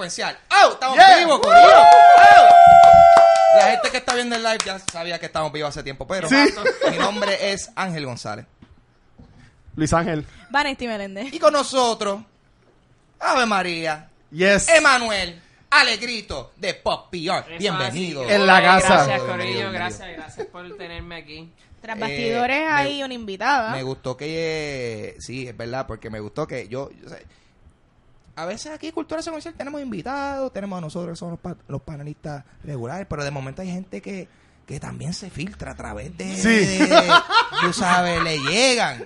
secuencial. ¡Oh! ¡Estamos Yeah. vivos, corillo! ¡Oh! La gente que está viendo el live ya sabía que estamos vivos hace tiempo, pero Sí. mi nombre es Ángel González. Luis Ángel. Vanesti Meléndez. Y con nosotros, Ave María, Yes. Emanuel Alegrito de Pop PR. Bienvenido. En la casa. Gracias, Corillo. Gracias, gracias por tenerme aquí. Tras Eh, bastidores me- hay una invitada. Me gustó que... Sí, es verdad, porque me gustó que yo... yo sé, a veces aquí en Cultura Secuencial tenemos invitados, tenemos a nosotros que somos los, pa- los panelistas regulares, pero de momento hay gente que, que también se filtra a través de... Sí. de- tú sabes, le llegan.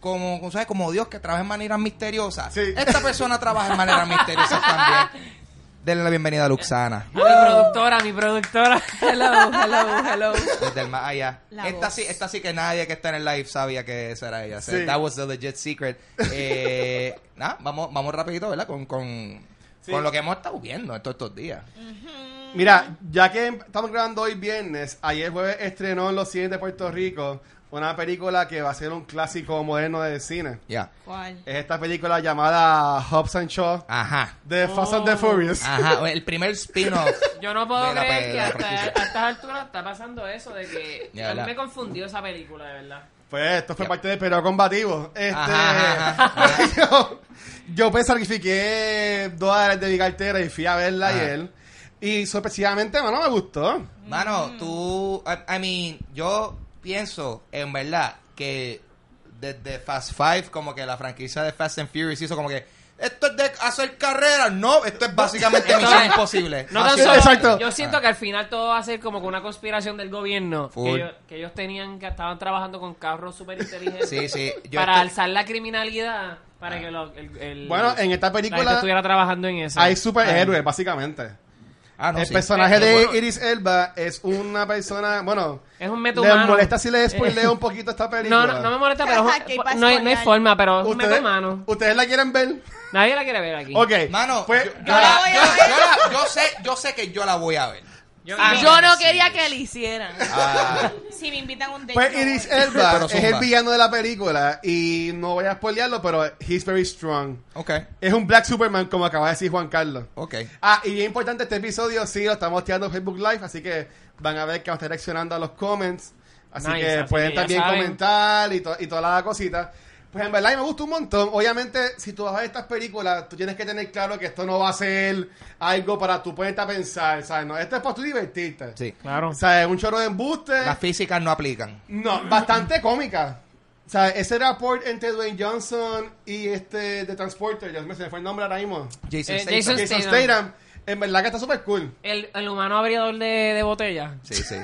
Como, como, ¿sabes? como Dios que trabaja en maneras misteriosas. Sí. Esta persona trabaja en maneras misteriosas también. Denle la bienvenida a Luxana. A mi productora, mi productora. Hello, hello, hello. Desde el más allá. La Esta voz. sí, esta sí que nadie que está en el live sabía que esa era ella. That was the legit secret. Eh, nada, vamos, vamos rapidito, ¿verdad? Con, con, Sí. con lo que hemos estado viendo estos, estos días. Mira, ya que estamos grabando hoy viernes, ayer jueves estrenó en los cines de Puerto Rico una película que va a ser un clásico moderno del cine. Ya. ¿Cuál? Es esta película llamada Hobbs and Shaw Ajá. de Fast and the Furious. Ajá. El primer spin-off. Yo no puedo de la creer pe- que de la hasta franquicia. a estas alturas está pasando eso de que Ya, a mí la- me confundió esa película, de verdad. Pues esto fue parte del periodo combativo. Este, Ajá, ajá, ajá. yo, yo pues sacrifiqué dos dólares de mi cartera y fui a verla Ajá. ayer. Y sorpresivamente, mano, me gustó. Mano, tú, I, I mean, yo pienso, en verdad, que desde Fast Five, como que la franquicia de Fast and Furious hizo como que, esto es de hacer carrera. No, esto es básicamente Misión Imposible. No tan solo, Exacto. yo siento que al final todo va a ser como que una conspiración del gobierno. Que ellos, que ellos tenían, que estaban trabajando con carros súper inteligentes. Sí, sí. Para estoy- alzar la criminalidad, para que lo- el, el- Bueno, en esta película estuviera trabajando en eso. hay superhéroes, básicamente. Ah, no, el sí. personaje Eh, de bueno. Iris Elba es una persona, bueno, Es un meta ¿le humano. molesta si le Eh, spoileo un poquito esta película? No, no, no me molesta, pero es un- ¿Qué pasa no, hay, no hay con forma, pero es un meta ¿Ustedes, humano. ¿Ustedes la quieren ver? Nadie la quiere ver aquí. Ok. Mano, pues, yo, yo yo la la- voy a yo- ver. yo la- yo sé, yo sé que yo la voy a ver. Yo- Ah, yo- no quería que le hicieran. Ah, Si me invitan a un date. pues no Iris voy. Elba Pero es el villano de la película y no voy a spoilearlo, pero he's very strong. ok, Es un Black Superman, como acaba de decir Juan Carlos. ok. Ah, y bien importante, este episodio sí lo estamos tirando en Facebook Live, así que van a ver que vamos a estar reaccionando a los comments. Así Nice, que así pueden que ya también saben. comentar y, to- y toda la cosita. Pues en verdad me gustó un montón. Obviamente, si tú vas a ver estas películas, tú tienes que tener claro que esto no va a ser algo para tú ponerte a pensar, ¿sabes? No, esto es para tú divertirte. Sí. Claro. O sea, es un chorro de embuste. Las físicas no aplican. No, bastante cómica. O sea, ese rapport entre Dwayne Johnson y este de Transporter, ya me se me fue el nombre ahora mismo. Jason Eh, Statham. Jason- Jason Statham. Statham, en verdad que está súper cool. El, el humano abridor de, de botella. Sí, sí.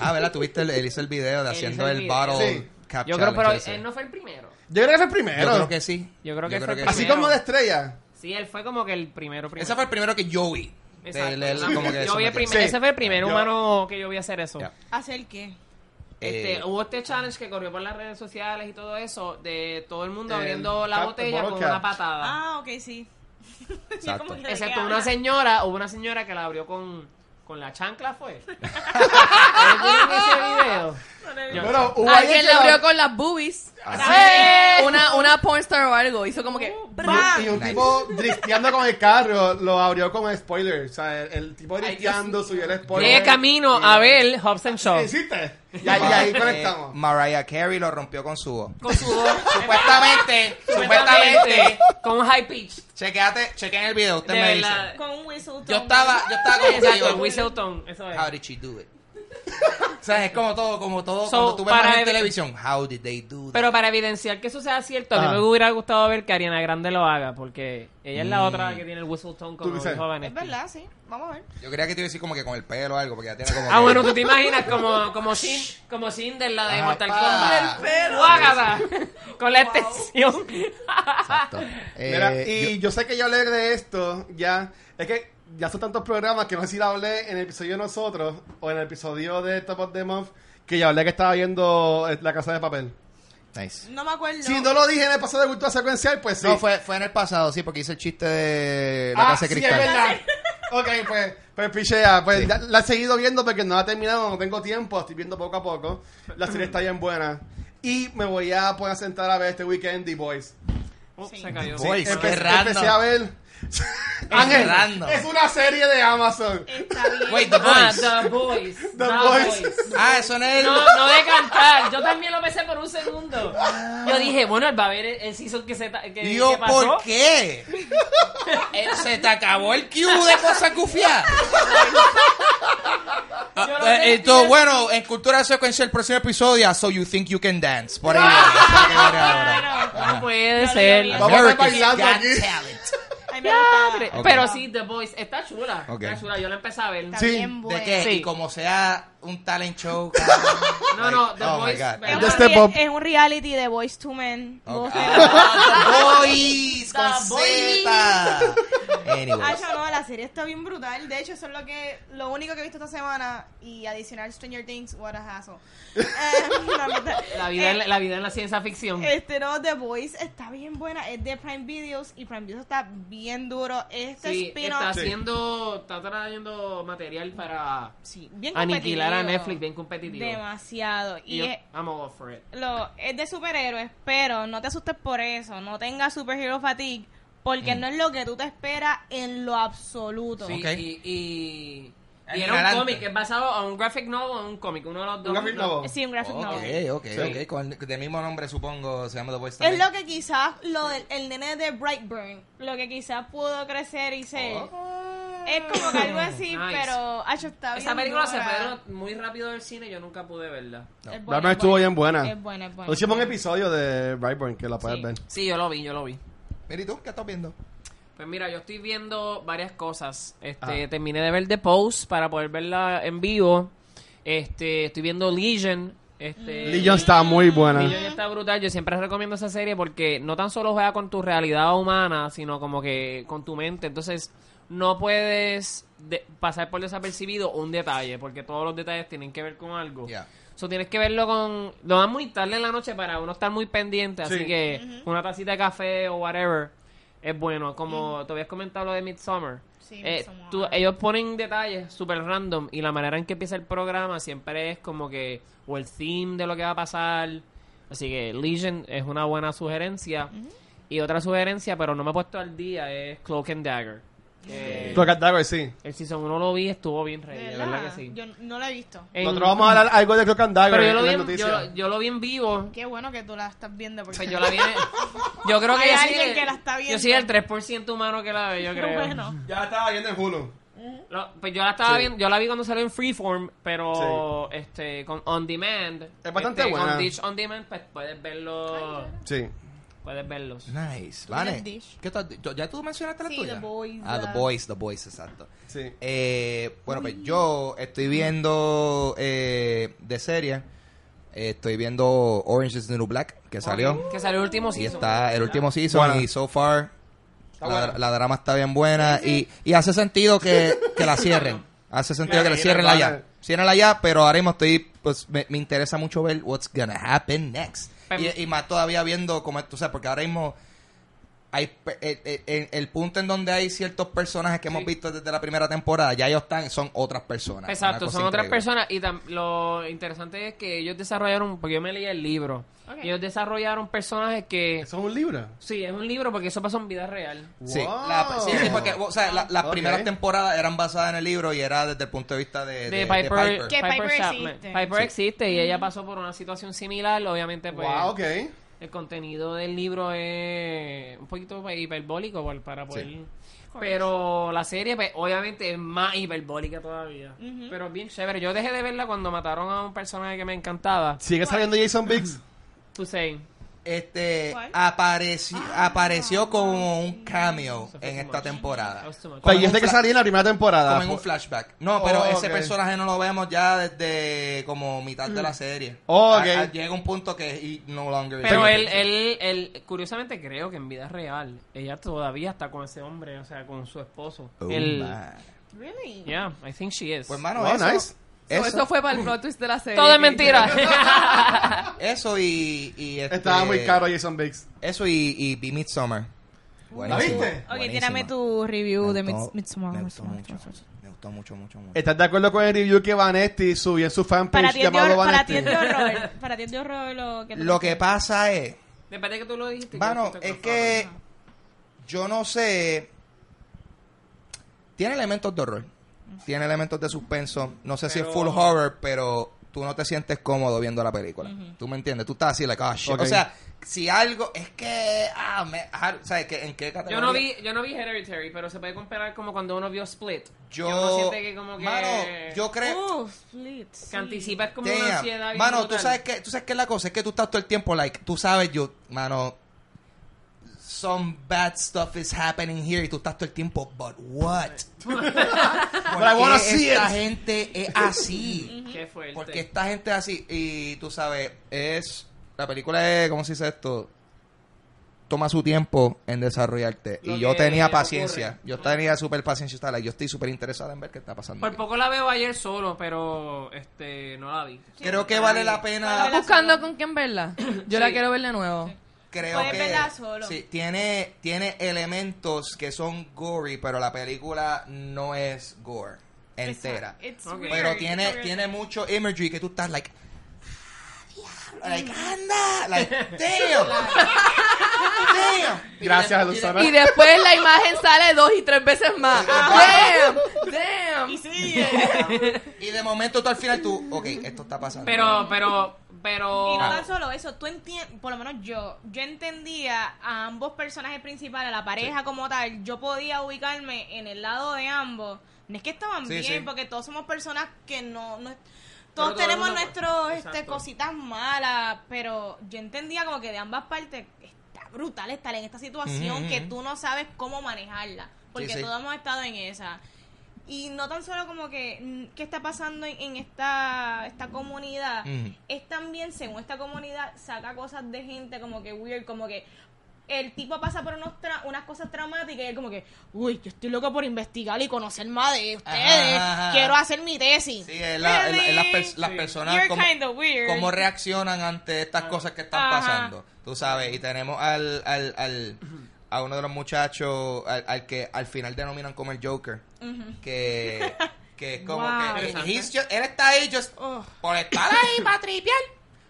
Ah, ¿verdad? Tuviste él hizo el video de haciendo el el, bottle Sí. cap Yo creo, pero ese. él no fue el primero. Yo creo que fue el primero. Yo creo que sí. Yo creo que fue el Así primero. como de estrella. Sí, él fue como que el primero. primero. Ese fue el primero que yo vi. Exacto. Como que yo vi el primer- Sí. Ese fue el primer Yo- humano que yo vi hacer eso. Ya. ¿Hacer qué? Este, Eh, hubo este challenge que corrió por las redes sociales y todo eso, de todo el mundo El abriendo la cap- botella bottle con cap. una patada. Ah, ok, sí. Yo Exacto. como que de Excepto una habla. señora, hubo una señora que la abrió con, con la chancla, ¿fue? ¿Ustedes vieron ese video? Yo- Pero hubo Alguien que la abrió con las boobies. ¡Sí! Una, una pornstar o algo. Hizo como que. ¡Bam! Y un tipo drifteando con el carro lo abrió con spoiler. O sea, el, el tipo drifteando subió el spoiler. De camino a ver Hobbs and Shaw. ¿Hiciste? Y ahí, Eh, conectamos. Mariah Carey lo rompió con su voz. Con su voz. Supuestamente, Supuestamente, con un high pitch. Chequeate, chequen el video, usted De me dice. Con un whistle Yo estaba, yo estaba Exacto, el yo, Whistleton. Eso es. How did she do it? o sea, es como todo, como todo, So, cuando tú ves para en evi- televisión, how did they do that? Pero para evidenciar que eso sea cierto, a mí Ah. me hubiera gustado ver que Ariana Grande lo haga, porque ella es la Mm. otra que tiene el Whistleton ¿Tú como dices? dijo Es verdad, sí. Vamos a ver. Yo creía que te iba a decir como que con el pelo o algo, porque ya tiene como Ah, que- bueno, tú te imaginas como, como, Sin, como Cinder, la de Mortal pa. Kombat. Con el Guácata. Con la extensión. Exacto. Mira, Eh, y yo- yo, sé que yo hablé de esto ya. Es que ya son tantos programas que no sé si lo hablé en el episodio de nosotros o en el episodio de Top of the Month que ya hablé que estaba viendo eh, La Casa de Papel. nice. No me acuerdo. Si no lo dije en el pasado de cultura secuencial, pues sí. No, fue, fue en el pasado, sí, porque hice el chiste de la Ah, casa de sí, cristal. es verdad. ok, pues, pues pichea. Pues la, la he seguido viendo porque no la he terminado, no tengo tiempo, estoy viendo poco a poco. La serie está bien buena. Y me voy a poder sentar a ver este weekend The Boys. Oh, Sí. se cayó. Boys, Empe- qué random. empecé a ver. Ángel, es una serie de Amazon. Está bien. Wait, The Ah, Boys. The Boys. The Boys. Ah, eso no es el... No, no de cantar. Yo también lo pensé por un segundo. Yo dije, bueno, él va a ver el, el season que se que, yo, que pasó. ¿por qué? Eh, Se te acabó el cue de cosas gufiadas. Ah, Yo lo eh, sentí Entonces, así. bueno, en Cultura Secuencia el próximo episodio, So You Think You Can Dance. Por ahí ahora. No puede No lo ser. Vamos a estar bailando aquí. Talent. Me gusta. Diatre. Ok. Pero sí, The Boys está chula. Ok. Está chula. Yo la empecé a ver. Está Sí. bien buena. ¿De qué? Sí. Y como sea un talent show. No, no, The oh my Boys. God. Es un, Step rea- Up. es un reality de Boys to Men. Ok. Voces- Ah, The con. Z. Anyways. Ay, yo no, la serie está bien brutal. De hecho, eso es lo que lo único que he visto esta semana. Y adicional Stranger Things, what a hassle. Eh. La vida, en, Eh, la- la vida en la ciencia ficción. Este no, The Voice está bien buena. Es de Prime Videos y Prime Videos está bien duro. Este Sí, spin-off. está Sí. haciendo, está trayendo material para Sí, bien aniquilar a competitivo. Netflix, bien competitivo. Demasiado. Y Y yo, es, I'm all for it. lo, es de superhéroes, pero no te asustes por eso. No tengas superhero fatigue. Porque no es lo que tú te esperas en lo absoluto. Sí, Ok. y, y, y era un cómic, es basado a un graphic novel o un cómic, uno de los dos. Un graphic no- novel. Sí, un graphic Ok, novel. ok, Sí. ok. Con del mismo nombre, supongo, se llama The Boys Es lo que quizás lo del el nene de Brightburn, lo que quizás pudo crecer y ser. Es como que algo así, Nice. pero yo está bien Esa película se dura. fue muy rápido del cine y yo nunca pude verla. Es buena, Batman es estuvo bien buena. Es buena, es buena. Lo hicimos un episodio de Brightburn que la puedes Sí. ver. sí, yo lo vi, yo lo vi. Mira, ¿y tú qué estás viendo? Pues mira, yo estoy viendo varias cosas. Este, Ah. terminé de ver The Post para poder verla en vivo. Este, estoy viendo Legion. Este, Legion está muy buena. Legion está brutal. Yo siempre recomiendo esa serie porque no tan solo juega con tu realidad humana, sino como que con tu mente. Entonces, no puedes de- pasar por desapercibido un detalle, porque todos los detalles tienen que ver con algo. So, tienes que verlo con... Lo dan muy tarde en la noche para uno estar muy pendiente, así Sí. que una tacita de café o whatever es bueno. Como te habías comentado lo de Midsommar. Sí, Eh, Midsommar. tú- ellos ponen detalles super random y la manera en que empieza el programa siempre es como que o el theme de lo que va a pasar. Así que Legion es una buena sugerencia. Y otra sugerencia, pero no me he puesto al día, es Cloak and Dagger. Cloak and Dagger, sí. el season 1 lo vi, estuvo bien ¿De ready, de verdad? que sí. Yo no la he visto. En- Nosotros vamos a hablar algo de Cloak and Dagger pero yo en lo, vi las en, noticias. yo, yo lo vi en vivo. Qué bueno que tú la estás viendo. Porque Pues yo la vi en- Yo creo que Hay yo soy alguien el- que la está viendo. Yo soy el 3% humano que la ve, yo creo. bueno. Ya estaba viendo en Hulu. Lo- pues yo la estaba Sí. viendo, yo la vi cuando salió en Freeform, pero este con on demand. Es bastante este, buena. Con Dish on demand, pues puedes verlo, Sí. Puedes verlos. Nice. Vane. ¿qué dicho? ¿Ya tú mencionaste la Sí, tuya? The Boys, Ah, The Boys, The Boys, exacto. Sí. Eh, bueno, pues yo estoy viendo eh, de serie. eh, estoy viendo Orange is the New Black, que salió. Que salió el último Y season. está el último season Buena. y so far la, la drama está bien buena y, y hace sentido que, que la cierren. Hace sentido que la cierren la ya. Ciérrenla ya, pero ahora mismo estoy, pues me, me interesa mucho ver what's gonna happen next. Y, y más todavía viendo como esto, o sea, porque ahora mismo hay el, el- el- el punto en donde hay ciertos personajes que hemos visto desde la primera temporada, ya ellos están, son otras personas. Exacto, son otras personas y tam- lo interesante es que ellos desarrollaron, porque yo me leí el libro, ellos desarrollaron personajes que... ¿Eso es un libro? Sí, es un libro porque eso pasó en vida real. Sí, la- sí, sí, porque o sea, la- las Ok. primeras temporadas eran basadas en el libro y era desde el punto de vista de, de- de de Piper, Piper. Que Piper Chapman. existe. Piper Sí. existe y ella pasó por una situación similar, obviamente pues Wow, ok. El contenido del libro es un poquito hiperbólico por- para poder Sí. pero la serie pues, obviamente es más hiperbólica todavía. Pero es bien chévere. Yo dejé de verla cuando mataron a un personaje que me encantaba. ¿Sigue saliendo Jason Biggs? tú saying Este ¿Cuál? apareció, apareció como un cameo en esta temporada. Pues Como yo sé que salía en la primera temporada. Como en un flashback. No, pero Oh, ese ok. personaje no lo vemos ya desde como mitad de la serie. Oh, ok. A- a- llega un punto que he no longer pero él, él, él, curiosamente creo que en vida real, ella todavía está con ese hombre, o sea, con su esposo. Oh, man. Really? yeah, I think she is. Pues mano, Oh, eso, nice. So, eso, eso fue para el plot twist de la serie. Todo es mentira. eso y, y este, Estaba muy caro Jason Biggs. Eso y, y Be Midsommar. Buenísimo, viste? Ok, tírame tu review Me de gustó- Mids- Midsommar. Me gustó mucho. Me gustó mucho, mucho, mucho. ¿Estás de acuerdo con el review que Vanetti subió en su fanpage llamado para ti es de horror. Para ti es de horror lo que Lo que pasa es Después de que tú lo dijiste. siento es que yo no sé. Tiene elementos de horror. Tiene elementos de suspenso. No sé si es full horror, pero tú no te sientes cómodo viendo la película. ¿Tú me entiendes? Tú estás así, like, ah, shit. O sea, si algo. Es que. Ah, me, ah, ¿sabes qué? ¿En qué categoría? Yo no vi, yo no vi Hereditary, pero se puede comparar como cuando uno vio Split. Yo. uno siente que como que Mano, yo creo. Uf, Split, sí. que anticipas como una ansiedad. Mano, tú sabes que tú sabes que la cosa es que tú estás todo el tiempo like, tú sabes yo, mano, some bad stuff is happening here y tú estás todo el tiempo, but what? ¿Por I wanna qué see esta it? gente es así? Qué fuerte. Porque esta gente es así y tú sabes, es la película es ¿cómo se dice esto? Toma su tiempo en desarrollarte Lo y yo tenía ocurre. paciencia. Yo tenía super paciencia, estaba like, yo estoy súper interesado en ver qué está pasando. Por aquí. poco la veo ayer solo, pero este no la vi. Creo que vale la pena la- buscando con quién verla. Yo la quiero ver de nuevo. Creo Puedes que solo. sí tiene tiene elementos que son gory pero la película no es gore entera It's pero tiene weird. tiene mucho imagery que tú estás like "Ah, diablo", like anda like damn damn Gracias, Luzana. Y después la imagen sale dos y tres veces más. Damn, damn. Y sigue. y de momento tú al final tú ok esto está pasando Pero, pero, pero. Y no tan solo eso, tú entiendes, por lo menos yo, yo entendía a ambos personajes principales, a la pareja como tal, yo podía ubicarme en el lado de ambos. No es que estaban Sí, bien, sí. porque todos somos personas que no... no todo todos tenemos nuestros este, cositas malas, pero yo entendía como que de ambas partes está brutal estar en esta situación que tú no sabes cómo manejarla, porque sí. todos hemos estado en esa. Y no tan solo como que mm, qué está pasando en, en esta, esta comunidad, es también, según esta comunidad, saca cosas de gente como que weird, como que el tipo pasa por unos tra- unas cosas traumáticas y él como que, uy, yo estoy loco por investigar y conocer más de ustedes, Ajá, ajá. quiero hacer mi tesis. Sí, es la- es la- es las, personas como, cómo reaccionan ante estas cosas que están Ajá. pasando. Tú sabes, y tenemos al, al, al a uno de los muchachos al, al que al final denominan como el Joker, que, que es como Wow. que just- él está ahí just Oh. por estar ahí para tripear,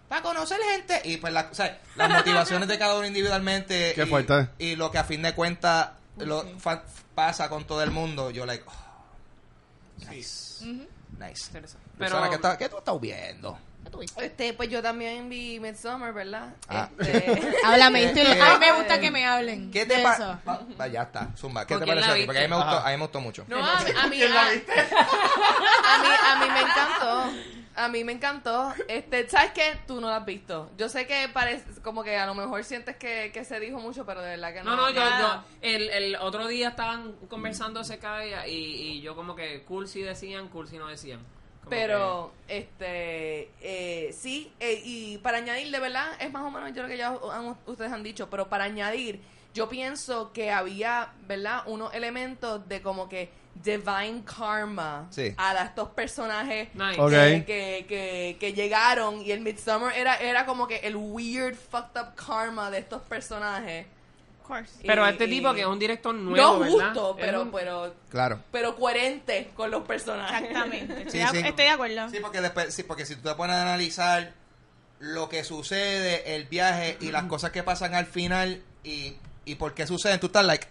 para conocer gente y pues la- o sea, las motivaciones de cada uno individualmente Qué y, fuerte. y lo que a fin de cuentas lo fa- pasa con todo el mundo, yo like oh, nice. Nice. Pero- ¿qué, está- qué tú estás viendo? Este, pues yo también vi Midsommar, ¿verdad? Ah. Este, Háblame, estoy- estoy- a mí me gusta que me hablen. ¿Qué te pasa? eso. ya está, Zumba. ¿Qué ¿Por te pareció a ti? Porque a mí, me gustó, a mí me gustó mucho. no, a mí, a mí, ¿Quién la a- viste? a mí, a mí me encantó. A mí me encantó. Este, ¿sabes qué? Tú no la has visto. Yo sé que parece como que a lo mejor sientes que, que se dijo mucho, pero de verdad que no. No, no, yo, el, el otro día estaban conversando acerca de ella y, y yo como que cool si decían, cool si no decían. Pero, este, eh, sí, eh, y para añadir, de verdad, es más o menos yo lo que ya han- ustedes han dicho, pero para añadir, yo pienso que había, ¿verdad?, unos elementos de como que divine karma Sí. a estos personajes Nice. Que, que, que llegaron y el Midsummer era, era como que el weird, fucked up karma de estos personajes. Course. Pero Y- este y- tipo que es un director nuevo, no ¿verdad? justo, Es pero, un- pero, Claro. pero coherente con los personajes. Exactamente. Estoy, Sí, de, sí. estoy de acuerdo. Sí, porque después, sí, porque si tú te pones a analizar lo que sucede, el viaje y las cosas que pasan al final y, y por qué suceden, tú estás like,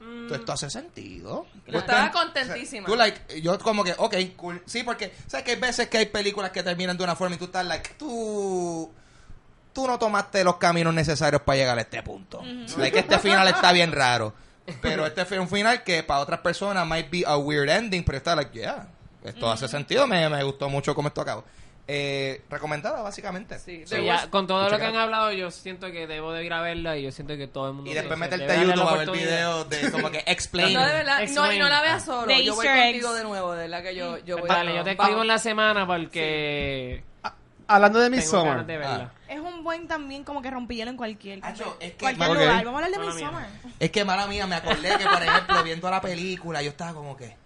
Mm. ¿tú esto hace sentido? Yo Tú estaba estás- contentísima. Tú like, yo como que, ok, cool. Sí, porque, ¿sabes que hay veces que hay películas que terminan de una forma y tú estás like, tú, tú no tomaste los caminos necesarios para llegar a este punto. Like, este final está bien raro. Pero este fue un final que para otras personas might be a weird ending, pero está like, yeah, esto hace sentido, me, me gustó mucho cómo esto acabó. Eh, recomendada, básicamente. Sí, Sí, The ya, Worst- con todo lo que han hablado, yo siento que debo de ir a verla y yo siento que todo el mundo... Y después meterte a YouTube a ver videos de como que explain. No, de verdad, no, y Explain. no la veas solo. The yo voy contigo eggs. de nuevo, de verdad que yo, yo voy Dale, yo te escribo en la semana porque Hablando de Midsommar. de verla. Es un buen también como que rompieron en cualquier, Acho, es que- cualquier lugar. Vamos a hablar de. Midsommar. Es que, mala mía, me acordé que, por ejemplo, viendo la película, yo estaba como que...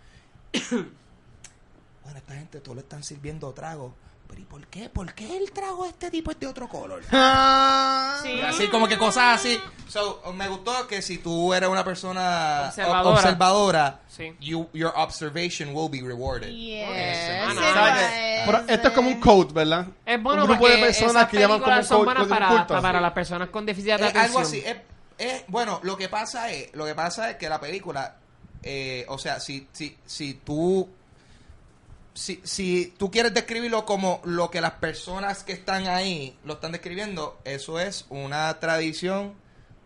bueno, esta gente todo le están sirviendo trago, pero ¿y por qué? ¿Por qué él trajo este tipo este otro color? Ah. Sí. Así como que cosas así. So, me gustó que si tú eres una persona Observadora. ob- observadora, Sí. you, your observation will be rewarded. Yes. Ah, esto es como un code, ¿verdad? Es bueno un grupo de personas que llaman como un un para, culto. para las personas con déficit de Es atención. algo así. Es, es- bueno, lo que pasa es, lo que pasa es que la película, eh, o sea, si, si, si tú, si, si tú quieres describirlo como lo que las personas que están ahí lo están describiendo, eso es una tradición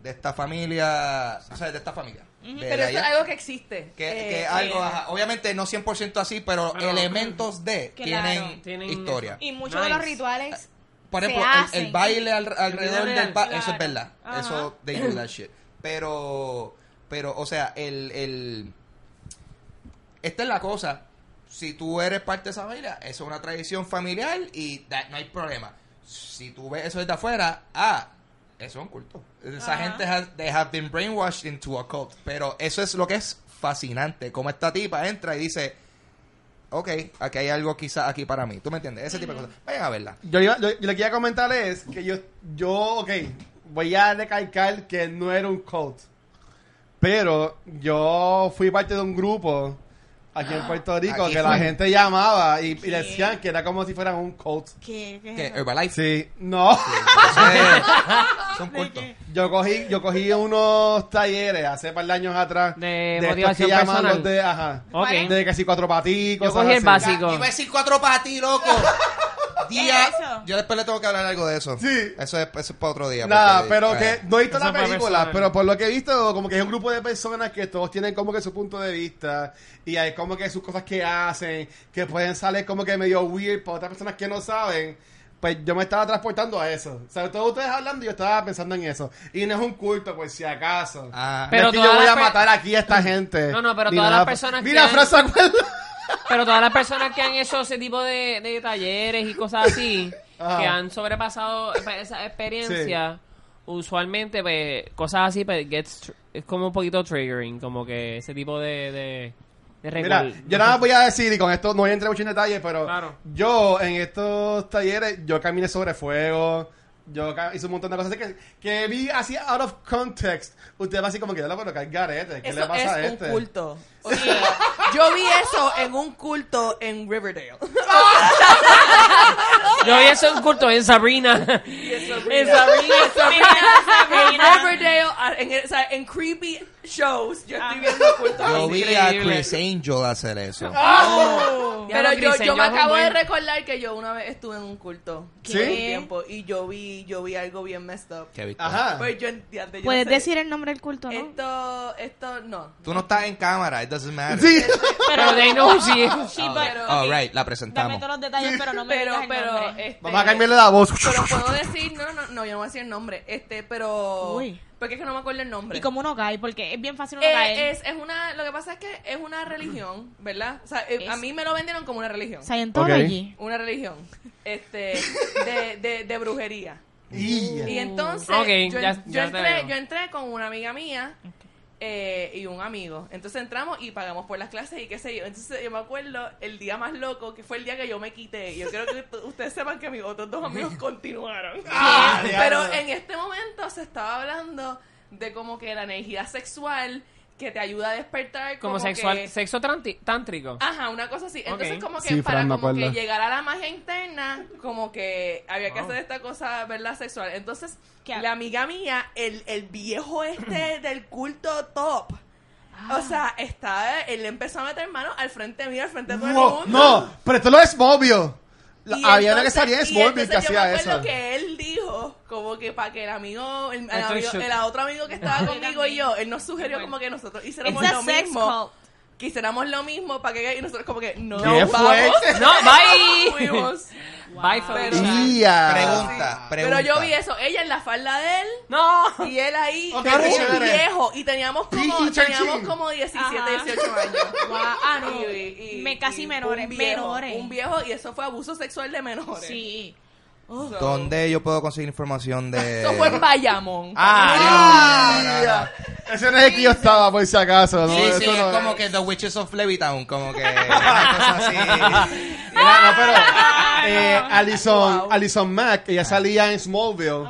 de esta familia, o sea, de esta familia. de Pero eso es algo que existe. que, Eh, que algo, eh, ajá, obviamente no 100% así, pero, Pero- elementos de Claro. tienen, Tienen historia. Y muchos de los rituales Por ejemplo, el, hacen. el baile al- alrededor real, del pa- eso claro. es verdad. Ajá. Eso, they do that shit. Pero, pero, o sea, el, el, esta es la cosa. Si tú eres parte de esa familia, eso es una tradición familiar y that- no hay problema. Si tú ves eso desde afuera, ah, eso es un culto. Esa Ajá. gente, has, they have been brainwashed into a cult. Pero eso es lo que es fascinante. Como esta tipa entra y dice, ok, aquí hay algo quizá aquí para mí. ¿Tú me entiendes? Ese tipo de cosas. Vayan a verla. Yo, iba- yo, yo lo que iba a comentar es que yo, yo, ok, voy a recalcar que no era un cult. Pero yo fui parte de un grupo aquí en Puerto Rico Aquí que fue. la gente llamaba y, decían que era como si fueran un cult. ¿Qué, qué? Herbalife. Sí, no. Es- son cultos. Yo cogí, yo cogí unos talleres hace par de años atrás. De estos motivación que llaman personal. los de, ajá. De que si cuatro paticos. Yo cogí el así. básico. Iba a decir cuatro para ti, loco. Día. Yo después le tengo que hablar algo de eso. Sí. Eso es, eso es para otro día. Nada, pero eh, que no he visto Eso la película, pero por lo que he visto, como que es un grupo de personas que todos tienen como que su punto de vista y hay como que sus cosas que hacen, que pueden salir como que medio weird para otras personas que no saben. Pues yo me estaba transportando a eso. O sea, todos ustedes hablando, yo estaba pensando en eso. Y no es un culto, por si acaso. Ah, Pero Pero es que yo voy a matar aquí a esta gente. No, no, pero todas las personas que Mira, han- Fran, ¿se acuerda? Pero todas las personas que han hecho ese tipo de, de talleres y cosas así, Ajá. que han sobrepasado esa experiencia, usualmente, pues, cosas así, pues, gets es como un poquito triggering, como que ese tipo de... de, de Mira, yo nada más voy a decir, y con esto no voy a entrar mucho en detalle, pero Claro. yo en estos talleres, yo caminé sobre fuego, yo hice un montón de cosas así que, que vi así out of context. Usted va así como que, ya lo que hay garete, ¿qué Eso le pasa a es este? un culto. O sea, yo vi eso en un culto en Riverdale. Yo vi eso en culto en Sabrina. en Sabrina, Sabrina. En Riverdale, ah, en, o sea, en creepy shows, yo estoy viendo cultos. yo vi a. Chris Angel hacer eso. Pero Ya lo yo, yo me acabo de recordar que yo una vez estuve en un culto. ¿Sí? un tiempo y yo vi, yo vi algo bien messed up. ¿Qué viste? Ajá. Pues yo entiendo. yo ¿Puedes sé. decir el nombre del culto, no? Esto, esto, no. Tú no estás en cámara, it doesn't matter. Sí. Pero they know she is. Sí, Oh, pero- oh, right, la Dame presentamos. todos los detalles, pero no me Pero, digas el pero, nombre. este, Vamos a cambiarle la voz. Pero puedo decir, no, no, no, yo no voy a decir el nombre. Este, pero. Uy. Porque es que no me acuerdo el nombre. ¿Y cómo uno cae? Porque es bien fácil uno Eh, caer. es, es una, lo que pasa es que es una religión, ¿verdad? O sea, eh, Es- a mí me lo vendieron como una religión. Scientology. Una religión, este, de, de, de brujería. Y- Y entonces, Ok, yo, ya- yo ya entré, yo entré con una amiga mía eh, y un amigo. Entonces entramos y pagamos por las clases y qué sé yo. Entonces yo me acuerdo el día más loco, que fue el día que yo me quité. Yo creo que ustedes sepan que mis otros dos amigos continuaron. Ah, Pero en este momento se estaba hablando de como que la energía sexual que te ayuda a despertar. Como Como, sexual, que- sexo tántrico. Ajá, una cosa así. Entonces, como que Sí, para como que llegar a la magia interna, como que había que Wow. hacer esta cosa, ¿verdad? Sexual. Entonces, ¿Qué? la amiga mía, el, el viejo este del culto top. Ah. O sea, está, él empezó a meter manos al frente mío, al frente de todo el No, mundo. no, pero esto lo es Smallville. La- Y había una que entonces- salía en y Smallville que entonces hacía eso. que él dijo, como que para que el amigo, el, el amigo- el otro amigo que estaba conmigo y yo, él nos sugirió como que nosotros hiciéramos lo mismo. hiciéramos lo mismo para que y nosotros como que no, ¡Qué vamos. No, bye. Bye, Pero- Felicia. Ia. Pregunta, pregunta. Pero yo vi eso, ella en la falda de él No. y él ahí, Ok, chévere. viejo, y teníamos como, teníamos como 17, Ajá. 18 años. Guau, ah, no. Y- y- Me casi y menores, un viejo, menores. Un viejo, y eso fue abuso sexual de menores. Sí. Oh. So- ¿Dónde yo puedo conseguir información de...? Eso fue en Bayamón. Ah, no, no, no, no. Ese no es el que yo estaba, por si acaso. ¿no? Sí, Eso sí, no es como que The Witches of Levittown, como que una cosa así. No, Mira, no, pero eh, Alison, Alison Mack, ella salía en Smallville.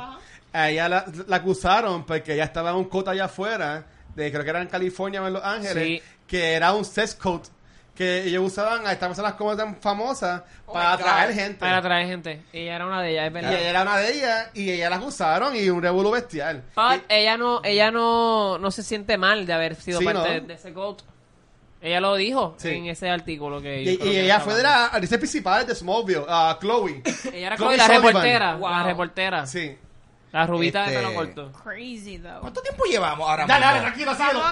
A ella la, la acusaron porque ella estaba en un coat allá afuera, de, creo que era en California o en Los Ángeles, Sí. que era un sex coat que ellos usaban a estas personas como tan famosas Oh para my God. atraer gente. Para traer gente. Ella era una de ellas, es Y verdad. ella era una de ellas y ella la acusaron y un revuelo bestial. But ella no, ella no, no se siente mal de haber sido Sí, parte ¿no? de ese GOAT. Ella lo dijo Sí. en ese artículo que Y, y ella fue de las actrices principales de Smallville, ah, Chloe. Ella era Chloe Chloe, la Sullivan. reportera. Wow. La reportera. Sí. La rubita Este- de pelo corto. Crazy, though. ¿Cuánto tiempo llevamos ahora Dale, mismo? dale, tranquilo, síguelo.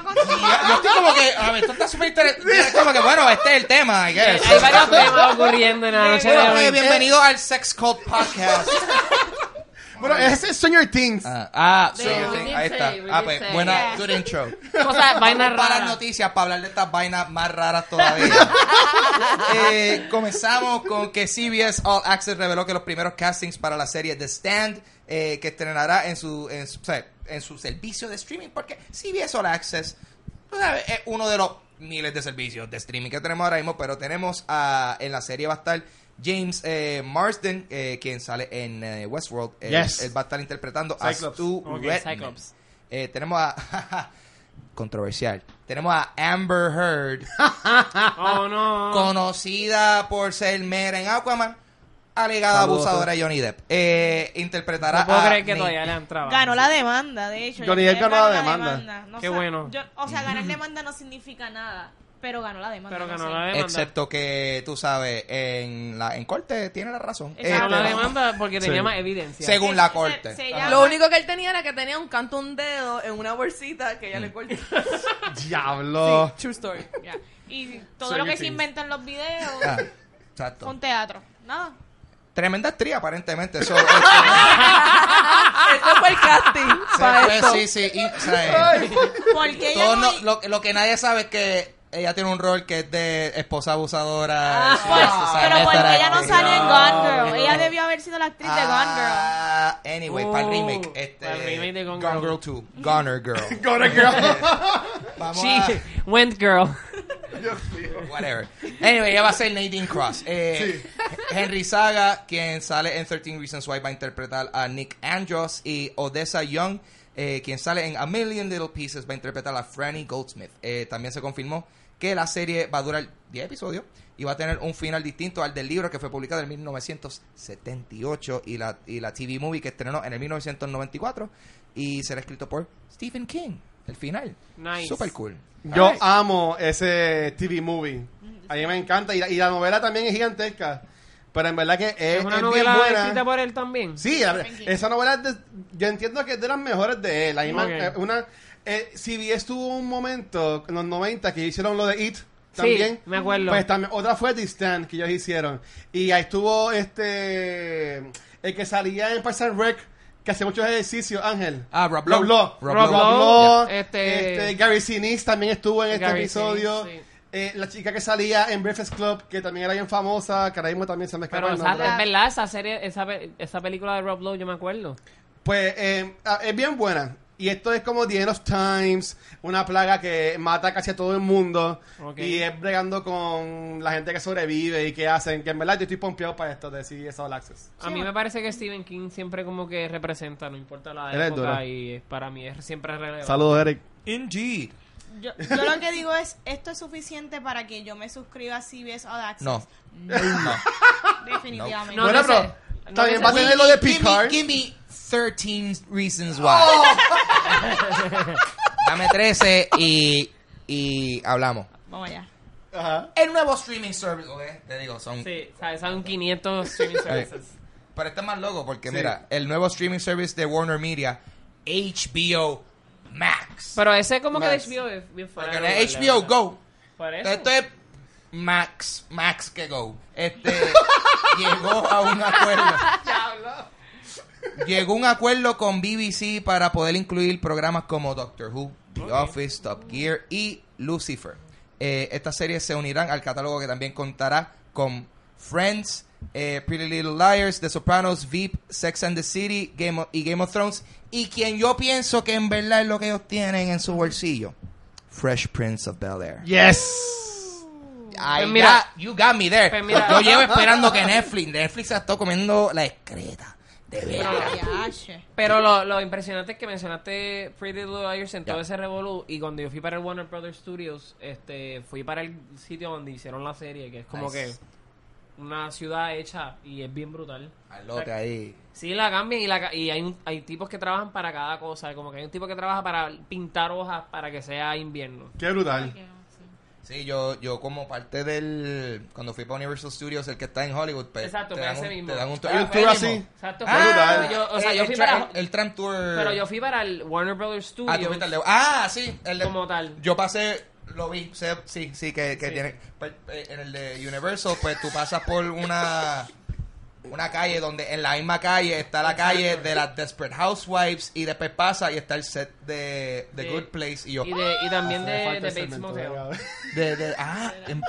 Yo, estoy como que, a ver, esto está súper interesante. Es Como que, bueno, este es el tema, I guess. Hay varios temas ocurriendo en la noche de Bueno, pues, hoy. bienvenido al Sex Cult Podcast. Bueno, ese es Stranger Things. Ah, ah, Sí, did ahí está. Ah, pues, buena, Yeah. good intro. Cosas, vainas Para noticias, para hablar de estas vainas más raras todavía. Eh, comenzamos con que CBS All Access reveló que los primeros castings para la serie The Stand, eh, que estrenará en su, en, su, o sea, en su servicio de streaming, porque CBS All Access es uno de los miles de servicios de streaming que tenemos ahora mismo, pero tenemos a, en la serie va a estar James eh, Marsden, eh, quien sale en eh, Westworld. Él, Yes. él va a estar interpretando a Cyclops. Stu Ok, Redman. Cyclops. Eh, tenemos a... controversial. Tenemos a Amber Heard, Oh, no. conocida por ser mera en Aquaman, alegada Saludos. abusadora de Johnny Depp. Eh, interpretará No puedo a creer que Nate- todavía le han trabado. Ganó la demanda, de hecho. Johnny Ya Depp él ganó la demanda. No Qué sa- bueno. yo- o sea, ganar demanda no significa nada, pero ganó la demanda. Pero no ganó sé. la demanda. Excepto que, tú sabes, en la en corte tiene la razón. Ganó la Este, demanda porque tenía Sí. más evidencia. según Se- la corte. se Ajá. llama- Lo único que él tenía era que tenía un canto un dedo en una bolsita que ella le cortó. Diablo. True story. Y todo lo que se inventa en los videos Ah, exacto. con teatro. Nada. Tremenda actriz, aparentemente. Eso, Esto fue el casting para este, esto. sí, sí. y, o sea, Porque ella todo no- no- lo, lo que nadie sabe es que ella tiene un rol que es de esposa abusadora. Ah, pues, o sea, pero porque ella no sale en Gone Girl. no. Ella debió haber sido la actriz de Gone Girl. Ah, Anyway, para el remake. Este, para el remake de Gone Gone Girl. Girl 2. Goner Girl. Go to girl. Vamos She a... went girl. Whatever. Anyway, ella va a ser Nadine Cross. Eh, Henry Saga, quien sale en 13 Reasons Why, va a interpretar a Nick Andros. Y Odessa Young, eh, quien sale en A Million Little Pieces, va a interpretar a Franny Goldsmith. Eh, también se confirmó que la serie va a durar 10 episodios y va a tener un final distinto al del libro que fue publicado en 1978 y la, y la TV movie que estrenó en el 1994 y será escrito por Stephen King. El final. Nice. Super cool. Yo amo ese TV movie. A mí me encanta. Y la, y la novela también es gigantesca. Pero en verdad que es, Es una es bien novela buena. escrita por él también. Sí, esa novela es de- yo entiendo que es de las mejores de él. Ahí me- Ok. eh, una, eh, CBS tuvo un momento en los 90 que hicieron lo de It también. Sí, me acuerdo. Pues también, otra fue The Stand que ellos hicieron. Y ahí estuvo este el que salía en Parks and Rec que hace muchos ejercicios, Ángel. Ah, Rob Lowe. Rob Lowe. Rob Rob Lowe. Este- este, Gary Sinise también estuvo en este Gary episodio. Sinise, sí. Eh, la chica que salía en Breakfast Club, que también era bien famosa, que ahora mismo también se me escapa Pero el esa, nombre. es verdad, esa serie, esa, esa película de Rob Lowe, yo me acuerdo. Pues eh, ah, es bien buena. Y esto es como The End of Times, una plaga que mata casi a todo el mundo. Y es bregando con la gente que sobrevive y que hacen. Que en verdad yo estoy pompeado para esto de CBS All Access. A mí me parece que Stephen King siempre como que representa, no importa la Él época, y para mí es siempre relevante. Saludos, Eric. Indeed. Yo, yo lo que digo es, ¿esto es suficiente para que yo me suscriba a CBS All Access? No. No. Definitivamente. No, bueno, no pero sé. está No bien, va a tener lo de Give me- Picard. Give me 13 reasons why. Dame 13 y, y hablamos. Vamos allá. Ajá. El nuevo streaming service, ok, te digo, son... Sí, sabes, son 500 streaming services. Pero este es más loco porque, Sí. mira, el nuevo streaming service de Warner Media, HBO Max. Pero ese como que de. HBO es bien porque es la HBO verdad. Go. Por eso. Esto es Max, Max que Go. Este llegó a un acuerdo. Llegó a un acuerdo con BBC para poder incluir programas como Doctor Who, The Office, Top Gear y Lucifer. Eh, estas series se unirán al catálogo que también contará con Friends, eh, Pretty Little Liars, The Sopranos, Veep, Sex and the City Game of- y Game of Thrones. Y quien yo pienso que en verdad es lo que ellos tienen en su bolsillo, Fresh Prince of Bel Air. Yes. Ay, Pues mira. you got me there. Pues mira. Yo llevo esperando que Netflix, Netflix se está comiendo la excreta. De verdad. Pero lo, lo impresionante es que mencionaste Pretty Little Liars en todo ese revolú y cuando yo fui para el Warner Brothers Studios, este, fui para el sitio donde hicieron la serie, que es como Nice. que una ciudad hecha y es bien brutal. Al lote ahí. Sí, la cambian y, la, y hay, un- hay tipos que trabajan para cada cosa. Como que hay un tipo que trabaja para pintar hojas para que sea invierno. Qué brutal. Sí, yo, yo como parte del... Cuando fui para Universal Studios, el que está en Hollywood, pues, Exacto, te, pues dan ese un, mismo. te dan un Hay un tour así. Exacto. Ah, brutal. yo, o sea, el, yo fui para... el, el tram tour... Pero yo fui para el Warner Brothers Studios. Ah, tú fuiste al de... Ah, sí. El de, Como tal. Yo pasé... Lo vi. sé- sí, sí, que, que Sí. tiene... pues, eh, En el de Universal, pues tú pasas por una... Una calle donde en la misma calle está la calle de las Desperate Housewives y después pasa y está el set de The De- Good Place y yo... Y, de, y también de, de Bates Motel. ¿verdad? De, de- ah, em-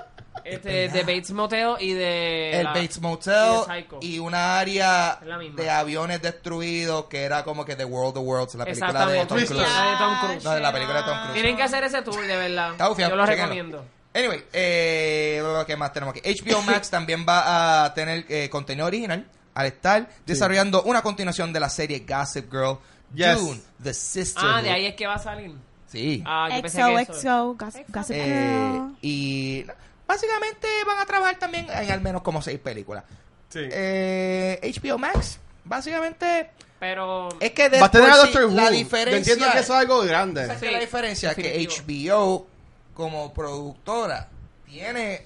Este, ¿verdad? de Bates Motel y de... el la- Bates y Motel Psycho. y una área de aviones destruidos que era como que The World of Worlds, la película de. Tom. Cruise. La de Tom Cruise. No, de la película de Tom Cruise. Tienen que hacer ese tour, de verdad. Está bufiado, Yo lo chequenlo. recomiendo. Anyway, eh, ¿qué más tenemos aquí? HBO Max también va a tener eh, contenido original al estar desarrollando una continuación de la serie Gossip Girl, Yes. Dune, The Sister. Ah, de ahí es que va a salir. Sí. Ah, yo pensé que eso... XOXO, Gossip Gossip Eh, Girl. y básicamente van a trabajar también en al menos como seis películas. Sí. Eh, HBO Max, básicamente Pero... es que de Va a tener por a sí, Doctor Who. la Yo diferencia entiendo que eso es algo grande. ¿Sabes qué Sí, es la diferencia es que. HBO como productora tiene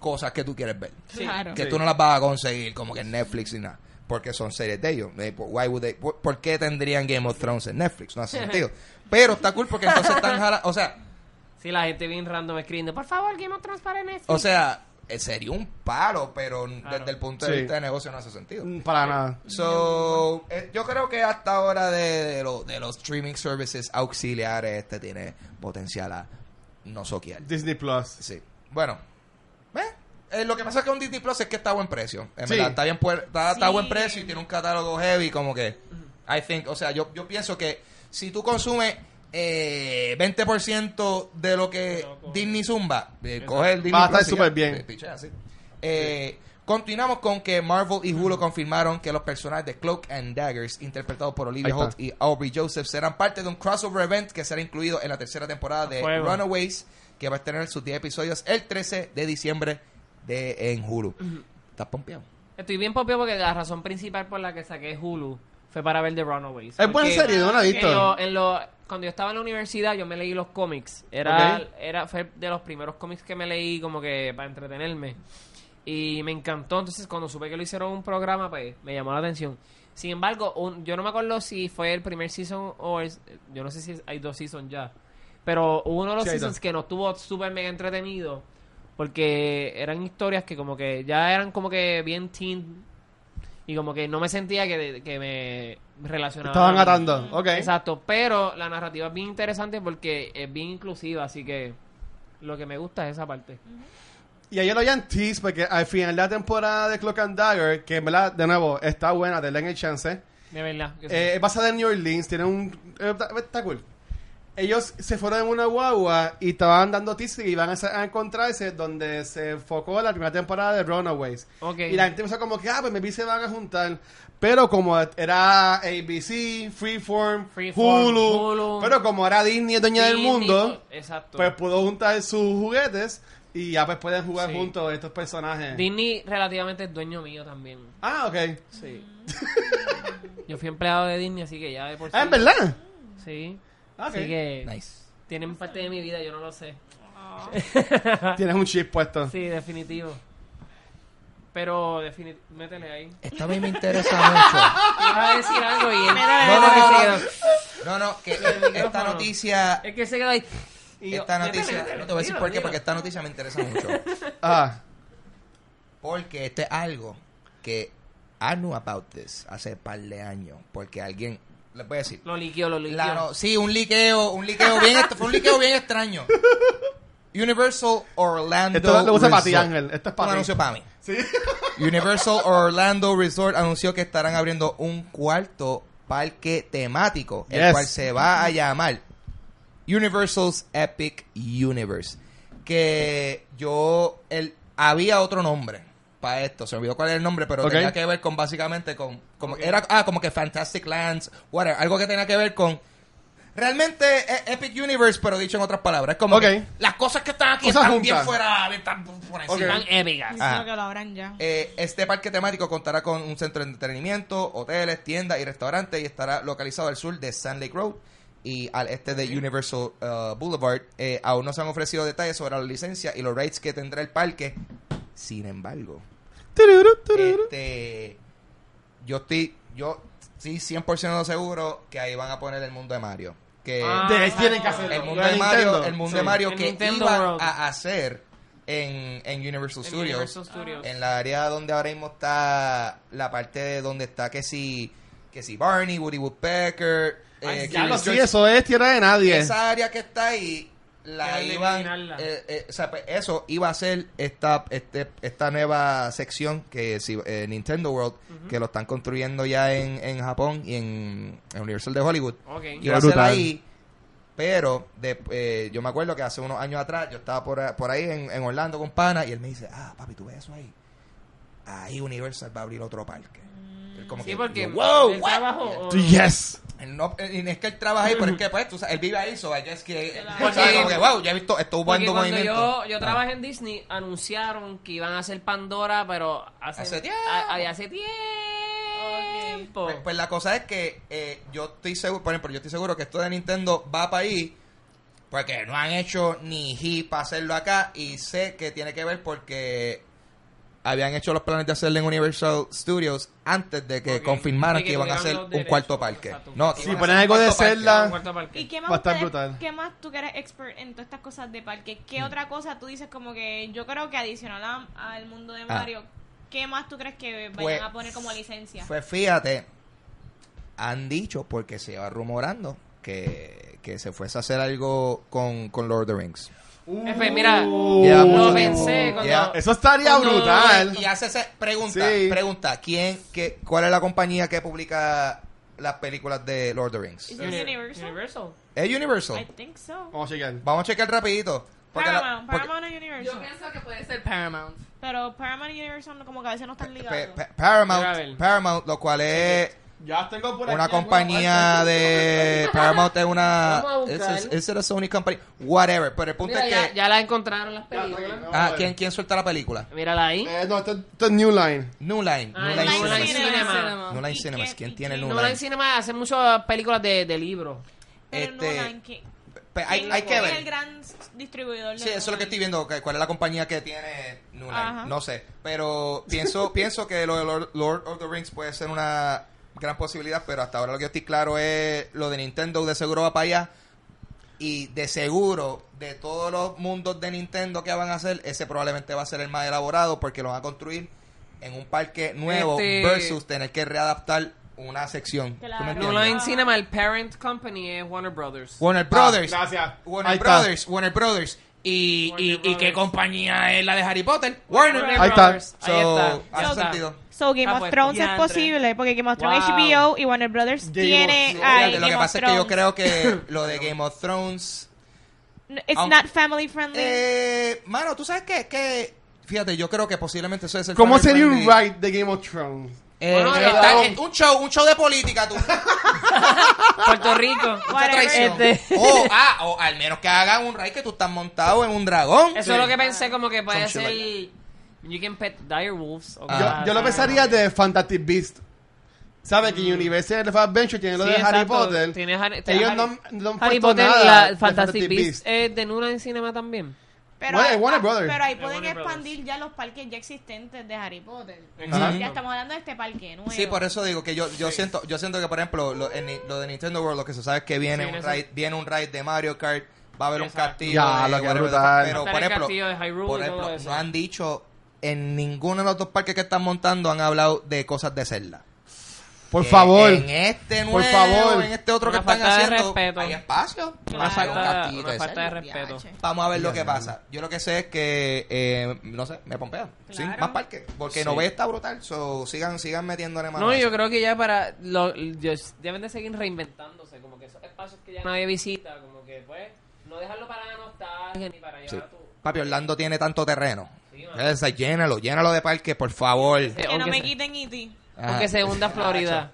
cosas que tú quieres ver. Sí. Claro. Que Sí. tú no las vas a conseguir como que en Netflix y nada. Porque son series de ellos. Eh, por- why would they- por, por qué tendrían Game of Thrones en Netflix? No hace sentido. Pero está cool porque entonces están jala- O sea, Sí, la gente bien random escribiendo, por favor, Game of Thrones para en Netflix. o sea, eh, sería un palo, pero desde el punto de Sí. vista de negocio no hace sentido. Mm, Para nada. So, eh, yo creo que hasta ahora de, de, lo- de los streaming services auxiliares este tiene potencial a no soquear. Disney Plus. Sí. Bueno, eh, eh, lo que pasa es que un Disney Plus es que está a buen precio. En Sí. verdad, está bien pu- está, está a buen Sí. precio y tiene un catálogo heavy como que I think, o sea, yo, yo pienso que si tú consumes eh, 20% de lo que Disney zumba, eh, coge el Disney Va a estar súper bien. Eh. Eh, continuamos con que Marvel y Hulu confirmaron que los personajes de Cloak and Daggers, interpretados por Olivia. Holt y Aubrey Joseph, serán parte de un crossover event que será incluido en la tercera temporada de fuego. Runaways, que va a tener sus 10 episodios el 13 de diciembre de, en Hulu. ¿Estás pompeado? Estoy bien popio porque la razón principal por la que saqué Hulu fue para ver The Runaways. Es buena serie, no la he en visto. lo- en lo- cuando yo estaba en la universidad, yo me leí los cómics. Era, era fue de los primeros cómics que me leí como que para entretenerme. Y me encantó. Entonces, cuando supe que lo hicieron un programa, pues me llamó la atención. Sin embargo, un- yo no me acuerdo si fue el primer season o el- yo no sé si hay dos seasons ya. Pero hubo uno de los Sí, seasons que nos tuvo súper mega entretenido. Porque eran historias que como que ya eran como que bien teen. Y como que no me sentía que, que me relacionaba. Estaban atando. Ok. Exacto, pero la narrativa es bien interesante porque es bien inclusiva, así que lo que me gusta es esa parte. Y ayer lo habían tease porque al final de la temporada de Clock and Dagger, que en verdad, de nuevo, está buena, denle el chance. De verdad. sí. Eh, es basada en New Orleans, tiene un... eh, está cool. Ellos se fueron en una guagua y estaban dando teaser y iban a, a encontrarse donde se enfocó la primera temporada de Runaways. Y la gente pensó como que, ah, pues maybe se van a juntar. Pero como era ABC, Freeform, Freeform, Hulu, Hulu. pero como era Disney dueña del mundo, Exacto. pues pudo juntar sus juguetes y ya pues pueden jugar Sí. juntos estos personajes. Disney relativamente es dueño mío también. ah, ok. Sí. Yo fui empleado de Disney, así que ya de por sí. Ah, ¿en verdad? Sí. Ok. Así que Nice. tienen parte de mi vida, yo no lo sé. Tienes un chip puesto. Sí, definitivo. Pero definitivamente, métele ahí. Esto a mí me interesa mucho. A decir algo y él, No, no, que no, se no. quedó. No, no, que esta noticia... Es que se quedó ahí. Y Esta noticia... métele, No te voy a decir por qué, porque esta noticia me interesa mucho. Ah, Porque esto es algo que I knew about this hace par de años. Porque alguien... Les voy a decir. Lo liqueó, lo liqueó. La no- sí, un liqueo, un liqueo bien, fue un liqueo bien extraño. Universal Orlando esto lo usa para ti, Resort. Ángel. Esto es Un para ti. anuncio para mí. Sí. Universal Orlando Resort anunció que estarán abriendo un cuarto parque temático, el Yes. cual se va a llamar Universal's Epic Universe. que yo el había otro nombre para esto, se me olvidó cuál era el nombre, pero tenía que ver con básicamente con como era ah como que Fantastic Lands, whatever, algo que tenía que ver con Realmente es Epic Universe, pero dicho en otras palabras. Es como que las cosas que están aquí Cosas están bien fuera, están por encima. Están épicas. Ah. que lo abran ya. Eh, este parque temático contará con un centro de entretenimiento, hoteles, tiendas y restaurantes y estará localizado al sur de Sand Lake Road y al este de Universal uh, Boulevard. Eh, aún no se han ofrecido detalles sobre la licencia y los rates que tendrá el parque. Sin embargo. Este, yo estoy, yo sí 100% seguro que ahí van a poner el mundo de Mario. Que Ah, De- tienen que hacerlo. el mundo de Mario, el mundo Sí. de Mario El que Nintendo iban World. a hacer en, en Universal En Studios. Universal Studios. En la área donde ahora mismo está la parte de donde está que si que si Barney, Woody Woodpecker, Ay, eh, Ya lo Curious sí, eso es tierra de nadie. esa área que está ahí la iban eliminarla. eh, eh, o sea, pues, eso iba a ser esta este, esta nueva sección que si eh, Nintendo World que lo están construyendo ya en, en Japón y en, en Universal de Hollywood. Iba a ser ahí pero de, eh, yo me acuerdo que hace unos años atrás yo estaba por, por ahí en, en Orlando con pana y él me dice ah papi tú ves eso ahí ahí Universal va a abrir otro parque. Como Sí, que, porque yo, wow el what?" trabajo... Yes. Él no, él- es que él trabaja ahí, pero es que pues, tú sabes, él vive ahí, so I guess que, Claro. o sea, como que, wow, ya he visto, buen cuando movimiento. yo, yo Ah. trabajé en Disney, anunciaron que iban a hacer Pandora, pero hace, Hace tiempo. a- a- hace tiempo. Pues, pues la cosa es que eh, yo estoy seguro, por ejemplo, yo estoy seguro que esto de Nintendo va para ahí porque no han hecho ni hit para hacerlo acá y sé que tiene que ver porque habían hecho los planes de hacerlo en Universal Studios antes de que confirmaran que, que iban a hacer un cuarto parque. exacto. No, Si ponen algo de. Zelda-. ¿Y qué más, Va a estar brutal. qué más tú que eres expert en todas estas cosas de parque? ¿Qué Mm. otra cosa tú dices como que yo creo que adicional a- al mundo de Ah. Mario, ¿qué más tú crees que vayan Pues- a poner como licencia? Pues fíjate, han dicho, porque se va rumorando, que, que se fuese a hacer algo con, con Lord of the Rings. F, mira, Uh. Lleva lo pensé cuando... Eso estaría Cuando- brutal. Y hace ese, pregunta, Sí. pregunta, ¿quién, qué, ¿cuál es la compañía que publica las películas de Lord of the Rings? It Universal? Universal. ¿Es Universal? I think so. Vamos a chequear. Vamos a checar rapidito. porque la- Paramount, porque- Paramount y Universal. Yo pienso que puede ser Paramount. Pero Paramount y Universal como que a veces no están ligados. Paramount. Paramount, lo cual es Ya tengo por una aquí compañía de Paramount es una es, es, es a Sony company, whatever, pero el punto Mira, es ya, que ya la encontraron las Ya, películas. ah. ¿quién, quién suelta la película? Mírala ahí. Eh, no, esto, esto es New Line. New Line, Ah, New New Line Line Cinemas. Cinema. Cinema. New Line ¿Y Cinemas, qué- ¿quién tiene New No Line? Line Cinema hace muchas películas de, de libros. Pero Este, Line, que Pe- hay, ¿quién hay que es ver. el gran distribuidor de Sí, eso es lo que estoy viendo, que- cuál es la compañía que tiene New Line, no sé, pero pienso pienso que lo de Lord, Lord of the Rings puede ser una gran posibilidad, pero hasta ahora lo que yo estoy claro es lo de Nintendo de seguro va para allá y de seguro de todos los mundos de Nintendo que van a hacer, ese probablemente va a ser el más elaborado porque lo van a construir en un parque nuevo Este- versus tener que readaptar una sección. ¿Tú me Claro. Ajá. Cinema, el parent company es Warner Brothers. Warner Brothers. Ah, gracias. Warner. Brothers, Warner Brothers. Y, Warner y, y qué Brothers. compañía es la de Harry Potter? Warner. Warner Ahí está. Brothers. Ahí So, está. hace sentido. So Game Ah, of pues, Thrones es posible porque Game of Thrones Wow. HBO y Warner Brothers Game tiene of- ahí Fíjate, lo que pasa es que yo creo que lo de Game of Thrones. No, It's aunque- not family friendly. Eh, mano, tú sabes qué? que fíjate, yo creo que posiblemente eso es el. ¿Cómo sería un ride de Game of Thrones? Eh, Bueno, eh, está- eh, un show, un show de política, tú. Puerto Rico. Este. O, ah, o al menos que hagan un raid que tú estás montado en un dragón. Eso es lo que pensé como que puede ser... You can pet direwolves. o Ah. Yo, yo lo así. pensaría de Fantastic Beast. ¿Sabes que Universal Adventure tiene lo Sí, de Harry exacto. Potter? Tiene Harry- Ellos Harry- no, no han Harry puesto Potter, nada la de Fantastic Beasts es de New Line Cinema también. pero, Warner ah, Brothers. pero ahí pueden Warner Brothers. expandir ya los parques ya existentes de Harry Potter. Ya estamos hablando de este parque nuevo. Sí, por eso digo que yo, yo siento yo siento que por ejemplo lo, en ni- lo de Nintendo World lo que se sabe es que viene Sí, un eso- raid viene un raid de Mario Kart va a haber un Exacto. castillo Ya, de lo que whatever the fuck, brutal. pero Va a por el ejemplo, castillo de Hyrule por y todo ejemplo eso. no han dicho en ninguno de los dos parques que están montando han hablado de cosas de Zelda Por Que favor. en este nuevo Por favor. en este otro Una que están haciendo respeto. hay espacio un falta- una de falta de respeto. Vamos a ver lo que pasa. Yo lo que sé es que, eh, no sé, me pompea. Sí, Claro. más parques. Porque no ve está brutal. So, sigan, sigan metiéndole más. No, yo creo que ya para... Lo, yo- deben de seguir reinventándose. Como que esos espacios que ya nadie visita, como que pues... No dejarlo para la nostalgia ni para llevar Sí. a tu... Papi, Orlando tiene tanto terreno. O sea, llénalo, llénalo de parques, por favor. Que no me quiten E E.T. Ajá. Aunque se hunda Florida.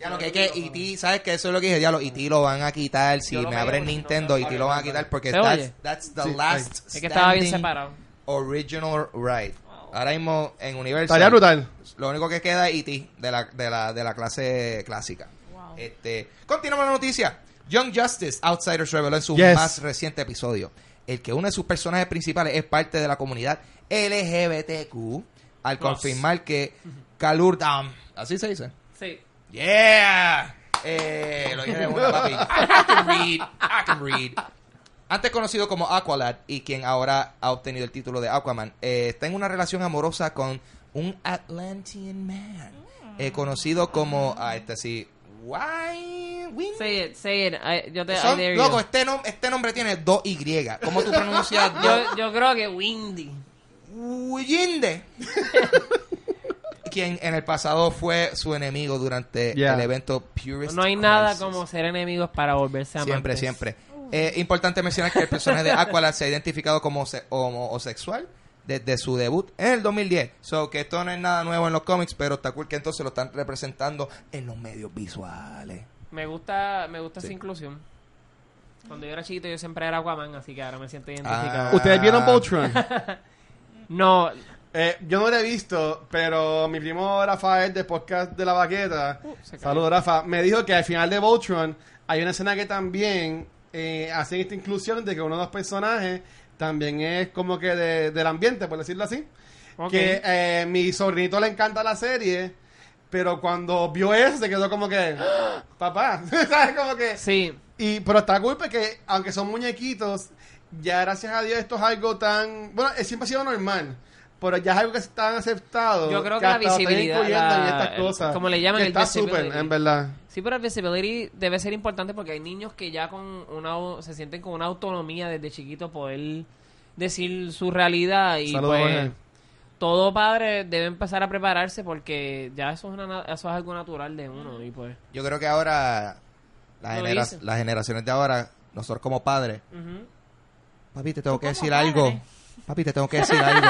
Ya lo que es que E.T., ¿sabes qué? Eso es lo que dije, ya lo E.T. lo van a quitar. Si me abren Nintendo, E.T. lo van a quitar porque ¿Se that's, that's the Sí, last Es que estaba bien separado. original ride. Ahora mismo en Universal. Estaría brutal. Lo único que queda es E.T. de la, de la, de la clase clásica. Wow. Este, continuamos la noticia. Young Justice, Outsiders reveló en su Yes. más reciente episodio. El que uno de sus personajes principales es parte de la comunidad LGBTQ al Plus. confirmar que Kalur Dam, así se dice. Sí. Yeah. Eh, lo dije de una, papi. I, can read. I can read. Antes conocido como Aqualad y quien ahora ha obtenido el título de Aquaman, eh, está en una relación amorosa con un Atlantean man, eh, conocido como, ah, este sí, Why Win- Say it, say it. I- yo te, I Son- dare you. loco, este, nom- este nombre tiene dos Y. ¿Cómo tú pronuncias yo, yo creo que Windy. Wiyinde. quien en el pasado fue su enemigo durante Yeah. el evento Purist No hay nada como ser enemigos para volverse amantes. Siempre, siempre. Eh, importante mencionar que el personaje de Aqualad se ha identificado como se- homosexual desde su debut en el 2010. So que esto no es nada nuevo en los cómics, pero está cool que entonces lo están representando en los medios visuales. Me gusta, me gusta Sí. esa inclusión. Cuando yo era chiquito yo siempre era Aquaman, así que ahora me siento Ah. identificado. ¿Ustedes vieron Voltron? No, Eh, yo no lo he visto, pero mi primo Rafael de podcast de la baqueta, cayó. saludos Rafa, me dijo que al final de Voltron hay una escena que también eh, hacen esta inclusión de que uno de los personajes también es como que de- del ambiente, por decirlo así. Que eh, mi sobrinito le encanta la serie, pero cuando vio eso se quedó como que, "Ah, papá, ¿sabes? Como que... Sí, Y, pero está cool porque, aunque son muñequitos, ya gracias a Dios esto es algo tan... Bueno, eh, siempre ha sido normal, pero ya es algo que es tan aceptado. Yo creo que la visibilidad, en el- como le llaman, que el está súper, en verdad. Sí, pero el visibility debe ser importante porque hay niños que ya con una se sienten con una autonomía desde chiquito poder decir su realidad y Saludos, pues todo padre debe empezar a prepararse porque ya eso es una na- eso es algo natural de uno y pues Yo creo que ahora las, genera- generaciones de ahora, nosotros como padres, ujú. Papi, te tengo que decir algo. Papi, te tengo que decir algo.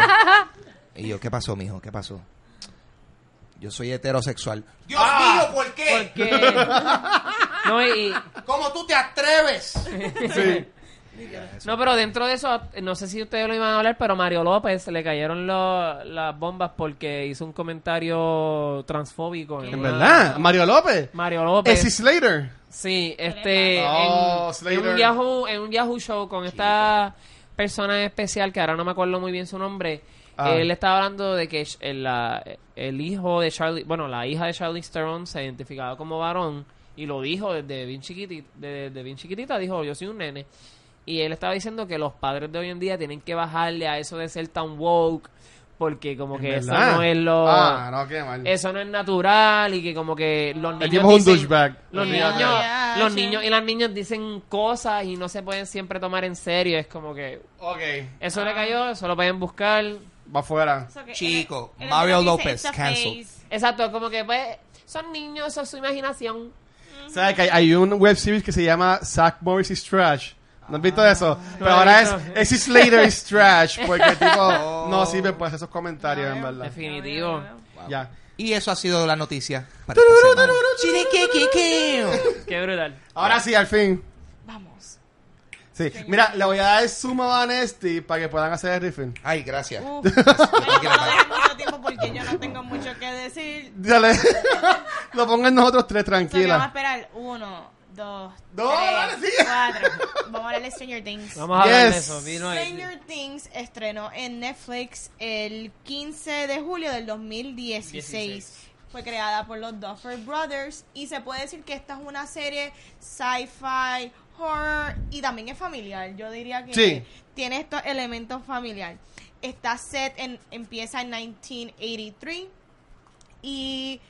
Y yo, ¿qué pasó, mijo? ¿Qué pasó? Yo soy heterosexual. ¡Dios mío, ¿por qué? no y, y- ¿Cómo tú te atreves? Sí. no pero dentro de eso no sé si ustedes lo iban a hablar pero Mario López le cayeron lo- las bombas porque hizo un comentario transfóbico En una- verdad. Mario López. Mario López Slater. Sí, este Oh, en, un Yahoo, en un Yahoo show con esta persona en especial que ahora no me acuerdo muy bien su nombre. Ah. Él estaba hablando de que el, la- el hijo de Charlie, bueno, la hija de Charlie Theron se identificaba como varón y lo dijo desde bien chiquitita, desde bien chiquitita dijo, yo soy un nene. Y él estaba diciendo que los padres de hoy en día tienen que bajarle a eso de ser tan woke porque como que eso no es lo Ah, no, qué mal. eso no es natural y que como que los niños es un dicen- douchebag. los Yeah, niños, yeah, los niños y las niñas dicen cosas y no se pueden siempre tomar en serio. Es como que Ok. eso Ah. le cayó, eso lo pueden buscar. Va afuera. Chico, Mario López, "It's a cancel". face". Exacto, como que pues son niños, eso es su imaginación. ¿Sabes que hay, hay un web series que se llama Zack Morris Trash? ¿No has visto eso? Pero ahora es Essie Slater is trash porque el tipo no sirve pues esos comentarios, en verdad. Definitivo. Ya. Y eso ha sido la noticia para esta semana. Chiriquiquiquiu. Qué brutal. Ahora sí, al fin. Vamos. Sí. Mira, le voy a dar suma a para que puedan hacer el riffing. Ay, gracias. Uf, mucho tiempo porque yo no tengo mucho que decir. Dale. Lo pongan nosotros tres, So que vamos a tranquila. esperar uno, dos, No, dale, tres, sigue. cuatro. Vamos a hablar de Stranger Things. Vamos a hablar de eso. Vino ahí. Stranger Things estrenó en Netflix el 15 de julio del 2016. 16. Fue creada por los Duffer Brothers y se puede decir que esta es una serie sci-fi, horror y también es familiar. Yo diría que Sí. tiene estos elementos familiar. Está set en empieza en 1983 y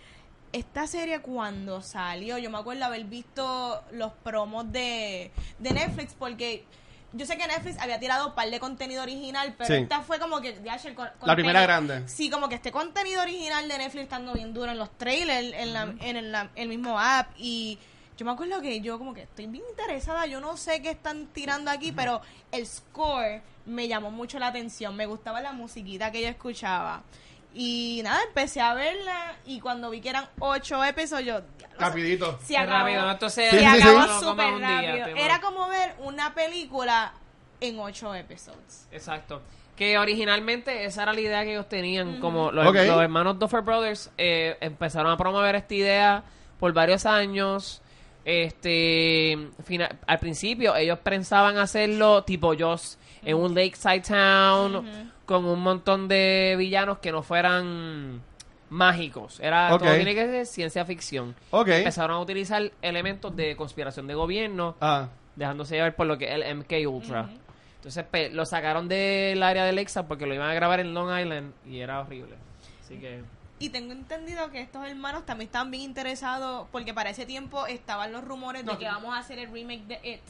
esta serie cuando salió, yo me acuerdo haber visto los promos de, de Netflix porque yo sé que Netflix había tirado un par de contenido original, pero Sí. esta fue como que ya, el con- La primera grande. Sí, como que este contenido original de Netflix estando bien duro en los trailers, en, la, en el, la- el mismo app y yo me acuerdo que yo como que estoy bien interesada, yo no sé qué están tirando aquí, pero el score me llamó mucho la atención, me gustaba la musiquita que yo escuchaba. Y nada, empecé a verla y cuando vi que eran ocho episodios, Rapidito. Se acabó, rápido, ¿no? Esto se, Sí, sí, sí. acabó comes súper rápido. Era como ver una película en ocho episodios. Exacto. Que originalmente esa era la idea que ellos tenían. Como los, hermanos Duffer Brothers eh, empezaron a promover esta idea por varios años. Este, al principio ellos pensaban hacerlo tipo Joss en un lakeside town con un montón de villanos que no fueran mágicos. Era todo tiene que ser ciencia ficción. Empezaron a utilizar elementos de conspiración de gobierno Ah. dejándose llevar por lo que es el MK Ultra. Entonces pe- lo sacaron del área de Lexa porque lo iban a grabar en Long Island y era horrible. Así que Y tengo entendido que estos hermanos también estaban bien interesados porque para ese tiempo estaban los rumores de que vamos a hacer el remake de It.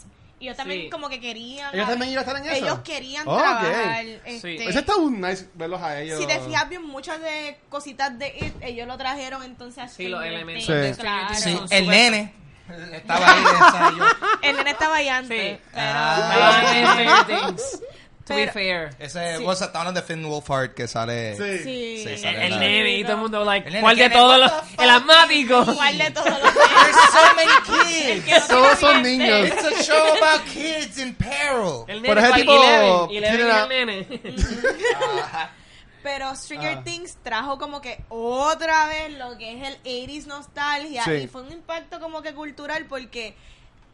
Y ellos también Sí. como que querían... ¿Ellos también iban a estar en eso? Ellos querían Ok. trabajar. Sí. este, Ese está un nice verlos a ellos. Si te fijas bien, muchas de cositas de It, ellos lo trajeron entonces a Sí, los Stranger elementos Things, de Stranger claro. Things Sí, son el súper- nene estaba ahí. o sea, yo- El nene estaba ahí antes. Sí. pero- Ah. Things. To be Pero- fair. ese Sí. town of the Finn Wolfhard que sale. Sí. Sí. Sí, El, sale el la- nene y todo el mundo like, El ¿cuál de todos los el asmático? ¿Cuál de todos los There's so many kids. Todos son niños. It's a show about kids in peril. El Pero nene ese cuál, tipo la- el nene. Pero Stranger Ah. Things trajo como que otra vez lo que es el 80s nostalgia Sí. y fue un impacto como que cultural porque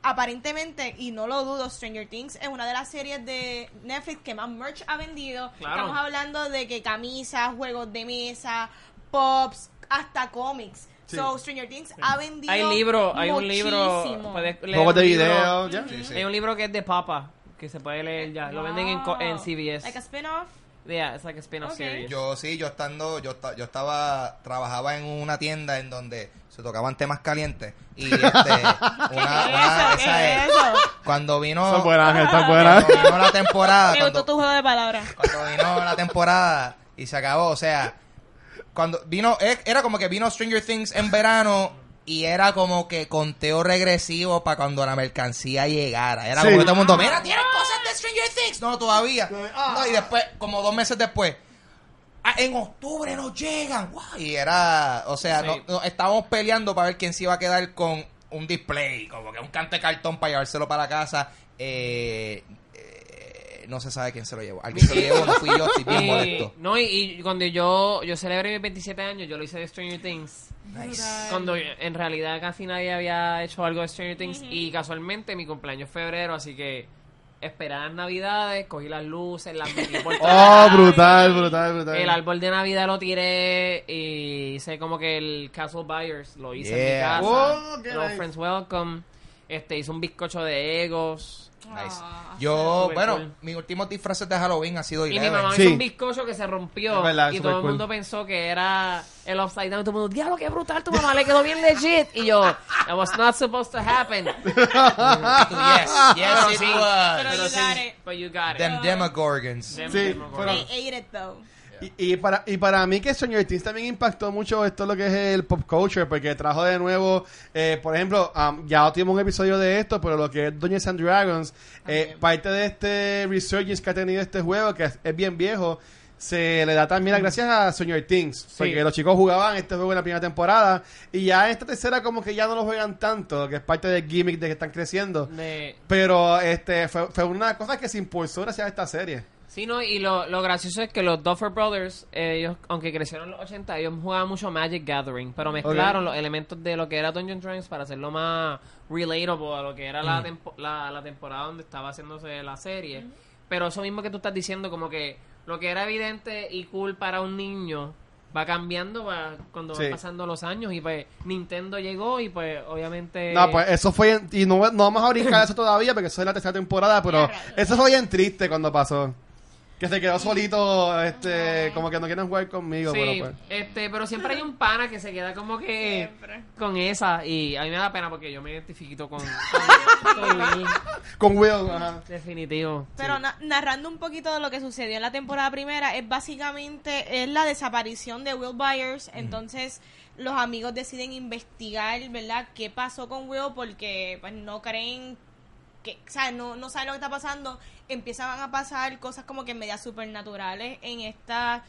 aparentemente, y no lo dudo, Stranger Things es una de las series de Netflix que más merch ha vendido. Claro. Estamos hablando de que camisas, juegos de mesa, pops, hasta cómics. Sí. So Stranger Things ha vendido Hay libro, hay un libro, puedes leer de un libro. video, ya. Sí, sí. Hay un libro que es de Papa, que se puede leer ya. Lo venden en, co- en Wow. CBS. Like a spin-off. Yeah, it's like a spin-off series. Yo sí, yo estando, yo, yo estaba, trabajaba en una tienda en donde se tocaban temas calientes y este, una, una- ¿Qué esa es es, eso? cuando vino, Son buenas, están buenas. cuando vino la temporada, Me cuando, gustó tu juego de palabras. cuando vino la temporada y se acabó, o sea, cuando vino, e- era como que vino Stranger Things en verano y era como que conteo regresivo para cuando la mercancía llegara. Era Sí. como que todo el mundo, mira, tienen cosas de Stranger Things. No, todavía. Ah. No, y después, como dos meses después, "Ah, en octubre nos llegan. Y era, o sea, Sí. no- no- estábamos peleando para ver quién se iba a quedar con un display, como que un canto de cartón para llevárselo para la casa. Eh, no se sabe quién se lo llevó. Alguien se lo llevó, no fui yo, estoy bien Y, molesto. no, y, y cuando yo, yo celebré mis 27 años, yo lo hice de Stranger Things. Nice. Cuando en realidad casi nadie había hecho algo de Stranger Things. Y casualmente mi cumpleaños es febrero, así que esperé las navidades, cogí las luces, las metí por Oh, brutal, brutal, brutal. El árbol de Navidad lo tiré y hice como que el Castle Buyers lo hice en mi casa. Oh, nice. Friends Welcome. Este, hice un bizcocho de egos. Nice. Ah, Yo, Super bueno, cool. mis últimos disfraces de Halloween ha sido Y mi mamá Sí. hizo un bizcocho que se rompió. Verdad, y todo el cool. mundo pensó que era el upside down. Y todo el mundo, diablo, qué brutal, tu mamá le quedó bien legit. Y yo, that was not supposed to happen. yes, yes, Pero it sí. was. Pero you got it. But you got it. Them Demogorgons. Them Sí, Demogorgons. They ate it though. Y, y para, y para mí que Stranger Things también impactó mucho esto lo que es el pop culture, porque trajo de nuevo, eh, por ejemplo, um, ya tuvimos un episodio de esto, pero lo que es Dungeons and Dragons, eh, parte de este resurgence que ha tenido este juego, que es, es bien viejo, se le da también las gracias a Stranger Things, porque los chicos jugaban este juego en la primera temporada, y ya esta tercera como que ya no lo juegan tanto, que es parte del gimmick de que están creciendo. Pero este fue, fue una cosa que se impulsó gracias a esta serie. Sí, no, y lo, lo gracioso es que los Duffer Brothers, eh, ellos, aunque crecieron en los 80, ellos jugaban mucho Magic Gathering, pero mezclaron los elementos de lo que era Dungeons Dragons para hacerlo más relatable a lo que era la, tempo- la, la temporada donde estaba haciéndose la serie. Pero eso mismo que tú estás diciendo, como que lo que era evidente y cool para un niño va cambiando va- cuando Sí. van pasando los años y pues Nintendo llegó y pues obviamente... No, pues eso fue. en- y no, no vamos a brincar eso todavía porque eso es la tercera temporada, pero eso fue bien triste cuando pasó. Que se quedó solito, este, como que no quieren jugar conmigo, Sí, pero pues. este, pero siempre hay un pana que se queda como que Siempre. con esa y a mí me da pena porque yo me identifico con, con, Will, Con Will, ajá. definitivo. Pero na- narrando un poquito de lo que sucedió en la temporada primera, es básicamente es la desaparición de Will Byers. Entonces, los amigos deciden investigar, ¿verdad? ¿Qué pasó con Will? Porque pues no creen que, o sea, no, no saben lo que está pasando. Empiezan a pasar cosas como que medias supernaturales en esta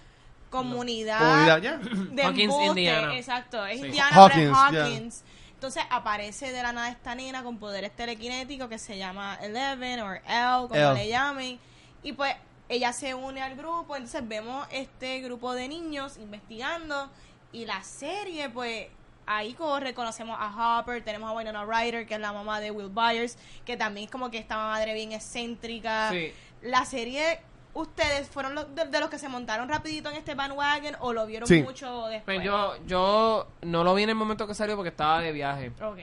comunidad, Comunidad, ya. de Hawkins, embuste. Indiana. Exacto, es Sí. Indiana, Hawkins. Entonces aparece de la nada esta nena con poderes telequinéticos que se llama Eleven o L, como Elle. le llamen. Y pues ella se une al grupo, entonces vemos este grupo de niños investigando y la serie pues ahí corre, conocemos a Hopper, tenemos a Winona Ryder que es la mamá de Will Byers, que también es como que esta madre bien excéntrica. Sí. La serie, ¿ustedes fueron los de, de los que se montaron rapidito en este bandwagon o lo vieron Sí. mucho después? Pues yo, yo no lo vi en el momento que salió porque estaba de viaje. Ok.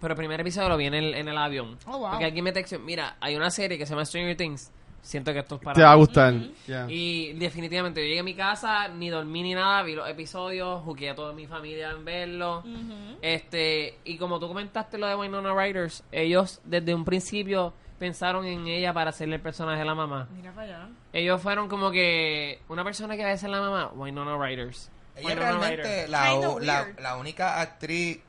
Pero el primer episodio lo vi en el, en el avión. Oh, wow. Porque alguien me textó, mira, hay una serie que se llama Stranger Things. Siento que esto es para... Te va a gustar. Y definitivamente yo llegué a mi casa, ni dormí ni nada, vi los episodios, jugué a toda mi familia en verlo. Este, y como tú comentaste lo de Winona Riders, ellos desde un principio pensaron en ella para hacerle el personaje de la mamá. Mira para allá. Ellos fueron como que una persona que va a ser la mamá, Winona Riders. Ella es Winona realmente la, la, la única actriz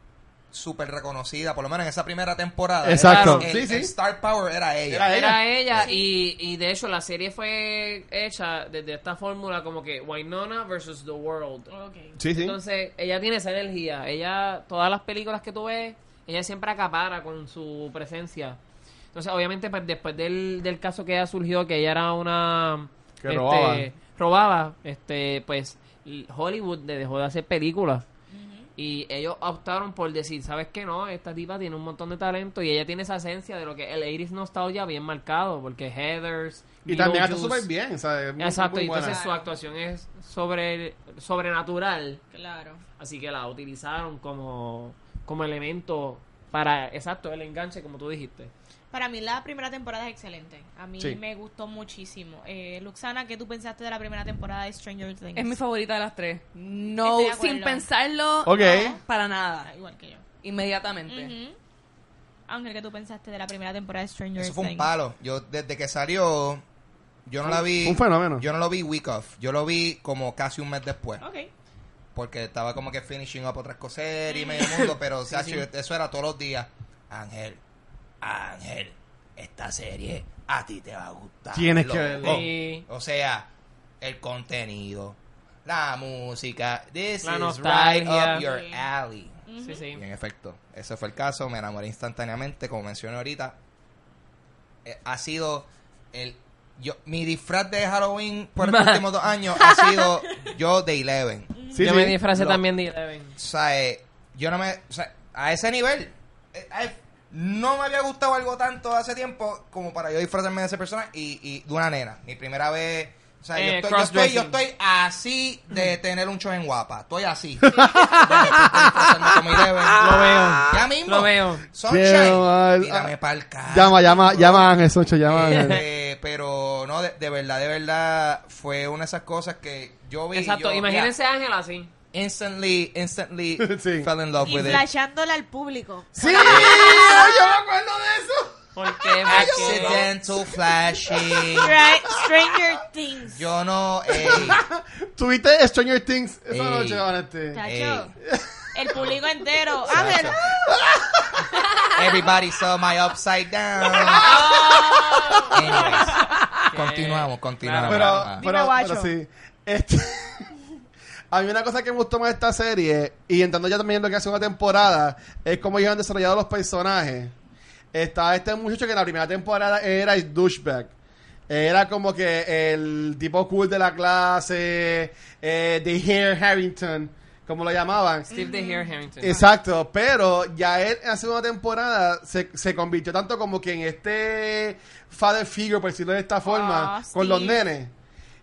súper reconocida, por lo menos en esa primera temporada. Exacto. El, Sí, el sí. Star Power era ella. Era Era ella y, y de hecho la serie fue hecha desde esta fórmula como que Winona versus the world. Ok. Sí, sí. Entonces, ella tiene esa energía. Ella, todas las películas que tú ves, ella siempre acapara con su presencia. Entonces, obviamente, pues después del, del caso que ella surgió, que ella era una... Que robaba. robaba, este, pues Hollywood le dejó de hacer películas. Y ellos optaron por decir, ¿sabes qué? No, esta tipa tiene un montón de talento y ella tiene esa esencia de lo que el 80s nostalgia bien marcado, porque Heathers... Y también está Beetlejuice- súper bien, ¿sabes? Muy- Exacto, muy y entonces su actuación es sobre sobrenatural, Claro. así que la utilizaron como, como elemento para, exacto, el enganche, como tú dijiste. Para mí la primera temporada es excelente. A mí Sí. me gustó muchísimo. Eh, Luxana, ¿qué tú pensaste de la primera temporada de Stranger Things? Es mi favorita de las tres. No, sin pensarlo, Ok. no, para nada. Ah, igual que yo. Inmediatamente. Ujú. Ángel, ¿qué tú pensaste de la primera temporada de Stranger Eso fue un Things? palo. Yo, desde que salió, yo no la vi. Un fenómeno. Yo no lo vi week off. Yo lo vi como casi un mes después. Ok. Porque estaba como que finishing up otras cosas y medio mundo. Pero, eso era todos los días. Ángel, Ángel, esta serie a ti te va a gustar. Tienes que. Sí. O sea, el contenido, la música. This La is nostalgia. right up your Sí. alley. Sí, sí. Y en efecto, ese fue el caso. Me enamoré instantáneamente, como mencioné ahorita. Eh, ha sido el. Yo, mi disfraz de Halloween por estos últimos dos años ha sido yo de Eleven. Sí, Yo sí. me disfracé Lo- también de Eleven. O sea, eh, yo no me. O sea, a ese nivel. eh, eh, no me había gustado algo tanto hace tiempo como para yo disfrazarme de esa persona y, y de una nena. Mi primera vez. O sea, yo, Eh, estoy, yo, estoy, yo estoy así de tener un show en guapa. Estoy así. Lo veo. Ya mismo. Lo veo. Sunshine. Tírame pa'l carro. Llama, llama, llama a Ángel, Soncho, llama a Ángel. Eh, pero no, de, de verdad, de verdad, fue una de esas cosas que yo vi. Exacto, yo, imagínense a Ángel así. Instantly, instantly Sí. fell in love Y with it. flashándole al público. ¡Sí! ¡Yo me acuerdo de eso! ¿Por qué? Porque- Accidental flashing. Right, Stranger Things. Yo no, ey, ¿Tuviste Stranger Things esa Ey. noche? Tacho. Ey. El público entero. Ángel. everybody saw my upside down. Oh. Anyways, continuamos, continuamos. Pero, Ah. Pero, guacho. pero sí. Este, a mí una cosa que me gustó más de esta serie, y entrando ya también en lo que hace una temporada, es cómo ellos han desarrollado los personajes. Está este muchacho que en la primera temporada era el douchebag. Era como que el tipo cool de la clase, eh, de Hair Harrington, como lo llamaban. Steve the Hair Harrington. Exacto, pero ya él la segunda temporada se, se convirtió tanto como que en este father figure, por decirlo de esta forma, Ah, con los nenes.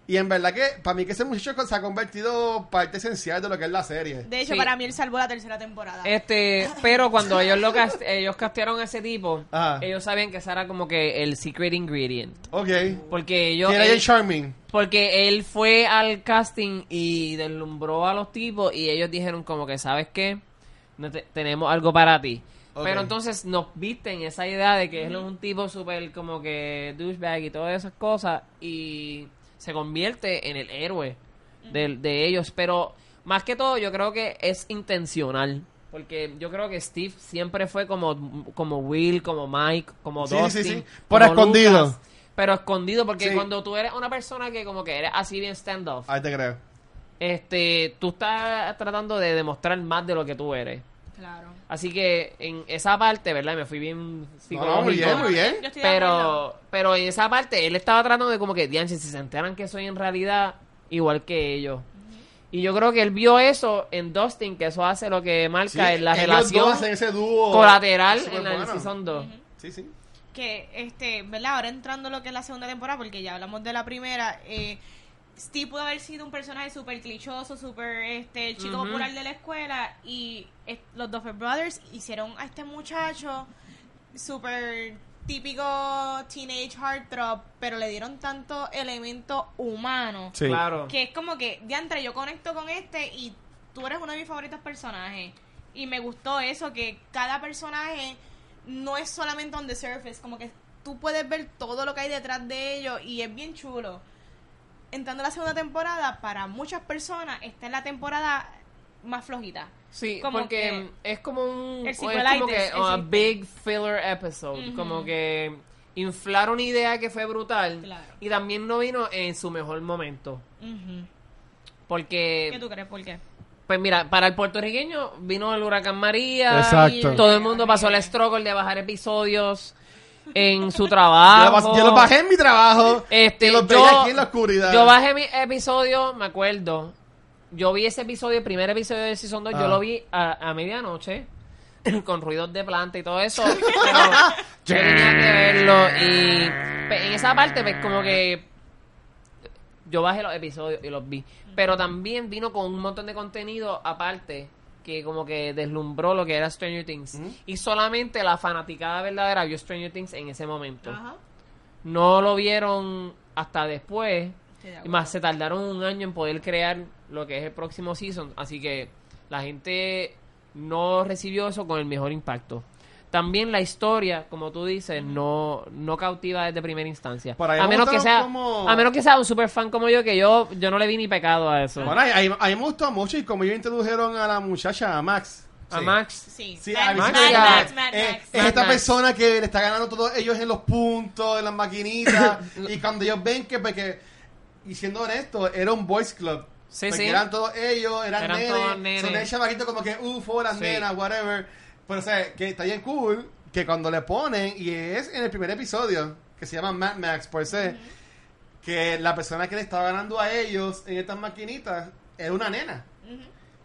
Y en verdad que, para mí que ese muchacho se ha convertido parte esencial de lo que es la serie. De hecho, Sí. para mí él salvó la tercera temporada. Este, pero cuando ellos lo cast- ellos castearon a ese tipo, Ajá. ellos sabían que ese era como que el secret ingredient. Ok. Porque ellos ¿Quién él- el Charming? porque él fue al casting y deslumbró a los tipos y ellos dijeron como que, ¿sabes qué? No te- tenemos algo para ti. Ok. Pero entonces nos visten esa idea de que él es un tipo súper como que douchebag y todas esas cosas y se convierte en el héroe de, de ellos. Pero más que todo yo creo que es intencional. Porque yo creo que Steve siempre fue como, como Will, como Mike, como Sí, Dustin. sí, sí. Por como escondido. Lucas. pero escondido porque cuando tú eres una persona que como que eres así bien standoff, Ahí te creo. este, tú estás tratando de demostrar más de lo que tú eres. Claro. Así que en esa parte, ¿verdad? Me fui bien psicológico. no, muy bien, muy bien. Pero, pero en esa parte él estaba tratando de como que, dianche, si se enteran que soy en realidad igual que ellos. Y yo creo que él vio eso en Dustin, que eso hace lo que marca Sí, en la relación ese dúo colateral en la bueno. Season 2. Sí, sí. que este, ¿verdad? Ahora entrando lo que es la segunda temporada, porque ya hablamos de la primera, eh, Steve pudo haber sido un personaje súper clichoso, súper este, el chico popular de la escuela, y eh, los Duffer Brothers hicieron a este muchacho súper típico teenage heartthrob, pero le dieron tanto elemento humano Sí. Claro. que es como que, diantre, yo conecto con este y tú eres uno de mis favoritos personajes. Y me gustó eso, que cada personaje no es solamente on the surface, como que tú puedes ver todo lo que hay detrás de ellos y es bien chulo. Entrando a la segunda temporada, para muchas personas, esta es la temporada más flojita. Sí, Como porque que es como un el es como que a existe. big filler episode, como que inflar una idea que fue brutal Claro. y también no vino en su mejor momento, Ujú. porque ¿Qué tú crees? ¿Por qué? pues mira, para el puertorriqueño vino el huracán María, Exacto. todo el mundo pasó el struggle de bajar episodios en su Yo, trabajo. bas- yo lo bajé en mi trabajo Este, y los yo- veía aquí en la oscuridad. Yo bajé mi episodio, me acuerdo. Yo vi ese episodio, el primer episodio de Season 2, Ah. yo lo vi a, a medianoche, con ruidos de planta y todo eso. Pero yo tenía que verlo y pues, en esa parte, pues como que yo bajé los episodios y los vi. Pero también vino con un montón de contenido aparte que como que deslumbró lo que era Stranger Things. Y solamente la fanaticada verdadera vio Stranger Things en ese momento Ajá. no lo vieron hasta después. Y más se tardaron un año en poder crear lo que es el próximo season. Así que la gente no recibió eso con el mejor impacto. También la historia, como tú dices, no, no cautiva desde primera instancia. Por ahí A me menos, que sea, como- a menos que sea un super fan como yo, que yo, yo no le vi ni pecado a eso. Bueno, a, a- a mí me gustó mucho y como ellos introdujeron a la muchacha, a Max. a. Max. Sí, Sí, Mad a Max, Max, Mad. Max, Mad Eh, Max. es esta persona que le está ganando todos ellos en los puntos, en las maquinitas. y cuando ellos ven que, pues, que, y siendo honesto, era un boys club. Sí, Porque sí. eran todos ellos, eran, Eran nenes. Son como que, ufo, las Sí. nenas, whatever. Pero, o sea, que está bien cool que cuando le ponen, y es en el primer episodio, que se llama Mad Max, por ser, que la persona que le estaba ganando a ellos en estas maquinitas era una nena.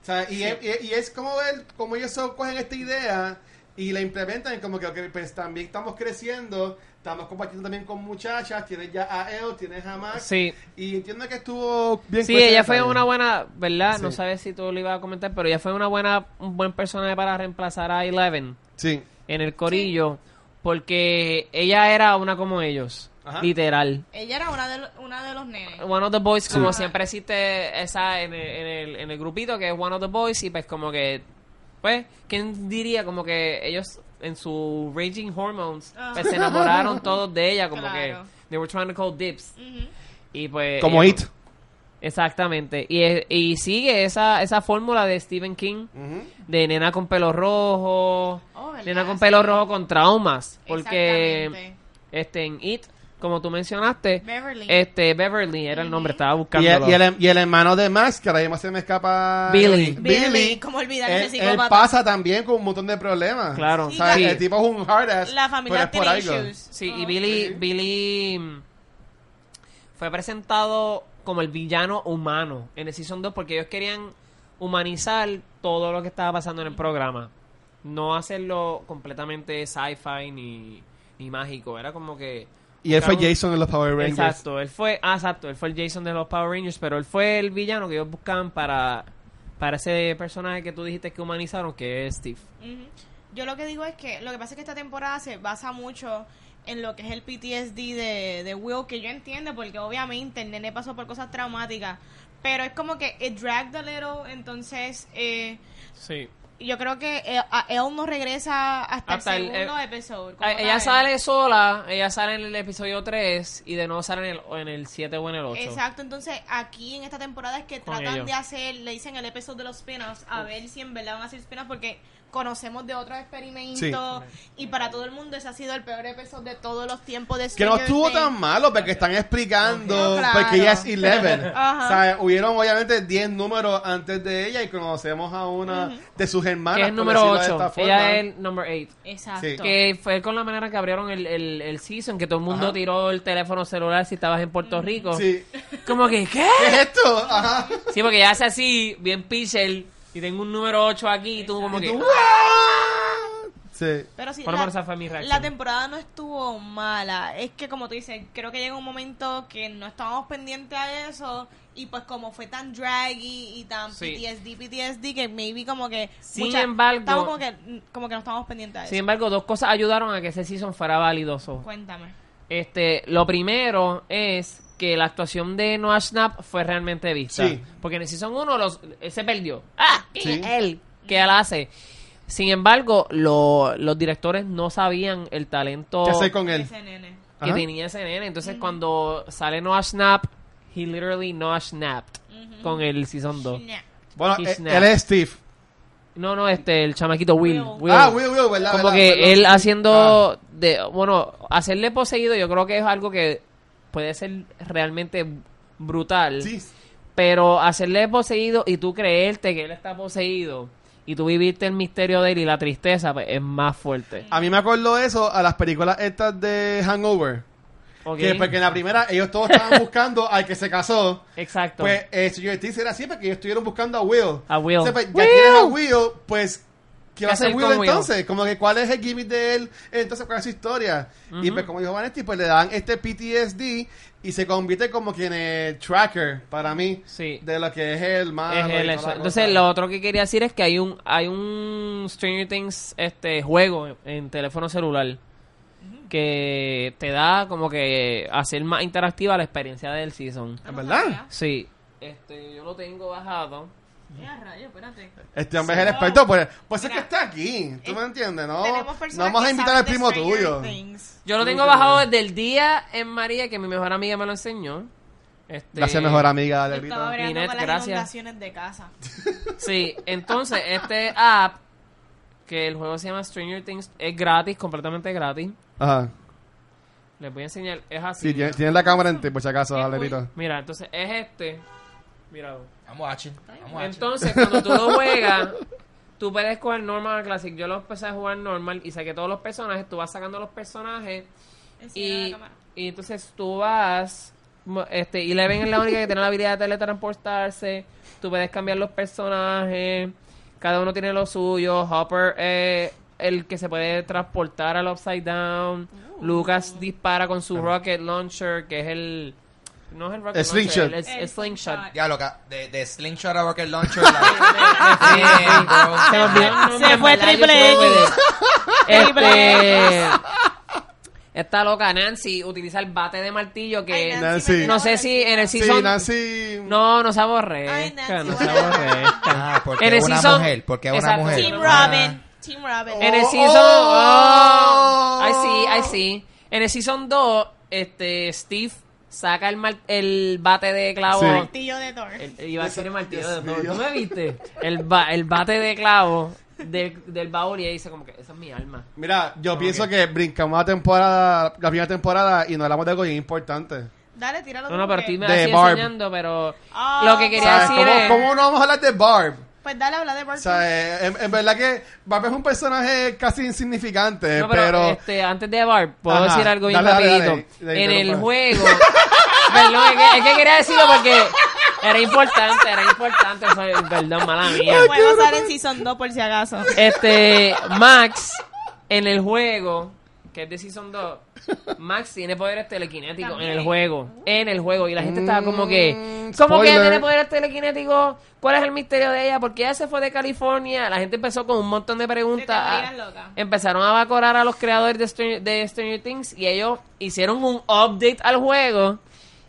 O sea, y, es, y- y es como ver cómo ellos cogen esta idea y la implementan y como que ok, pues también estamos creciendo, estamos compartiendo también con muchachas, tienes ya a Elle, tienes a Max. Sí. Y entiendo que estuvo bien Sí, ella fue una buena, ¿verdad? No sabes si tú lo ibas a comentar, pero ella fue una buena, un buen personaje para reemplazar a Eleven. Sí. en el corillo porque ella era una como ellos, Ajá. literal. Ella era una de, lo- una de los nenes. One of the boys, como siempre existe esa en el, en, el, en el grupito que es One of the boys y pues como que, pues, ¿quién diría como que ellos en su raging hormones Ah. pues, se enamoraron todos de ella como Claro. que they were trying to call dips y pues Como ella- It. exactamente y, es- y sigue esa esa fórmula de Stephen King de nena con pelo rojo Oh, nena con pelo rojo con traumas porque este en It como tú mencionaste Beverly. este Beverly era el nombre estaba Y buscando el, y, el, y el hermano de Max, que ahora mismo se me escapa. Billy. Billy, Billy. ¿cómo olvidar él, ese él pasa también con un montón de problemas. Claro, O sea, sí. el tipo es un hard ass. La familia pero es por tiene algo. issues. Sí, y Oh. Billy, Sí. Billy mm, fue presentado como el villano humano en el Season 2 porque ellos querían humanizar todo lo que estaba pasando en el programa. No hacerlo completamente sci-fi ni, ni mágico. Era como que... Y él fue Jason en los Power Rangers. Exacto, él fue, ah, exacto, él fue el Jason de los Power Rangers, pero él fue el villano que ellos buscaban para, para ese personaje que tú dijiste que humanizaron, que es Steve. Ujú. Yo lo que digo es que lo que pasa es que esta temporada se basa mucho en lo que es el PTSD de, de Will, que yo entiendo porque obviamente el nene pasó por cosas traumáticas, pero es como que it dragged a little, entonces eh, Sí. Yo creo que eh, él no regresa hasta, Hasta el- segundo eh, episodio. ella sale sola, ella sale en el episodio 3 y de nuevo sale en el, en el 7 o en el 8. Exacto, entonces aquí en esta temporada es que Con tratan ellos. de hacer, le dicen el episodio de los spin-offs, a ver si en verdad van a hacer spin-offs porque conocemos de otros experimentos y para todo el mundo ese ha sido el peor episodio de todos los tiempos de Que no Stranger estuvo Things. tan malo porque están explicando No, claro. porque ella es Eleven. Ajá. O sea, hubieron obviamente 10 números antes de ella y conocemos a una de sus hermanas. que es el número decirlo de 8. esta forma. Ella es el number 8. Exacto. Sí. Que fue con la manera que abrieron el, el, el season, que todo el mundo Ajá. tiró el teléfono celular si estabas en Puerto Rico. Sí. Como que, ¿qué? ¿Qué es esto? Ajá. Sí, porque ya hace así, bien pitcher, y tengo un número 8 aquí, y tú como que... Sí. Pero sí, la, esa fue mi reacción. la temporada no estuvo mala. Es que, como tú dices, creo que llega un momento que no estábamos pendientes a eso. Y pues, como fue tan draggy y tan Sí. PTSD, PTSD, que maybe como que. Sin embargo- Estamos como que, como que no estábamos pendientes a eso. Sin embargo, dos cosas ayudaron a que ese season fuera validoso. Cuéntame. Este, lo primero es que la actuación de Noah Schnapp fue realmente vista. Sí. Porque en el Season 1 los, se perdió. ¡Ah! ¿Quién Sí. él? ¿Qué él hace? Sin embargo, lo- los directores no sabían el talento ¿Qué hacer con él? Ese nene. que Ajá. tenía ese nene. Entonces, cuando sale Noah Schnapp, he literally Noah Schnapped con el Season 2. Nah. Bueno, He eh, snapped. él es Steve. No, no, este, el chamaquito Will. Will. Ah, Will, Will, ¿verdad? Como verdad, que verdad. él haciendo Ah. de bueno hacerle poseído yo creo que es algo que puede ser realmente brutal Sí. pero hacerle poseído y tú creerte que él está poseído y tú vivirte el misterio de él y la tristeza pues, es más fuerte A mí me acordó eso a las películas estas de Hangover. ¿Ok? Que porque en la primera ellos todos estaban buscando al que se casó. exacto Pues eh, Things era así porque ellos estuvieron buscando a Will. A Will. Entonces, pues, ya Will. tienes a Will, pues ¿qué va a ¿Qué hacer Will entonces? Como que cuál es el gimmick de él, entonces cuál es su historia. Y pues como dijo Vanetti, pues le dan este PTSD y se convierte como que en el tracker para mí Sí. de lo que es el. Es la Entonces, lo otro que quería decir es que hay un hay un Stranger Things este juego en teléfono celular que te da como que hacer más interactiva la experiencia del season. ¿En verdad? Sí. Este, yo lo tengo bajado. Ya, rayo, espérate. Este hombre es el experto, pues, pues es que está aquí. ¿Tú eh, me entiendes? No, no vamos a invitar al primo tuyo. Things. Yo lo tengo sí, bajado desde el día en María que mi mejor amiga me lo enseñó. Este, Gracias, mejor amiga de estaba con las gracias. inundaciones de casa. Sí, entonces este app que el juego se llama Stranger Things es gratis, completamente gratis. Ajá. Les voy a enseñar, es así. Sí, tienes, la cámara en ti, por si acaso. Rito. Mira, entonces es este. Mira. Vamos a watching. Vamos. Entonces, cuando tú lo juegas, tú puedes coger normal o classic. Yo lo empecé a jugar normal y saqué todos los personajes. Tú vas sacando los personajes y, y entonces tú vas. Este, Eleven es la única que tiene la habilidad de teletransportarse. Tú puedes cambiar los personajes. Cada uno tiene lo suyo. Hopper es el que se puede transportar al Upside Down. Lucas dispara con su rocket launcher, que es el. No es el rocket El slingshot. launcher, el, el- el El slingshot. slingshot. Ya, loca, de, de Slingshot a Rocket Launcher. Sí. Se fue Triple X. Este. Esta loca Nancy utiliza el bate de martillo que. Ay, Nancy. no sé si en el Sí, season. Nancy. No, no se Ay, aborrezca, Nancy, no se aborrezca. Ah, porque En el es una season- mujer. Porque es una Exacto. mujer. Team Ah. Robin. Team Robin. En el Oh, season. oh. Oh, ay, sí, ay, sí. En el season 2, este, Steve saca el, mar- el bate de clavo. Sí. Martillo de Thor. El- iba a decir el martillo de Thor. ¿Tú me viste? El, ba- el bate de clavo de- del baúl y ahí dice como que esa es mi alma. Mira, yo pienso que brincamos la temporada, la primera temporada y no hablamos de algo bien importante. Dale, tíralo. No, no, pero tú me Barb. enseñando, pero Ah, lo que quería ¿Sabes? decir ¿Cómo, es... cómo no vamos a hablar de Barb? Pues dale, habla de O Barton. sea, eh, en, en verdad que Barb es un personaje casi insignificante, No, pero, pero... este, antes de Barb, puedo Ajá, decir algo bien rapidito. dale, dale, en el juego... perdón, es que, es que quería decirlo porque era importante, era importante. soy- perdón, mala mía. El juego sale en Season 2 por si acaso. Este, Max, en el juego, que es de Season 2, Max tiene poderes telequinéticos También. en el juego. En el juego. Y la gente estaba como que. Mm, ¿Cómo que tiene poderes telequinéticos? ¿Cuál es el misterio de ella? Porque ella se fue de California. La gente empezó con un montón de preguntas. De. Empezaron a vacorar a los creadores de Stranger, de Stranger Things. Y ellos hicieron un update al juego.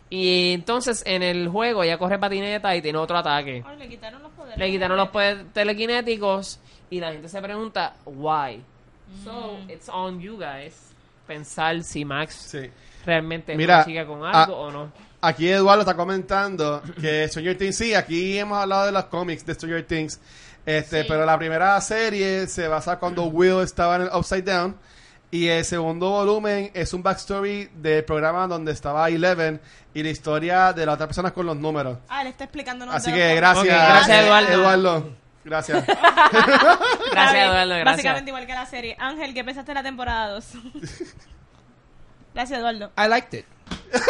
Y entonces en el juego ella corre patineta y tiene otro ataque. Le quitaron los poderes. Le quitaron los poderes telequinéticos y la gente se pregunta, why? So, it's on you guys pensar si Max Sí. realmente es Mira, una chica con algo ah, o no. Aquí Eduardo está comentando que Stranger Things, sí, aquí hemos hablado de los cómics de Stranger Things, este, Sí. pero la primera serie se basa cuando Will estaba en el Upside Down y el segundo volumen es un backstory del programa donde estaba Eleven y la historia de las otras personas con los números. Ah, le está explicándonos. Así que gracias, Ok, gracias, Eduardo. Eduardo. Gracias. Gracias, Eduardo, gracias. Básicamente igual que la serie. Ángel, ¿qué pensaste de la temporada 2? gracias, Eduardo. I liked it.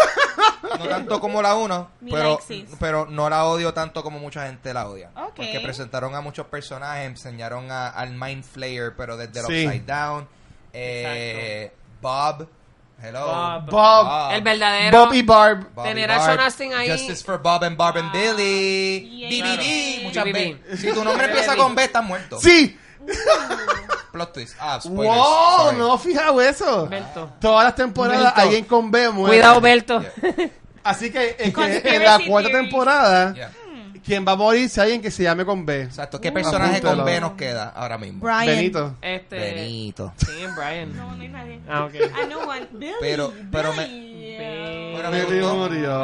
No tanto como la 1, Me pero, like pero no la odio tanto como mucha gente la odia. Ok. Porque presentaron a muchos personajes, enseñaron a- al Mind Flayer, pero desde el Sí. Upside Down. Eh, Bob. Hello. Bob. Bob. El verdadero. Bob y Barb. Bob y Tener a Barb. Sean Astin ahí. Justice for Bob and Bob and Billy. Yeah. BBB. Muchas. B. Si tu nombre empieza con B, estás muerto. Sí. Plot twist. Ah, spoilers. Wow, Sorry. no fijado eso. Berto. Todas las temporadas Berto. alguien con B muere. Cuidado, Berto. Yeah. Así que, en, que en la cuarta theory. temporada, Yeah. Quien va a morir es alguien que se llame con B. Exacto. ¿Qué Uh, personaje con. B nos queda ahora mismo? Brian. Benito. Este. Benito. Sí, Brian. No, no hay nadie. Ah, ok. I know one. Billy. Pero- pero me-. Pero me Billy gustó. murió.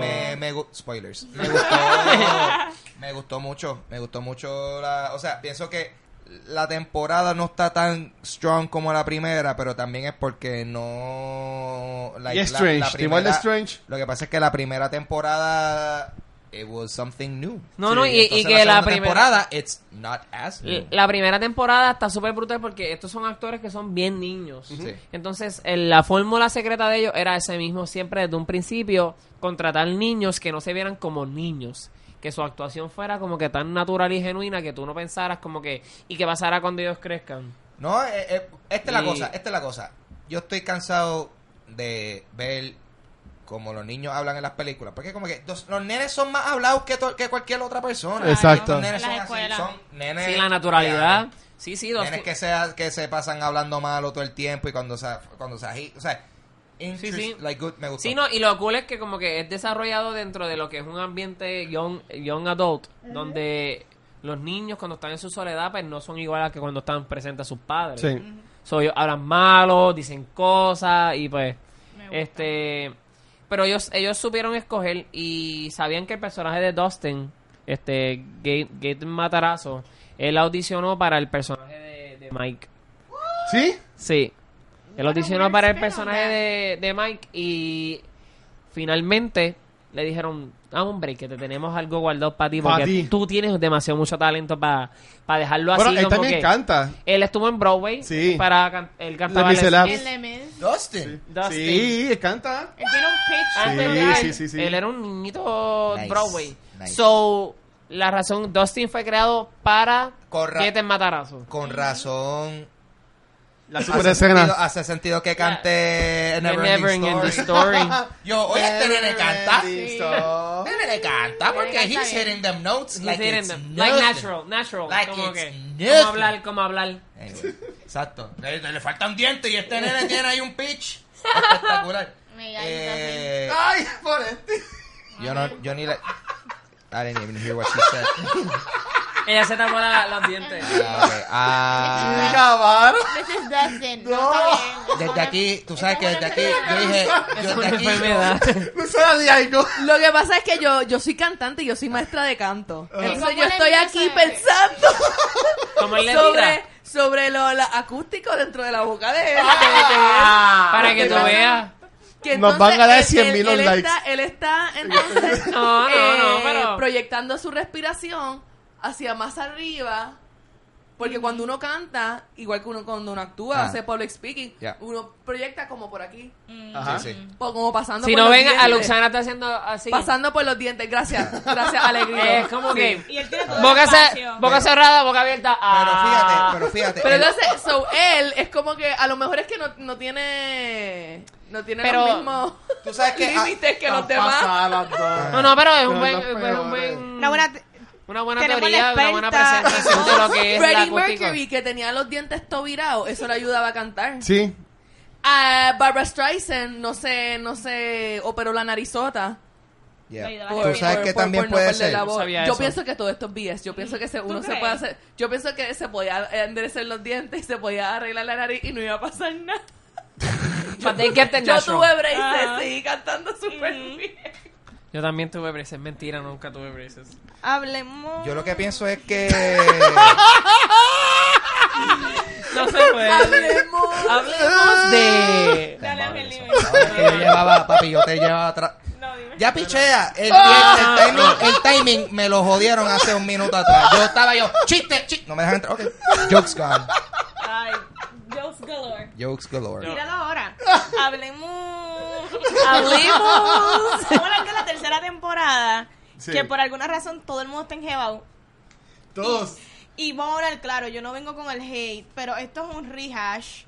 Me, me, spoilers. Me gustó. me gustó mucho. Me gustó mucho la. O sea, pienso que la temporada no está tan strong como la primera, pero también es porque no. like, y la- Strange. la ¿Te igual de primera- Strange? Lo que pasa es que la primera temporada. It was something new. No, no, y- que la primera- temporada, it's not as new. La primera temporada está súper brutal porque estos son actores que son bien niños. Sí. Entonces, el- la fórmula secreta de ellos era ese mismo siempre desde un principio, contratar niños que no se vieran como niños. Que su actuación fuera como que tan natural y genuina que tú no pensaras como que... ¿Y qué pasará cuando ellos crezcan? No, eh, eh, esta es la cosa, esta es la cosa. Yo estoy cansado de ver como los niños hablan en las películas. Porque como que los, los nenes son más hablados que, to- que cualquier otra persona. Exacto. Los nenes En son así, son nenes... Sí, la naturalidad. reales. Sí, sí, dos- Nenes que, sea, que se pasan hablando malo todo el tiempo y cuando se, cuando se agi- O sea, interest- sí. like good, me gustó. Sí, no, y lo cool es que como que es desarrollado dentro de lo que es un ambiente young, young adult, donde los niños cuando están en su soledad pues no son igual a que cuando están presentes a sus padres. Sí. So, ellos hablan malo, dicen cosas y pues Me gusta. este pero ellos ellos supieron escoger y sabían que el personaje de Dustin, este Gate, Gate Matarazo, él audicionó para el personaje de, de Mike. ¿Sí? Sí. Él audicionó para el personaje de, de Mike y finalmente le dijeron, ah, hombre, que te tenemos algo guardado para ti Pa' porque ti. tú tienes demasiado mucho talento para dejarlo Bueno, así él como también que canta. él estuvo en Broadway Sí. para can- él cantaba. Dustin. Dustin. Sí, él canta. Él tiene un pitch. Antes Sí, sí, sí, sí. Él era un niñito Nice, Broadway. nice. So, la razón, Dustin fue creado para Corra- que te matarazo. Con razón. La Hace super sentido, escena. hace sentido que cante The Never, Never Ending Story. Story. Yo, oye, este nene canta. Este nene canta porque canta he's bien. hitting them notes He's like it's them. Like natural, natural. Like como it's que, como hablar, como hablar. Anyway, exacto. Le, le falta un diente y este nene tiene ahí un pitch espectacular. Me da Eh, Ay, por este. yo no, yo ni le. I didn't even hear what she said. Ella se tapó la- los dientes. Ah, ok. Ah, Cabrón. This is Dustin. No, desde aquí, tú sabes que desde aquí, yo dije, yo desde aquí, enfermedad. No suena de algo. Lo que pasa es que yo, yo soy cantante y yo soy maestra de canto. Entonces ¿Cómo yo estoy aquí pensando sobre, sobre lo la acústico dentro de la boca de él. Ah, para que tú veas. Que Nos van a dar él- 100,000 él- los él likes. Está, él está entonces No, no, no, eh, pero- proyectando su respiración hacia más arriba Porque cuando uno canta, igual que uno cuando uno actúa, Ah. hace public speaking, uno proyecta como por aquí, Ajá. Sí, como pasando Si por no los ven a dientes. Luxana está haciendo así. Pasando por los dientes, gracias, gracias, alegría. Es como que. Y él tiene todo el Boca, espacio. boca cerrada, boca abierta. Pero ah. fíjate, pero fíjate. Pero entonces, so, él es como que a lo mejor es que no, no tiene no tiene Pero- los mismos Tú sabes que, ah, límites que los demás. No, no, pero es un buen, es un buen- Una buena... una buena tenemos teoría, una buena presentación de lo que es Freddie. Mercury, que tenía los dientes tobirados, eso le ayudaba a cantar. Sí. A Barbara Streisand, no sé, no sé, operó la narizota. Yeah. Tú sabes que también puede ser. Yo pienso que todo esto es BS. Yo pienso que se, uno se puede hacer. Yo pienso que se podía enderezar los dientes y se podía arreglar la nariz y no iba a pasar nada. Yo tuve braces, Ajá. seguí cantando súper bien. Yo también tuve braces. Mentira, nunca tuve braces. Hablemos... Yo lo que pienso es que. No se puede. Hablemos. Hablemos de... Dale, que yo llevaba, papi, yo te llevaba atrás. No, dime. Ya pichea. El, el, el timing, el timing me lo jodieron hace un minuto atrás. Yo estaba yo, chiste, chiste. No me dejan entrar. Ok. Jokes gone. Ay, jokes galore. Jokes galore. Tíralo ahora. Hablemos. Hablemos. Hablar de la tercera temporada. Sí. Que por alguna razón todo el mundo está enjebado. Todos. Y vamos a hablar claro, yo no vengo con el hate, pero esto es un rehash.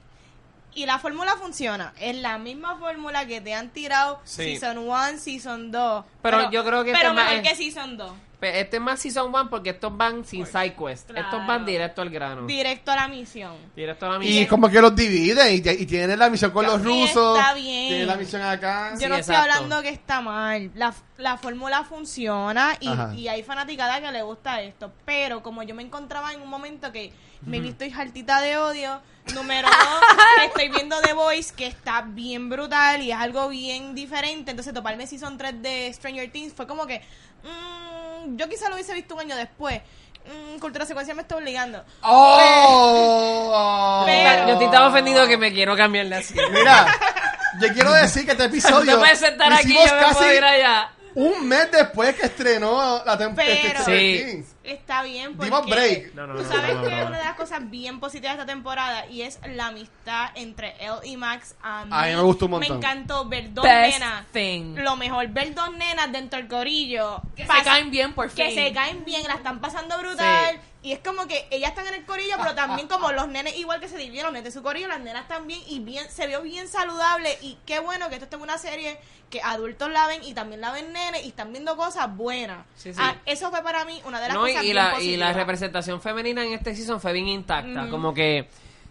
Y la fórmula funciona. Es la misma fórmula que te han tirado Sí. Season 1, Season 2. Pero yo creo que Pero este mejor que Season 2. Este es más Season 1 porque estos van sin side quest. Claro. Estos van directo al grano. Directo a la misión. Directo a la Y misión. como que los dividen y, y tienen la misión con los Y rusos. está bien. Tienen la misión acá. Yo Sí, no estoy hablando que está mal. La, la fórmula funciona y, y hay fanaticada que le gusta esto. Pero como yo me encontraba en un momento que me he visto hartita de odio, número dos, estoy viendo The Voice que está bien brutal y es algo bien diferente. Entonces toparme Season 3 de Stranger Things fue como que... mm, yo quizá lo hubiese visto un año después. Mm, cultura secuencial me está obligando. ¡Oh! Pero- Yo estoy tan ofendido que me quiero cambiar de así. Mira, yo quiero decir que este episodio. No puedes sentar aquí, hicimos yo me casi puedo ir allá. Un mes después que estrenó la temporada. Pero- Sí. Está bien porque... Dimos break. No, no, Tú sabes que es una de las cosas bien positivas de esta temporada y es la amistad entre él y Max. A mí, A mí me gustó un montón. Me encantó ver dos Best nenas. thing. Lo mejor, ver dos nenas dentro del corillo. Que se caen bien por fin. Que se caen bien, la están pasando brutal. Sí. Y es como que ellas están en el corillo, pero también como los nenes igual que se dividieron, los nenes de su corillo, las nenas también. Y bien se vio bien saludable. Y qué bueno que esto esté en una serie que adultos la ven y también la ven nenes y están viendo cosas buenas. Sí, sí. Ah, eso fue para mí una de las No, y, cosas y bien la, y positivas. la representación femenina en este season fue bien intacta. Como que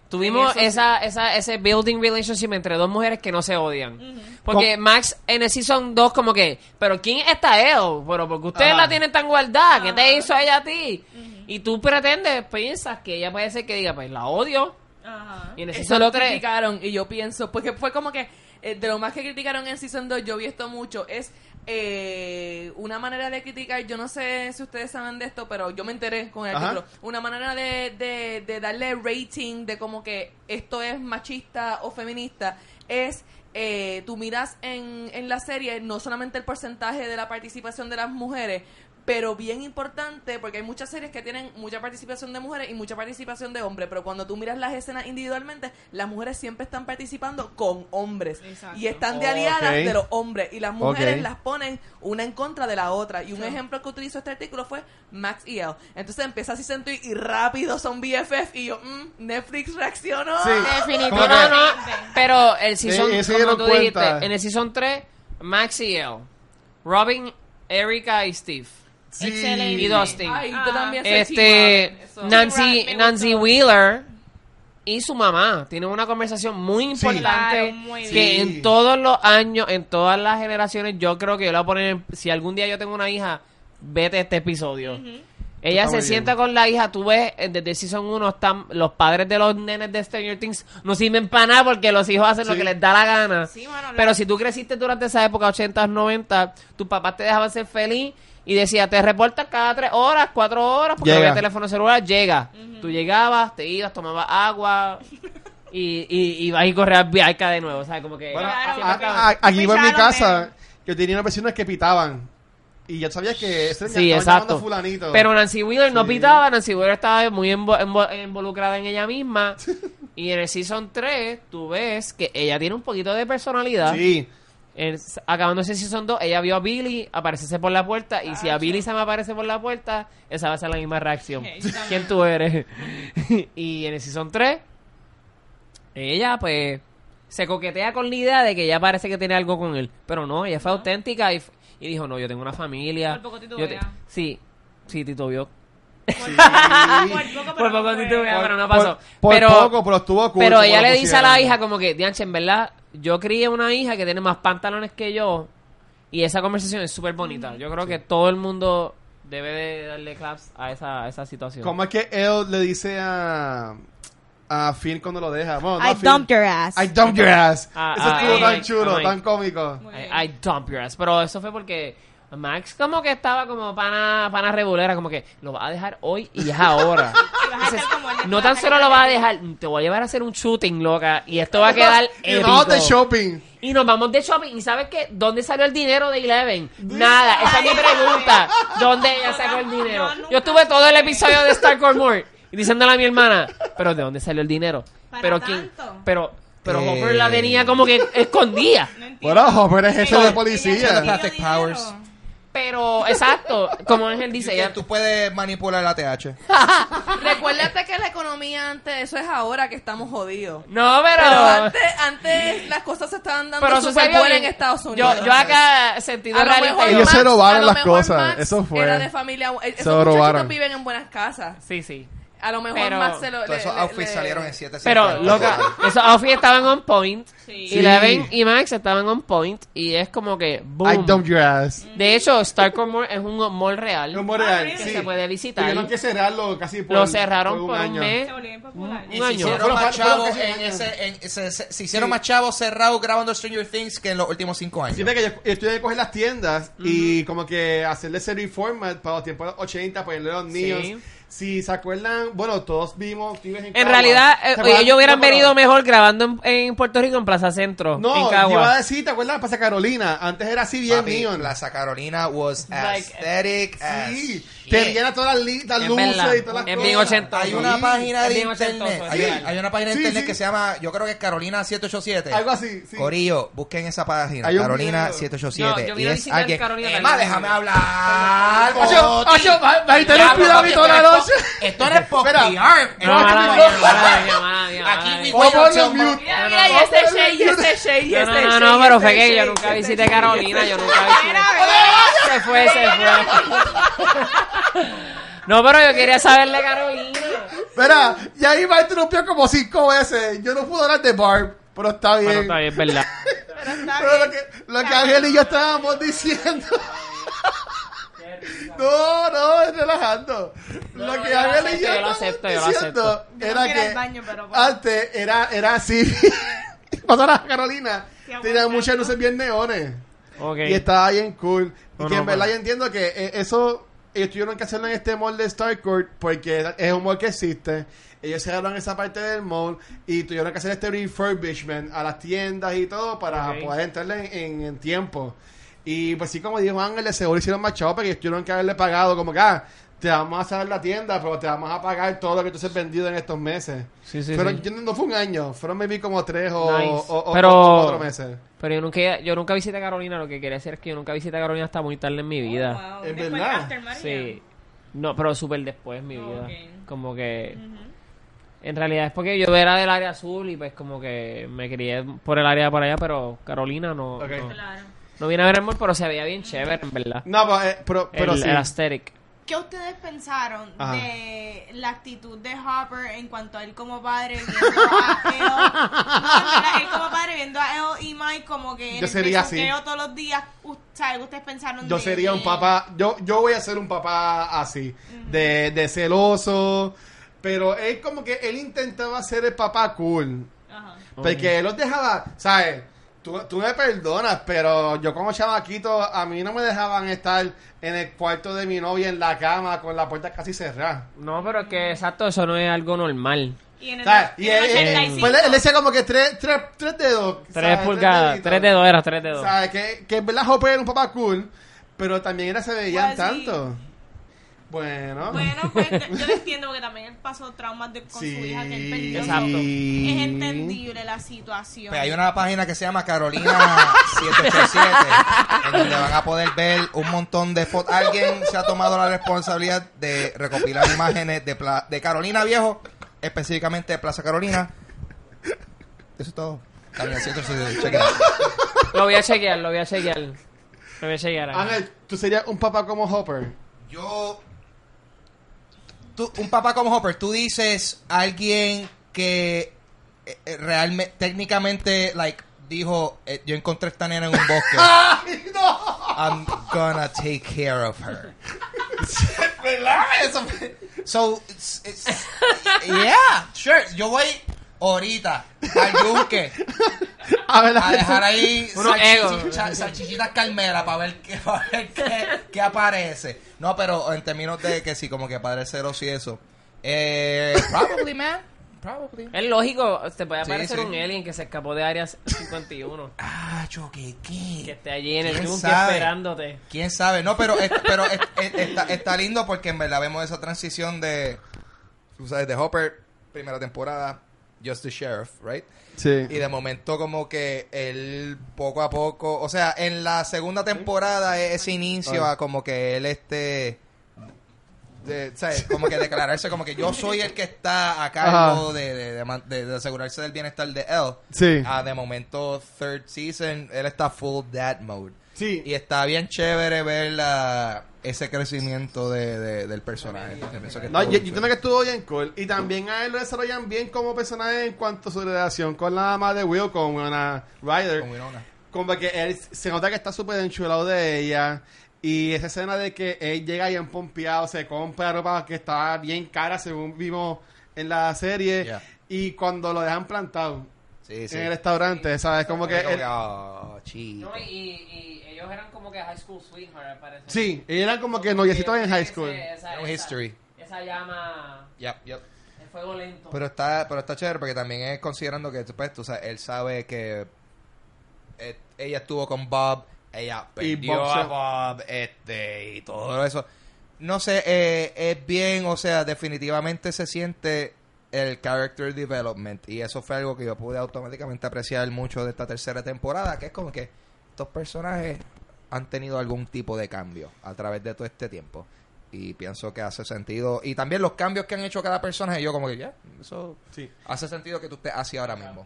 tuvimos esa, esa, ese building relationship entre dos mujeres que no se odian. Porque Max en el season 2 como que, pero ¿quién es esta él? Pero porque ustedes Ajá. la tienen tan guardada, ¿qué te hizo ella a ti? Y tú pretendes, piensas que ella puede ser que diga, pues la odio. Ajá. Y en Eso lo 3 criticaron y yo pienso, porque fue como que eh, de lo más que criticaron en Season 2, yo vi esto mucho, es eh, una manera de criticar, yo no sé si ustedes saben de esto, pero yo me enteré con el Ajá. título, una manera de, de, de darle rating de como que esto es machista o feminista, es... eh, tú miras en, en la serie no solamente el porcentaje de la participación de las mujeres, pero bien importante porque hay muchas series que tienen mucha participación de mujeres y mucha participación de hombres, pero cuando tú miras las escenas individualmente, las mujeres siempre están participando con hombres Exacto. y están de aliadas de los hombres y las mujeres las ponen una en contra de la otra. Y un ejemplo que utilizó este artículo fue Max y Elle. Entonces empieza así sentir y rápido son BFF y yo, mm, Netflix reaccionó. Sí. Definitivamente. No, pero el season, Sí, se como tú cuenta. dijiste, en el season 3, Max y Elle, Robin, Erika y Steve. Sí. Excelente. Y Dustin. Ay, Ah. yo también soy Este, Team Robin, eso. Nancy, Nancy. Wheeler y su mamá tienen una conversación muy importante Claro, muy que en todos los años, en todas las generaciones, yo creo que yo le voy a poner, si algún día yo tengo una hija, vete este episodio. Ella se sienta con la hija, tú ves, eh, desde Season 1 están los padres de los nenes de Stranger Things no sirven para nada porque los hijos hacen lo que les da la gana. La- Pero si tú creciste durante esa época, 80, 90, tus papás te dejaban ser feliz y decía, te reportas cada tres horas, cuatro horas, porque no había teléfono celular, llega. Tú llegabas, te ibas, tomabas agua y, y, ibas y corrías Bianca de nuevo, ¿sabes? Como que... Bueno, Claro, a- porque a- a- aquí tú por mi casa, yo tenía unas personas que pitaban. y ya sabías que ese Sí, exacto. fulanito. Pero Nancy Wheeler no pitaba, Nancy Wheeler estaba muy invo- invo- involucrada en ella misma. y en el Season 3 tú ves que ella tiene un poquito de personalidad. Sí. En- acabándose Season 2, ella vio a Billy aparecerse por la puerta. Y si a Billy se me aparece por la puerta, esa va a ser la misma reacción. ¿Quién tú eres? y en el Season 3, ella pues se coquetea con la idea de que ella parece que tiene algo con él. Pero no, ella fue auténtica y, y dijo, no, yo tengo una familia. Por poco te- sí, sí, titubeó. Por poco, Por poco Por- pero no pasó. por pero, poco, pero estuvo cool Pero ella le dice a la hija como que, Dianche, en verdad, yo crié una hija que tiene más pantalones que yo y esa conversación es súper bonita. Yo creo que todo el mundo debe de darle claps a esa, a esa situación. ¿Cómo es que él le dice a, a Finn cuando lo deja? Bueno, no a I Finn. dumped your ass. I dumped your ass. Ah, Eso ah, estuvo ah, tan ah, chulo, ah, tan cómico. I. I dump your ass. Pero eso fue porque Max como que estaba como pana, pana regulera, como que lo va a dejar hoy y es ahora. Entonces, no tan solo lo va a de- dejar, te voy a llevar a hacer un shooting, loca, y esto va a quedar Y vamos de épico. shopping. Y nos vamos de shopping. ¿Y sabes qué? ¿Dónde salió el dinero de Eleven? Nada. Esa es mi pregunta. ¿Dónde ella sacó el dinero? Yo estuve todo el episodio de Starcore Moore y diciéndole a mi hermana, ¿pero de dónde salió el dinero? Pero quién, pero, pero Eh. Hopper la tenía como que escondida. Bueno, Hopper es jefe de policía. Plastic powers. Pero, exacto, como Ángel dice, Dice, ella, tú puedes manipular la TH. Recuérdate que la economía antes, eso es ahora que estamos jodidos. no, Pero pero, antes, antes las cosas se estaban dando pero eso súper sería buenas en. Estados Unidos. Yo, yo acá sentido A mejor Ellos se robaron las cosas, Max eso fue. Era de familia. Esos lo muchachitos robaron. viven en buenas casas. Sí, sí. A lo mejor Pero- Max se lo. Todos esos outfits le- salieron en 7 Pero, loca, esos outfits estaban on point. Sí. Sí. Eleven y Max estaban on point. Y es como que, I boom. dumped your ass. De hecho, Starcore Mall es un mall real. Es muy real, really? sí. Que se puede visitar. Tuvieron que cerrarlo casi por Lo cerraron por un, año. mes. Se. Un Y se año. hicieron más chavos un en año. ese, en- se, se- se hicieron Sí. más chavos cerrados grabando Stranger Things que en los últimos cinco años. Sí, que yo, yo tuve que coger las tiendas y como que hacerle ese reformat para los tiempos de los 80, ponerle los niños. Si se acuerdan, bueno, todos vimos en En realidad, ¿Se eh, ellos hubieran No, venido mejor grabando en, en Puerto Rico, en Plaza Centro, en No, yo Cagua. iba a decir, ¿te acuerdas Plaza Carolina? Antes era así bien Papi, neon. Plaza Carolina was Like, aesthetic as Sí, tenían todas las, luces verdad, y todas las cosas. bien ochentoso. Hay una Sí. página de internet. es Hay, hay una página de Sí, internet que se llama, yo creo que es Carolina 787. Algo así, sí. Corillo, busquen esa página. Carolina video. 787. No, yo y es alguien. Carolina Emma, también. déjame hablar. Ocho, ocho, va- va a tener Esto no es noche. po- Esto no es por Espera. PR. No, Aquí a No, mira, no, este este No, este no, no, shade, no, y pero fue que yo nunca visité Carolina, yo nunca visité. Se fue, se fue. No, pero yo quería saber de Carolina. Espera, y ahí va a interrumpir como cinco veces. Yo no pude hablar de Barb, pero está bien. Bueno, está bien, verdad. Pero está Pero lo que, lo que Ángel y yo estábamos diciendo. No, no, es relajando. No, lo que yo y acepto, yo lo acepto, yo lo acepto. Era no que al baño, pero bueno. antes era, era así. Pasó a Carolina. Sí, Tenía muchas luces bien neones. Ok. Y estaba bien cool. Y que no, en verdad yo entiendo que eh, eso ellos tuvieron que hacerlo en este mall de Starcourt porque es un mall que existe. Ellos cerraron esa parte del mall y tuvieron que hacer este refurbishment a las tiendas y todo para poder entrarle en, en- en tiempo. Y pues sí, como dijo Ángel, de seguro hicieron más chavos porque tuvieron que haberle pagado como que, ah, te vamos a cerrar la tienda, pero te vamos a pagar todo lo que tú has vendido en estos meses. Sí, sí, pero sí. yo no- fue un año, fueron maybe como tres o, Nice. o- o- Pero- o cuatro meses. Pero yo nunca, yo nunca visité Carolina, lo que quería decir es que yo nunca visité Carolina hasta muy tarde en mi vida. Oh, wow. Es Después, verdad. Sí. No, pero súper después en mi vida. Ok. Como que... En realidad es porque yo era del área azul y pues como que me crié por el área por allá, pero Carolina no, Ok. no, Claro. No vine a ver el mall, pero se veía bien chévere, en verdad. No, pues, eh, pero, pero el, sí. el aesthetic. ¿Qué ustedes pensaron Ajá. de la actitud de Hopper en cuanto a él como padre viendo a él? No, él como padre viendo a él y Mike como que Yo sería así. todos los días. ¿sabes? Ustedes pensaron Yo de- sería un papá, yo, yo voy a ser un papá así, de, de celoso, pero él como que él intentaba ser el papá cool, Ajá. porque él los dejaba, ¿sabes? Tú, tú me perdonas, pero yo como chamaquito, a mí no me dejaban estar en el cuarto de mi novia en la cama con la puerta casi cerrada. No, pero es que exacto, eso no es algo normal. Y en el, ¿Sabes? y Y en el él, él- 85, pues él- decía como que tres, tres, tres dedos. Tres ¿sabes? pulgadas, deditos. tres dedos era, tres dedos. ¿Sabes? Que, que en verdad Hopper era un papá cool, Pero también era se veían Pues sí. Bueno. Bueno, pues yo lo entiendo porque también él pasó traumas de, con su hija que él perdió. Exacto. Es entendible la situación. Pues hay una página que se llama Carolina 787 en donde van a poder ver un montón de fotos. Alguien se ha tomado la responsabilidad de recopilar imágenes de, Pla- de Carolina Viejo, específicamente de Plaza Carolina. Eso es todo. Carolina 787, check it out. Lo voy a chequear, lo voy a chequear. Lo voy a chequear. Ángel, tú serías un papá como Hopper. Yo. Tú, un papá como Hopper, tú dices alguien que eh, eh, realmente, técnicamente, like, dijo: eh, Yo encontré esta nena en un bosque. ¡Ay, no! I'm gonna take care of her. ¿Verdad? Eso fue- So, it's, it's- yeah, sure. Yo voy ahorita al yunque A ver, a dejar ahí salchichitas calmera para ver qué, para ver qué, qué aparece. No, pero en términos de que sí, como que padre ceros y eso. Eh, probably, man. Probably. Es lógico, te puede Sí, aparecer sí. un alien que se escapó de Área 51. Ah, choque, ¿qué? que esté allí en el ¿Quién yunque sabe? esperándote. ¿Quién sabe? No, pero, es- pero es- es- está, está lindo porque en verdad vemos esa transición de, tú sabes, de Hopper, primera temporada, Just the Sheriff, right? Sí. Y de momento como que él poco a poco, o sea, en la segunda temporada es ese inicio a como que él este, de, ¿sabes? Como que declararse como que yo soy el que está a cargo Ajá. de, de, de man- de- de asegurarse del bienestar de él. Sí. Ah, de momento, third season, él está full dad mode. Sí. Y está bien chévere ver la, ese crecimiento de, de- del personaje. Yo pienso que No, estuvo yo, bien yo entiendo que estuvo bien cool. Y también a él lo desarrollan bien como personaje en cuanto a su relación con la mamá de Will, con una Ryder. Con Winona. Como que él se nota que está súper enchulado de ella. Y esa escena de que él llega bien pompeado, se compra ropa que estaba bien cara, según vimos en la serie. Yeah. Y cuando lo dejan plantado Sí, sí. en el restaurante, ¿sabes? Como que. Como oh. No, y, y ellos eran como que high school sweetheart, parece. sí, ellos eran como que noviecitos en high school. Esa, history. Esa llama Yep, yep. el fuego lento. Pero está, pero está chévere porque también es considerando que pues, tú sabes, él sabe que eh, ella estuvo con Bob, ella Y perdió Bob a se- Bob, este, y todo eso. No sé, eh, es bien, o sea, definitivamente se siente el character development y eso fue algo que yo pude automáticamente apreciar mucho de esta tercera temporada, que es como que estos personajes han tenido algún tipo de cambio a través de todo este tiempo y pienso que hace sentido y también los cambios que han hecho cada personaje yo como que ya eso Sí. hace sentido que tú estés así ahora mismo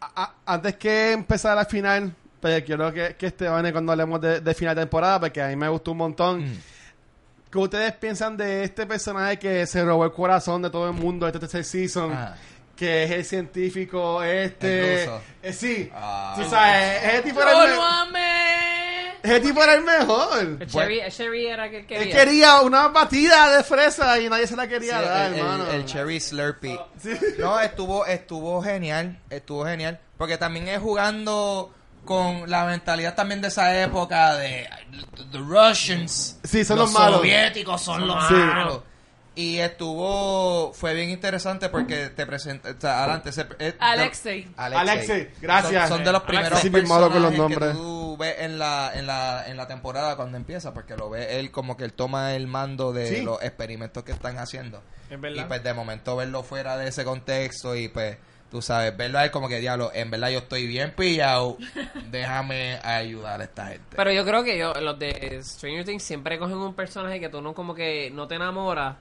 A- a- antes que empezar la final, pues quiero que, que Esteban, cuando hablemos de, de final de temporada, porque a mí me gustó un montón. Mm. ¿Qué ustedes piensan de este personaje que se robó el corazón de todo el mundo este tercer season? Ah. Que es el científico este. El ruso. Eh, sí. Ah. Tú sabes, ese tipo era ¡Yo el, lo me- amé! ese tipo era el mejor. El Cherry, el Cherry era que él Él quería. quería una batida de fresa y nadie se la quería Sí, dar, el, hermano. el Cherry Slurpee Sí. no estuvo estuvo genial estuvo genial porque también es jugando con la mentalidad también de esa época de the Russians Sí, son los malos. soviéticos son los Sí. malos y estuvo fue bien interesante porque te presenta o sea, adelante se- es- Alexei. Alexei, gracias. son, son de los primeros Sí, bien malo con los personajes que tú ves en la, en la en la temporada cuando empieza porque lo ve él como que él toma el mando de Sí. los experimentos que están haciendo Es verdad. y pues de momento verlo fuera de ese contexto y pues tú sabes, verlo a él como que diablo, en verdad yo estoy bien pillado, déjame ayudar a esta gente. Pero yo creo que yo, los de Stranger Things siempre cogen un personaje que tú no como que no te enamoras.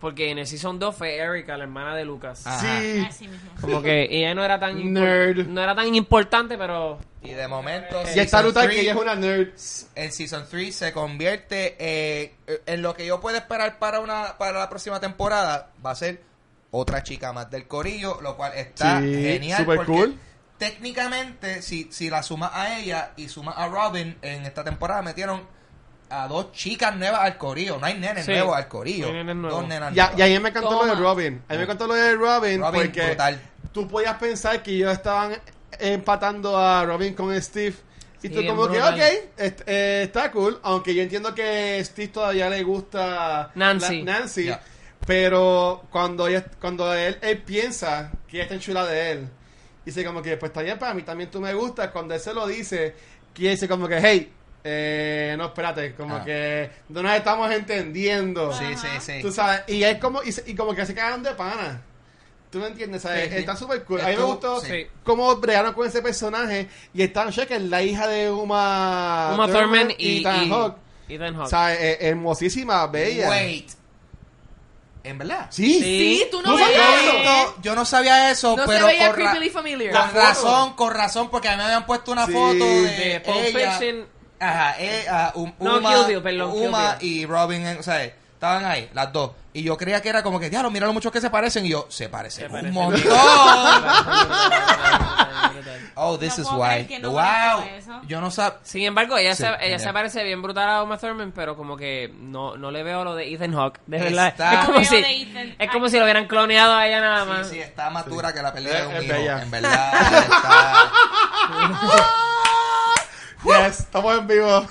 Porque en el Season 2 fue Erika, la hermana de Lucas. Ajá. Sí. Así mismo. Como que ella no era tan Nerd. no era tan importante, pero y de momento Y está brutal que ella es una nerd. el Season 3 se convierte eh, en lo que yo puedo esperar para una para la próxima temporada va a ser otra chica más del corillo, lo cual está Sí, genial super porque cool. técnicamente si, si la sumas a ella y sumas a Robin en esta temporada metieron a dos chicas nuevas al corillo, no hay nenes Sí, nuevos al corillo, no hay nenes nuevos. dos nenas Ya, nuevas. y a mí me encantó lo de. Robin. A mí me encantó lo de Robin, Robin, porque brutal. tú podías pensar que ellos estaban empatando a Robin con Steve. Y Sí, tú como que, ok, est- eh, está cool. Aunque yo entiendo que Steve todavía le gusta Nancy. la- Nancy. Pero cuando, ella- cuando él, él piensa que ella está enchulada de él, dice como que, pues está bien, para mí también tú me gustas. Cuando él se lo dice, que dice como que, hey, Eh, no, espérate, como Ah. que no nos estamos entendiendo. Sí, sí, sí. Tú sabes, y es como, y, y como que se cagaron de pana. ¿Tú me entiendes? ¿sabes? Sí, sí. Está súper cool. A mí me gustó sí. cómo bregaron con ese personaje. Y Stan que es la hija de Uma, Uma Thurman y, Ethan y- Hawke. Ethan Hawke. ¿Sabes? Eh, hermosísima, bella. Wait. ¿En verdad? Sí. Sí, tú no ¿Tú sabías eso? No, yo no sabía eso, No pero se veía creepily familiar. con razón, con razón, porque a mí me habían puesto una Sí. foto de, De Pulp ella. Fiction. Ajá, eh, ah, um- No, Uma, Kill Bill, perdón, Kill Uma Bill. y Robin, eh, o sea, estaban ahí, las dos. Y yo creía que era como que, diablo, mira lo mucho que se parecen. Y yo, se parecen Se un parecen. montón. oh, this No is puedo why. creer que no wow. conozco eso. Yo no sabía. Sin embargo, ella, Sí, se, ella genial. se parece bien brutal a Uma Thurman, pero como que no, no le veo lo de Ethan Hawke. De verdad. Está- Es como, Veo si, Ethan. es como si lo hubieran cloneado a ella nada más. Sí, sí, está más dura que la pelea de Es- un es hijo. bella. En verdad, está... Yes, estamos en vivo.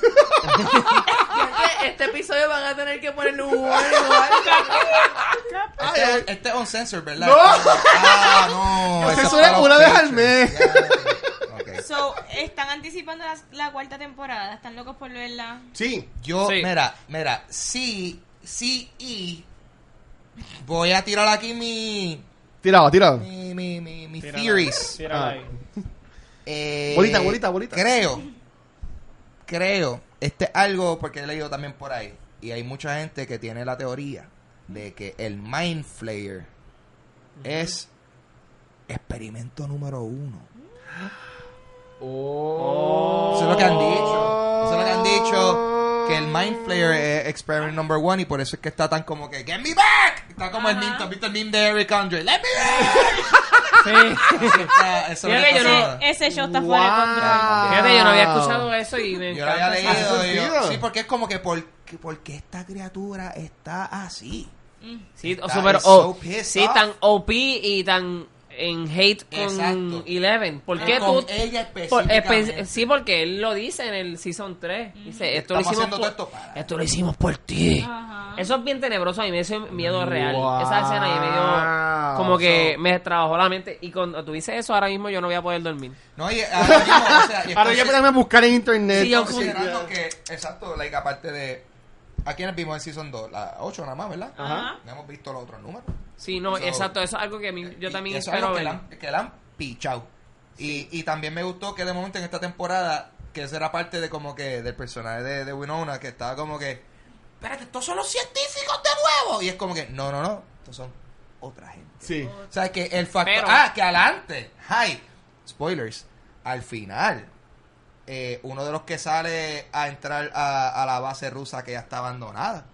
Este episodio van a tener que ponerle un warning o algo. Este, este es uncensored, ¿verdad? No. Ah, no. Es una vez al mes. So, están anticipando la, la cuarta temporada. Están locos por verla. Sí. Yo, Sí. mira, mira, sí, sí y voy a tirar aquí mi, Tirado, tirado. mi, mi, mi, mi theories. Tírala Ah. ahí. Eh, Bolita, bolita, bolita. Creo, creo, este es algo porque he leído también por ahí y hay mucha gente que tiene la teoría de que el Mind Flayer es experimento número uno. Oh. Eso es lo que han dicho. Eso es lo que han dicho. Mind Flayer es experiment number one y por eso es que está tan como que ¡Get me back! Está como el meme, ¿tú has visto el meme de Eric Andre? ¡Let me back! Sí. Eso está- Fíjate, yo no-. Ese show está fuera de control. Fíjate, yo no había escuchado eso y me Yo lo había encanta leído. y yo- sentido? sí, porque es como que ¿por, qué- ¿por qué esta criatura está así? Sí, o Está- super is o- so pissed sí, off. tan OP y tan en hate con Exacto. Eleven. ¿Por qué Con tú? ella por- específicamente. espe- sí, porque él lo dice en el Season 3. Dice, esto lo Estamos hicimos haciendo por, todo esto para- esto lo hicimos por ti. Ajá. Eso es bien tenebroso, a mí me dio miedo real. Esa escena y me dio como que So- me trabajó la mente. Y cuando tú dices eso, ahora mismo yo no voy a poder dormir. No, y ahora mismo, o sea, y Ahora ya entonces- podemos buscar en internet. Sí, yo- considerando que, exacto, like, aparte de. ¿A quiénes vimos en Season 2? La 8 nada más, ¿verdad? Ajá. No hemos visto los otros números. Sí, no, So- exacto, eso es algo que a mí, yo Y también eso es espero algo que ver. la, han- que la han pichado. Y, y también me gustó que de momento en esta temporada, que esa era parte de como que del personaje de, de Winona, que estaba como que, espérate, estos son los científicos de nuevo. Y es como que, no, no, no, estos son otra gente. Sí. O sea, que el factor... Pero- ah, que adelante. Hi. Spoilers. Al final, eh, uno de los que sale a entrar a, a la base rusa que ya está abandonada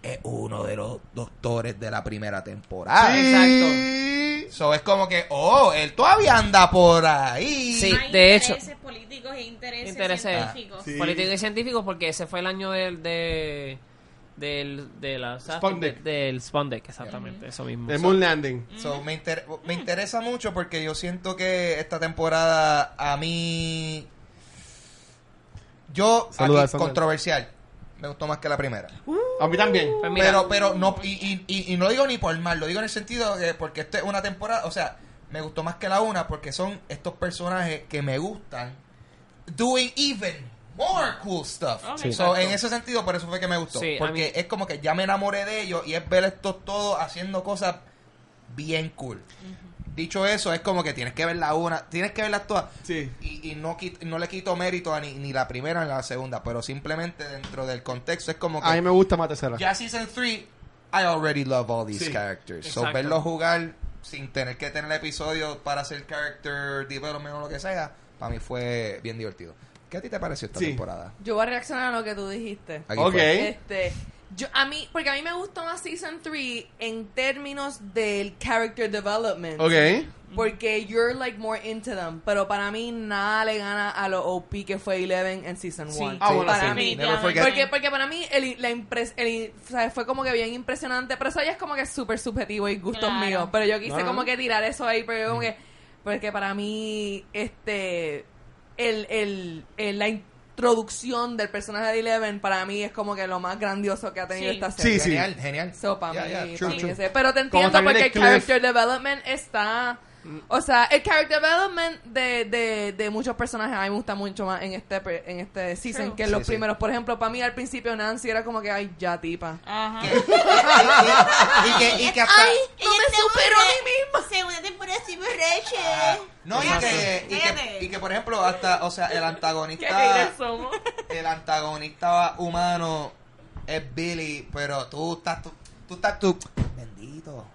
es uno de los doctores de la primera temporada. Sí. So, es como que, oh, él todavía anda por ahí. Sí. Hay de hecho- intereses políticos e intereses, Intereses. científicos. Sí. Políticos y científicos, porque ese fue el año del. De, del, de la, de- del Sputnik, exactamente, eso mismo. El Moon Landing. So, me, inter- me interesa mucho porque yo siento que esta temporada a mí... Yo, Saluda, aquí, controversial, me gustó más que la primera. A mí también. Pues pero, pero no, y, y, y, y no lo digo ni por mal, lo digo en el sentido de porque esta es una temporada, o sea, me gustó más que la una porque son estos personajes que me gustan, doing even more cool stuff. Ok. Sí. So, en ese sentido, por eso fue que me gustó. Sí, porque mí- es como que ya me enamoré de ellos y es ver estos todos haciendo cosas bien cool. Dicho eso, es como que tienes que ver la una, tienes que verlas todas. Sí. Y, y no, no le quito mérito a ni, ni la primera ni la segunda, pero simplemente dentro del contexto es como que A mí me gusta más tercera. ya season 3 I already love all these Sí, characters. So verlos jugar sin tener que tener episodios para hacer character development o lo que sea, para mí fue bien divertido. ¿Qué a ti te pareció esta Sí. temporada? Yo voy a reaccionar a lo que tú dijiste. Aquí Ok. fue. Este, yo, a mí, porque a mí me gustó más Season 3 en términos del character development. Ok. Porque you're like more into them. Pero para mí nada le gana a lo OP que fue Eleven en Season 1. Sí. Ah, bueno, para sí. mí. Never. Porque, porque para mí el, la impres, el, o sea, fue como que bien impresionante. Pero eso ya es como que súper subjetivo y gustos Claro. míos. Pero yo quise No, como que tirar eso ahí. Porque como que. Porque para mí, este. El, el, el- la introducción del personaje de Eleven para mí es como que lo más grandioso que ha tenido Sí. esta serie. Sí, sí. Genial, genial. So, para Yeah, mí, yeah, pa' true, mí true. ese- Pero te entiendo también porque el Cliff. character development está O sea, el character development de, de, de muchos personajes a mí me gusta mucho más en este en este season True. que en los sí. primeros. Por ejemplo, para mí al principio Nancy era como que, ay, ya tipa. Ajá. y que, y que hasta... Ay, no me supero a mí misma. Segunda temporada sí borracha. No, y que, y, que, y que, por ejemplo, hasta, o sea, el antagonista, el antagonista humano es Billy, pero tú estás, tú, tú estás, tú, bendito,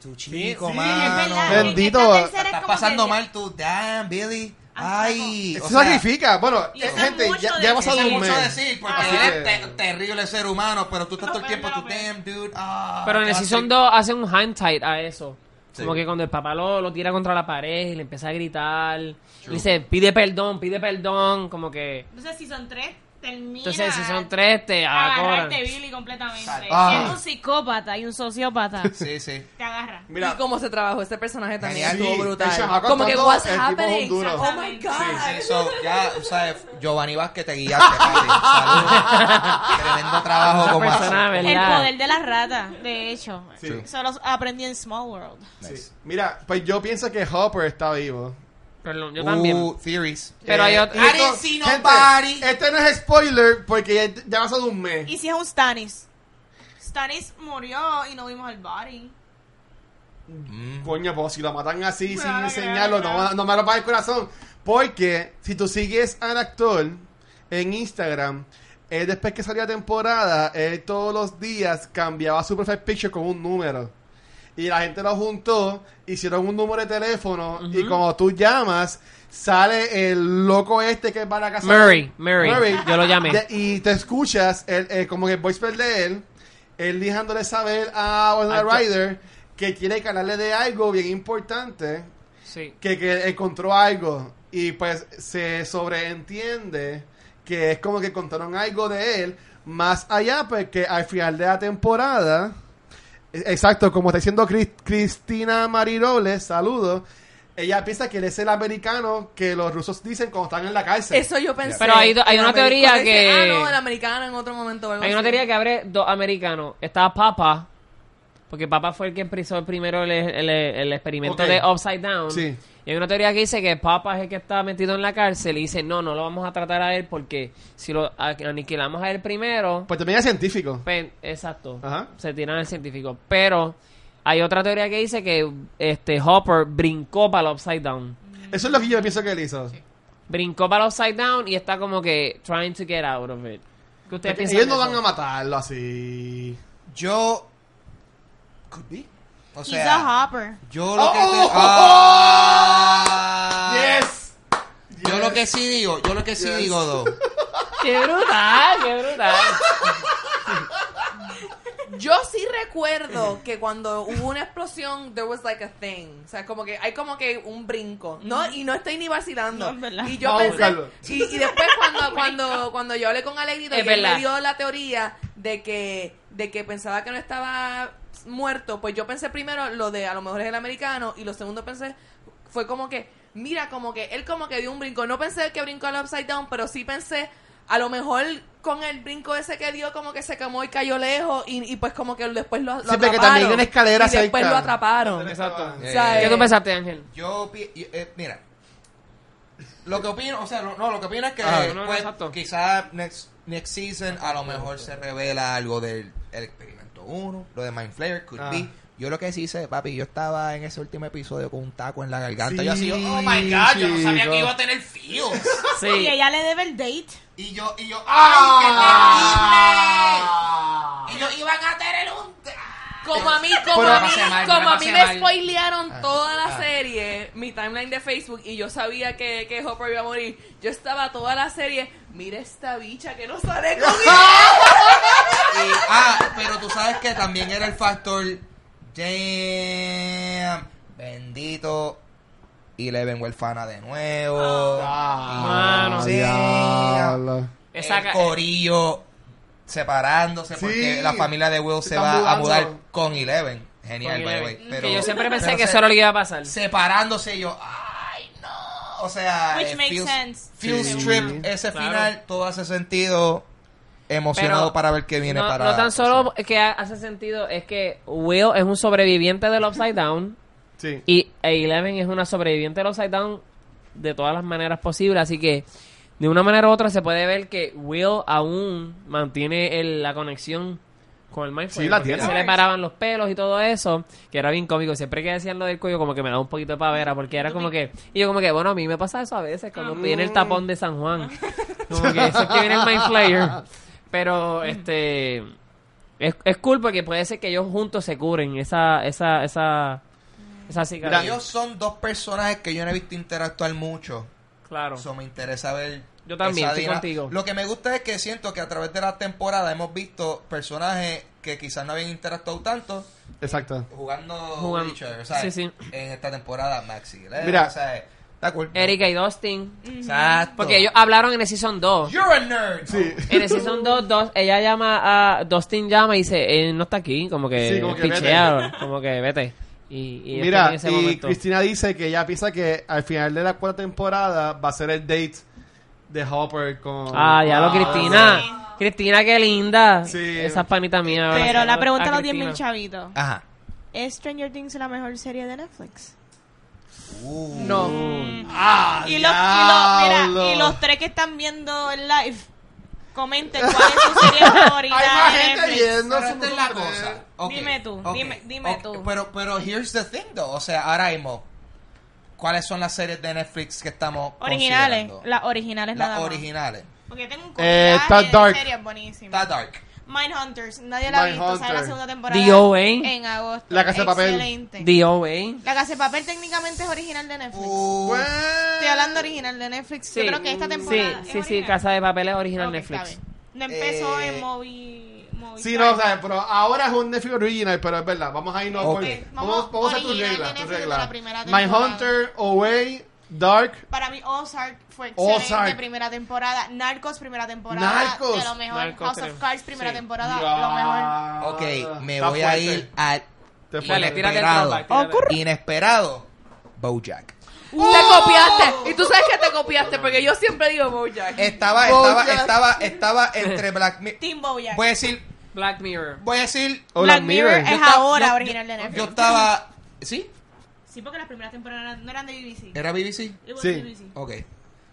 tu chico, sí, mano. Es verdad. Bendito. Estás pasando que- mal tú, damn, Billy. Ajá, Ay, Se sacrifica. Bueno, gente, mucho ya, ha pasado un mucho mes. decir, porque eres terrible ser humano, pero tú estás No, todo el tiempo, tú, damn, dude. ah, Pero en el ¿qué Season vas a 2 hace un hand tight a eso. Sí. Como que cuando el papá lo, lo tira contra la pared y le empieza a gritar. Y dice, pide perdón, pide perdón. Como que... Entonces, si son tres, termina. Entonces, si son tres, te agarran. Agarrarte Billy completamente. Ah. Es un psicópata y un sociópata? Sí, sí. te agarra. Mira, y cómo se trabajó este personaje también Genial. estuvo Sí, brutal. como que what's happening. Oh my god. Sí, sí, so, ya, o sea, Giovanni Vázquez te guiaste, papi. Salud. Tremendo trabajo como persona. El poder de la rata, de hecho. Sí. Eso lo aprendí en Small World. sí. Mira, pues yo pienso que Hopper está vivo. Perdón, yo también. Uh, theories. Pero hay Eh, otro-. Este no es spoiler porque ya, ya ha pasado un mes. ¿Y si es un Stannis? Stannis murió y no vimos el body. Mm. Coño, pues si lo matan así sin enseñarlo, no, no me lo paga el corazón. Porque si tú sigues al actor en Instagram, él después que salió la temporada, él todos los días cambiaba su profile picture con un número. Y la gente lo juntó, hicieron un número de teléfono y como tú llamas, sale el loco este que va a la casa. Murray, Murray. Yo lo llamé. De- y te escuchas el, el- como que el voicemail de él, él dejándole saber a Winona Ryder que quiere que hablarle de algo bien importante, Sí. que, que encontró algo. Y pues se sobreentiende que es como que contaron algo de él, más allá porque al final de la temporada, exacto, como está diciendo Cris- Cristina Marirobles, saludos, ella piensa que él es el americano que los rusos dicen cuando están en la cárcel. Eso yo pensé. Pero hay una teoría dice, que- Ah, no, el americano en otro momento. algo Hay una así. teoría que abre dos americanos. Está Papa, porque Papa fue el que empezó el primero el, el- el experimento de Upside Down. Sí. Y hay una teoría que dice que Papa es el que está metido en la cárcel y dice, no, no lo vamos a tratar a él porque si lo aniquilamos a él primero, Pues también es científico. pues, exacto, Ajá. se tiran al científico. Pero hay otra teoría que dice que este Hopper brincó para el Upside Down. Eso es lo que yo pienso que él hizo. Brincó para el Upside Down y está como que trying to get out of it. ¿Qué ustedes piensan ellos no eso? van a matarlo así. Yo. Could be. O He's sea, a hopper. yo lo que. Oh, te- oh, oh, Ah. Yes. Yo lo que sí digo, yo lo que sí Yes. digo, Do. ¡Qué brutal! ¡Qué brutal! Yo sí recuerdo que cuando hubo una explosión, there was like a thing. O sea, como que hay como que un brinco. No, y no estoy ni vacilando. No, es verdad. y yo pensé. Y, y después cuando, cuando, cuando yo hablé con Alegrito, que él me dio la teoría de que, de que pensaba que no estaba muerto, pues yo pensé primero lo de a lo mejor es el americano, y lo segundo pensé fue como que, mira, como que él como que dio un brinco. No pensé que brincó al upside down, pero sí pensé, a lo mejor con el brinco ese que dio, como que se quemó y cayó lejos, y, y pues como que después lo, lo Sí, atraparon. también hay una escalera y después lo atraparon. Exacto. Eh, sea, ¿Qué tú pensaste, Ángel? Yo, eh, mira, lo que opino, o sea, no, no, lo que opino es que Ah, no, no, pues, quizás next, next season a lo mejor se revela algo del el experimento 1, lo de Mind Flayer, could Ah. be. Yo lo que sí sé, papi, yo estaba en ese último episodio con un taco en la garganta. Sí, yo así, oh my god, yo no sabía que iba a tener feels. Y Sí. ella le debe el date. y yo, y yo, ¡ay, Ah. qué terrible! Y yo, iban a tener un... Como a mí, como Pero a mí, pasé mal, como a mí pasé me mal. spoilearon Ah, toda la ah. serie, mi timeline de Facebook, y yo sabía que, que Hopper iba a morir. Yo estaba toda la serie, mira esta bicha que no sale conmigo. Y- ah, pero tú sabes que también era el factor. Damn, bendito. Y le ven huérfana de nuevo. Ah, Mano. diablo. Esa el ca- corillo separándose porque Sí. la familia de Will Se va a mudar con Eleven. Genial, Con by the Eleven. way. Que Pero, yo siempre pensé pero que se- eso era lo que iba a pasar. Separándose yo, ay no. O sea, Which eh, makes feels- sense. feels Sí. trip, ese Claro. final, todo hace sentido. Emocionado Pero para ver qué viene no, para. no tan solo que ha- hace sentido, es que Will es un sobreviviente del Upside Down. Sí. Y Eleven es una sobreviviente de los Side Down de todas las maneras posibles. Así que, de una manera u otra, se puede ver que Will aún mantiene el- la conexión con el Mind Sí, Flayer, la tiene. Se le paraban los pelos y todo eso, que era bien cómico. Siempre que decían lo del cuello, como que me daba un poquito de pavera, porque era como que. Y yo, como que, bueno, a mí me pasa eso a veces, cuando viene el tapón de San Juan. Como que eso es que viene el Mind Flayer. Pero, este. Es, es cool porque puede ser que ellos juntos se curen esa, esa, esa, esa cicatriz. Ellos son dos personajes que yo no he visto interactuar mucho. Claro. Eso me interesa ver. Yo también, estoy dina- contigo. Lo que me gusta es que siento que a través de la temporada hemos visto personajes que quizás no habían interactuado tanto Exacto. jugando, Jugando. Witcher, ¿sabes? Sí, sí. En esta temporada, Maxi. ¿eh? Mira. O sea, está cool. Erika y Dustin. Exacto. Porque ellos hablaron en el Season 2. You're a nerd. Sí. En el Season 2, dos, ella llama a... Dustin llama y dice, él no está aquí. Como que, Sí, como que pichea, como que vete. Y, y Mira, y momento. Cristina dice que ella piensa que al final de la cuarta temporada va a ser el date de Hopper con... Ah, ya lo, Ah, Cristina. sí. Cristina, qué linda. Sí. Esa panita mía. ahora Pero la pregunta a los Cristina. 10.000 chavitos. Ajá. ¿Es Stranger Things la mejor serie de Netflix? Uh. No. ¡Ah, Y los, y, los, mira, y los tres que están viendo el live, comenten cuál es su serie favorita Hay más gente viendo Pero esta es la cosa. Dime tú, dime- dime tú. Pero, pero here's the thing, though. O sea, ahora mismo, ¿cuáles son las series de Netflix que estamos Originales, las originales Las nada más. originales. Porque tengo un Eh, está Dark. de series buenísimas. Está Dark. Mindhunters, nadie la ha visto, sale la Mindhunter. segunda temporada The OA. en agosto. La Casa de Papel. Excelente. The OA. La Casa de Papel técnicamente es original de Netflix. Uh. Estoy hablando original de Netflix. Yo creo que esta temporada Sí, es sí, sí, original. Casa de Papel es original Ok, Netflix. está bien. No empezó Eh, en Movi... Sí, no, o sea, pero ahora es un Netflix original, pero es verdad. Vamos a irnos Ok. por... Vamos, Vamos, a tu regla, tu temporada. Mindhunter, Away, Dark. Para mí, Ozark fue excelente Ozark. primera temporada. Narcos, primera temporada. Narcos. De lo mejor. Narcos, House creo. of Cards, primera Sí. temporada. Lo mejor. ok, me Está voy a fuerte. ir al Te Dale, el Inesperado. throwback, Bojack. Te copiaste. Y tú sabes que te copiaste, porque yo siempre digo Bojack. Estaba, estaba, Bojack. estaba, estaba entre Black Mirror. Team Bojack. Voy a decir, Black Mirror. voy a decir, Black Black Mirror es estaba- ahora yo- original de Netflix. yo estaba, ¿sí? Sí, porque las primeras temporadas no eran de BBC. ¿Era BBC? Sí. BBC. Ok.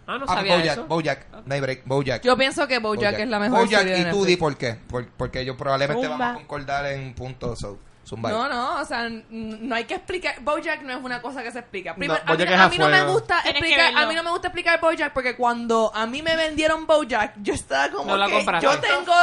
Ah, no Ah, sabía Bojack, eso. Bojack, Daybreak, Bojack. Yo pienso que Bojack, es la mejor Bojack serie y tú Netflix. di por qué. Por- porque yo probablemente vamos a concordar en puntos. So, zumba. No, no, o sea, no hay que explicar. Bojack no es una cosa que se explica. Primero, No, a, mí, a no me gusta explicar, a mí no me gusta explicar Bojack porque cuando a mí me vendieron Bojack, yo estaba como No la que compraste. yo tengo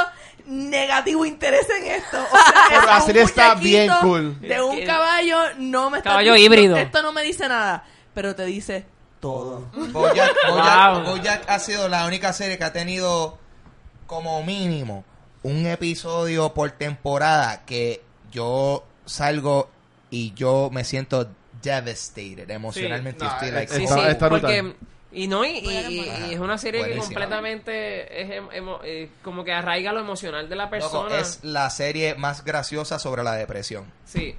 negativo interés en esto. O sea, Pero serie está bien cool. De un caballo no me está Caballo diciendo- híbrido. Esto no me dice nada, pero te dice todo. Bojack, Bojack- Wow. Bojack ha sido la única serie que ha tenido como mínimo un episodio por temporada que yo salgo y yo me siento devastated emocionalmente. no, Estoy es- like, Sí, Está- sí, está porque... Y no, y, es una serie que completamente es em- emo- eh, como que arraiga lo emocional de la loco, persona. es la serie más graciosa sobre la depresión. Sí,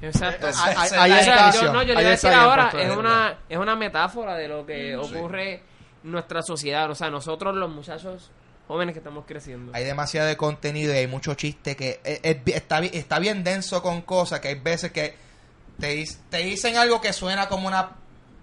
exacto. Eh, Esa- ahí- ahí es está. yo, no, yo le a decir ahora, es es una, es una metáfora de lo que Mm. ocurre en nuestra sociedad. O sea, nosotros los muchachos jóvenes que estamos creciendo. Hay demasiado de contenido y hay mucho chiste que es- es- está, está bien denso con cosas que hay veces que te, te dicen algo que suena como una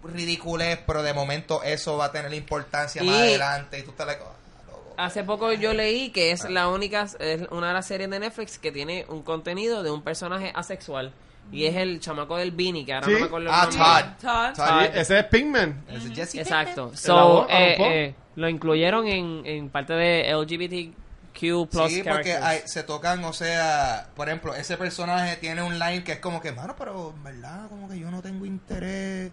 ridiculez, pero de momento eso va a tener importancia más adelante y tú like, "Ah, loco". Hace poco yo leí que es la única, es una de las series de Netflix que tiene un contenido de un personaje asexual. Y es el chamaco del Beanie, que ahora ¿Sí? no me acuerdo el Ah, nombre. Todd. Todd. Todd. Ese es Pinkman. Ese es Jesse Exacto. So, eh, ¿a un eh, lo incluyeron en, en parte de LGBTQ plus Sí, porque hay- se tocan, o sea, por ejemplo, ese personaje tiene un line que es como que, mano, pero en verdad, como que yo no tengo interés,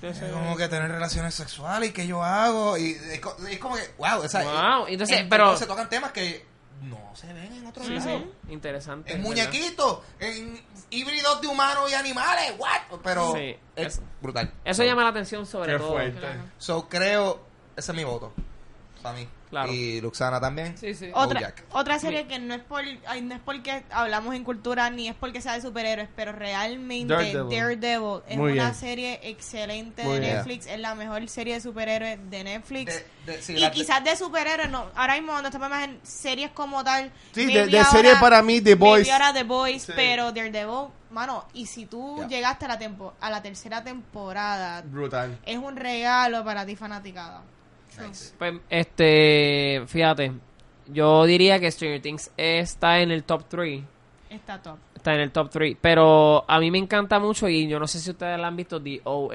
Entonces, en como que tener relaciones sexuales y que yo hago, y es, es como que, wow, o sea, Wow, y- entonces, en- pero- se tocan temas que no se ven en otros Sí, lados. sí, interesante. En ¿verdad? muñequitos, en híbridos de humanos y animales, what? Pero Sí, es es- brutal. Eso So, llama la atención sobre Qué todo. fuerte. So, creo, ese es mi voto, para mí. Claro. Y Luxana también. Sí, sí. Otra, otra serie que no es por ay, no es porque hablamos en cultura ni es porque sea de superhéroes, pero realmente Daredevil. Daredevil, es Muy una bien. serie excelente Muy de bien. Netflix, es la mejor serie de superhéroes de Netflix. De- de- sí, y quizás de superhéroes, no, ahora mismo no estamos en series como tal. Sí, de, de para mí, The Boys. ahora The Boys, Sí. pero Daredevil, mano, y si tú llegaste a la, tempo, a la tercera temporada, Brutal. es un regalo para ti, fanaticada. Nice. Pues, este, fíjate, yo diría que Stranger Things está en el top 3. Está top. Está en el top 3. Pero a mí me encanta mucho y yo no sé si ustedes la han visto, The OA.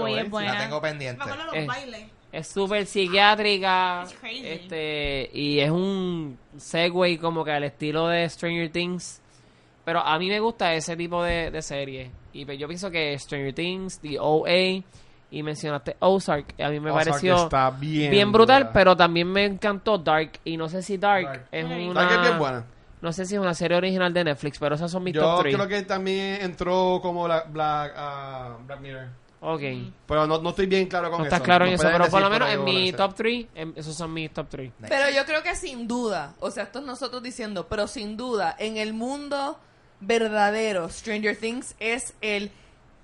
Oye, es buena. La tengo pendiente. los Eh. bailes. Es súper psiquiátrica. It's crazy. Este, y es un segue como que al estilo de Stranger Things. Pero a mí me gusta ese tipo de, de serie. Y pues yo pienso que Stranger Things, The OA, y mencionaste Ozark, a mí me Ozark pareció está bien, bien brutal, dura. pero también me encantó Dark. Y no sé si Dark, Dark. es una... ¿Sabes que es bien buena? No sé si es una serie original de Netflix, pero esas son mis Yo top 3. creo que también entró como Black, Black, ah, Black Mirror. Ok. Pero no, no estoy bien claro con No eso. estás claro en No eso, pueden pero por lo menos en yo mi top 3, esos son mis top 3. Nice. Pero yo creo que sin duda, o sea, esto es nosotros diciendo, pero sin duda, en el mundo verdadero, Stranger Things es el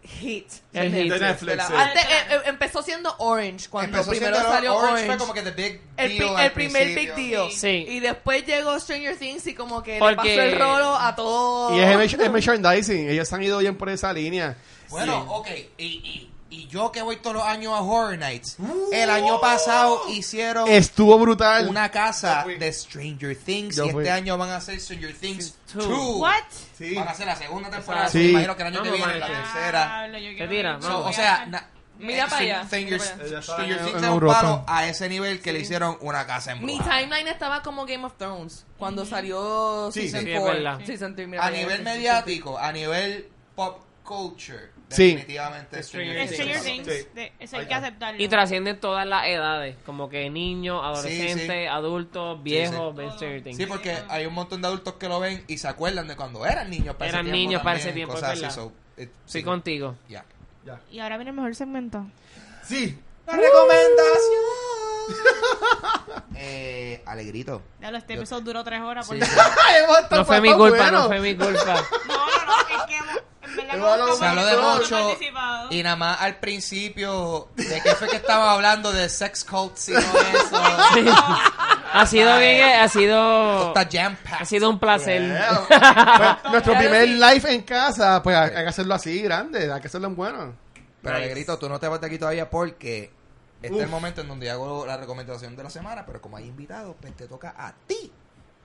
hit. El de hit. De Netflix. Antes, eh, empezó siendo Orange, cuando Empezó primero siendo salió Orange, Orange. fue como que the big el, deal al el primer principio. big deal. Sí. Y después llegó Stranger Things y como que le pasó el rolo a todos. Y es merchandising. Ellos han ido bien por esa línea. Bueno, ok. Y, y, y yo que voy todos los años a Horror Nights. el año pasado hicieron Estuvo brutal. una casa de Stranger Things. Yo y fui. este año van a hacer Stranger Things 2. What? Sí. Van a hacer la segunda temporada. Sí. Me imagino que el año que Vamos, viene, la tercera. Diablo, yo quiero tira. So, o sea, na- Mira para allá, Stranger, mira para allá. Stranger En- Things en es un Europa. palo a ese nivel que le hicieron una casa en Mi bruja. timeline estaba como Game of Thrones cuando salió Sí, Season sí, es 4. verdad. Season 3, mira A para allá, nivel Season mediático, a nivel pop culture. Definitivamente Stranger. Things, Sí. de- eso hay que aceptarlo. Y trascienden todas las edades, como que niños, adolescentes, sí. adultos, viejos, sí. ven Stranger Things. Sí, porque hay un montón de adultos que lo ven y se acuerdan de cuando eran niños para Eran ese tiempo niños para también, ese tiempo, cosas es así, verdad. so, it- Estoy sí. contigo. Ya. Ya. Y ahora viene el mejor segmento. Sí. La recomendación. eh, alegrito. Ya lo, este Yo- episodio duró tres horas. Por Sí, no, sí. No fue mi culpa, no fue mi culpa. no, no, es que hemos- Se habló de mucho y nada más al principio de qué fue que estaba hablando de sex cults y todo eso. Sí. Ha sido bien, ha sido, ha sido un placer. Pues, nuestro primer live en casa, pues hay que hacerlo así, grande, hay que hacerlo en bueno. Pero Nice. Alegrito, tú no te vas de aquí todavía porque este es el momento en donde hago la recomendación de la semana, pero como hay invitados, pues te toca a ti.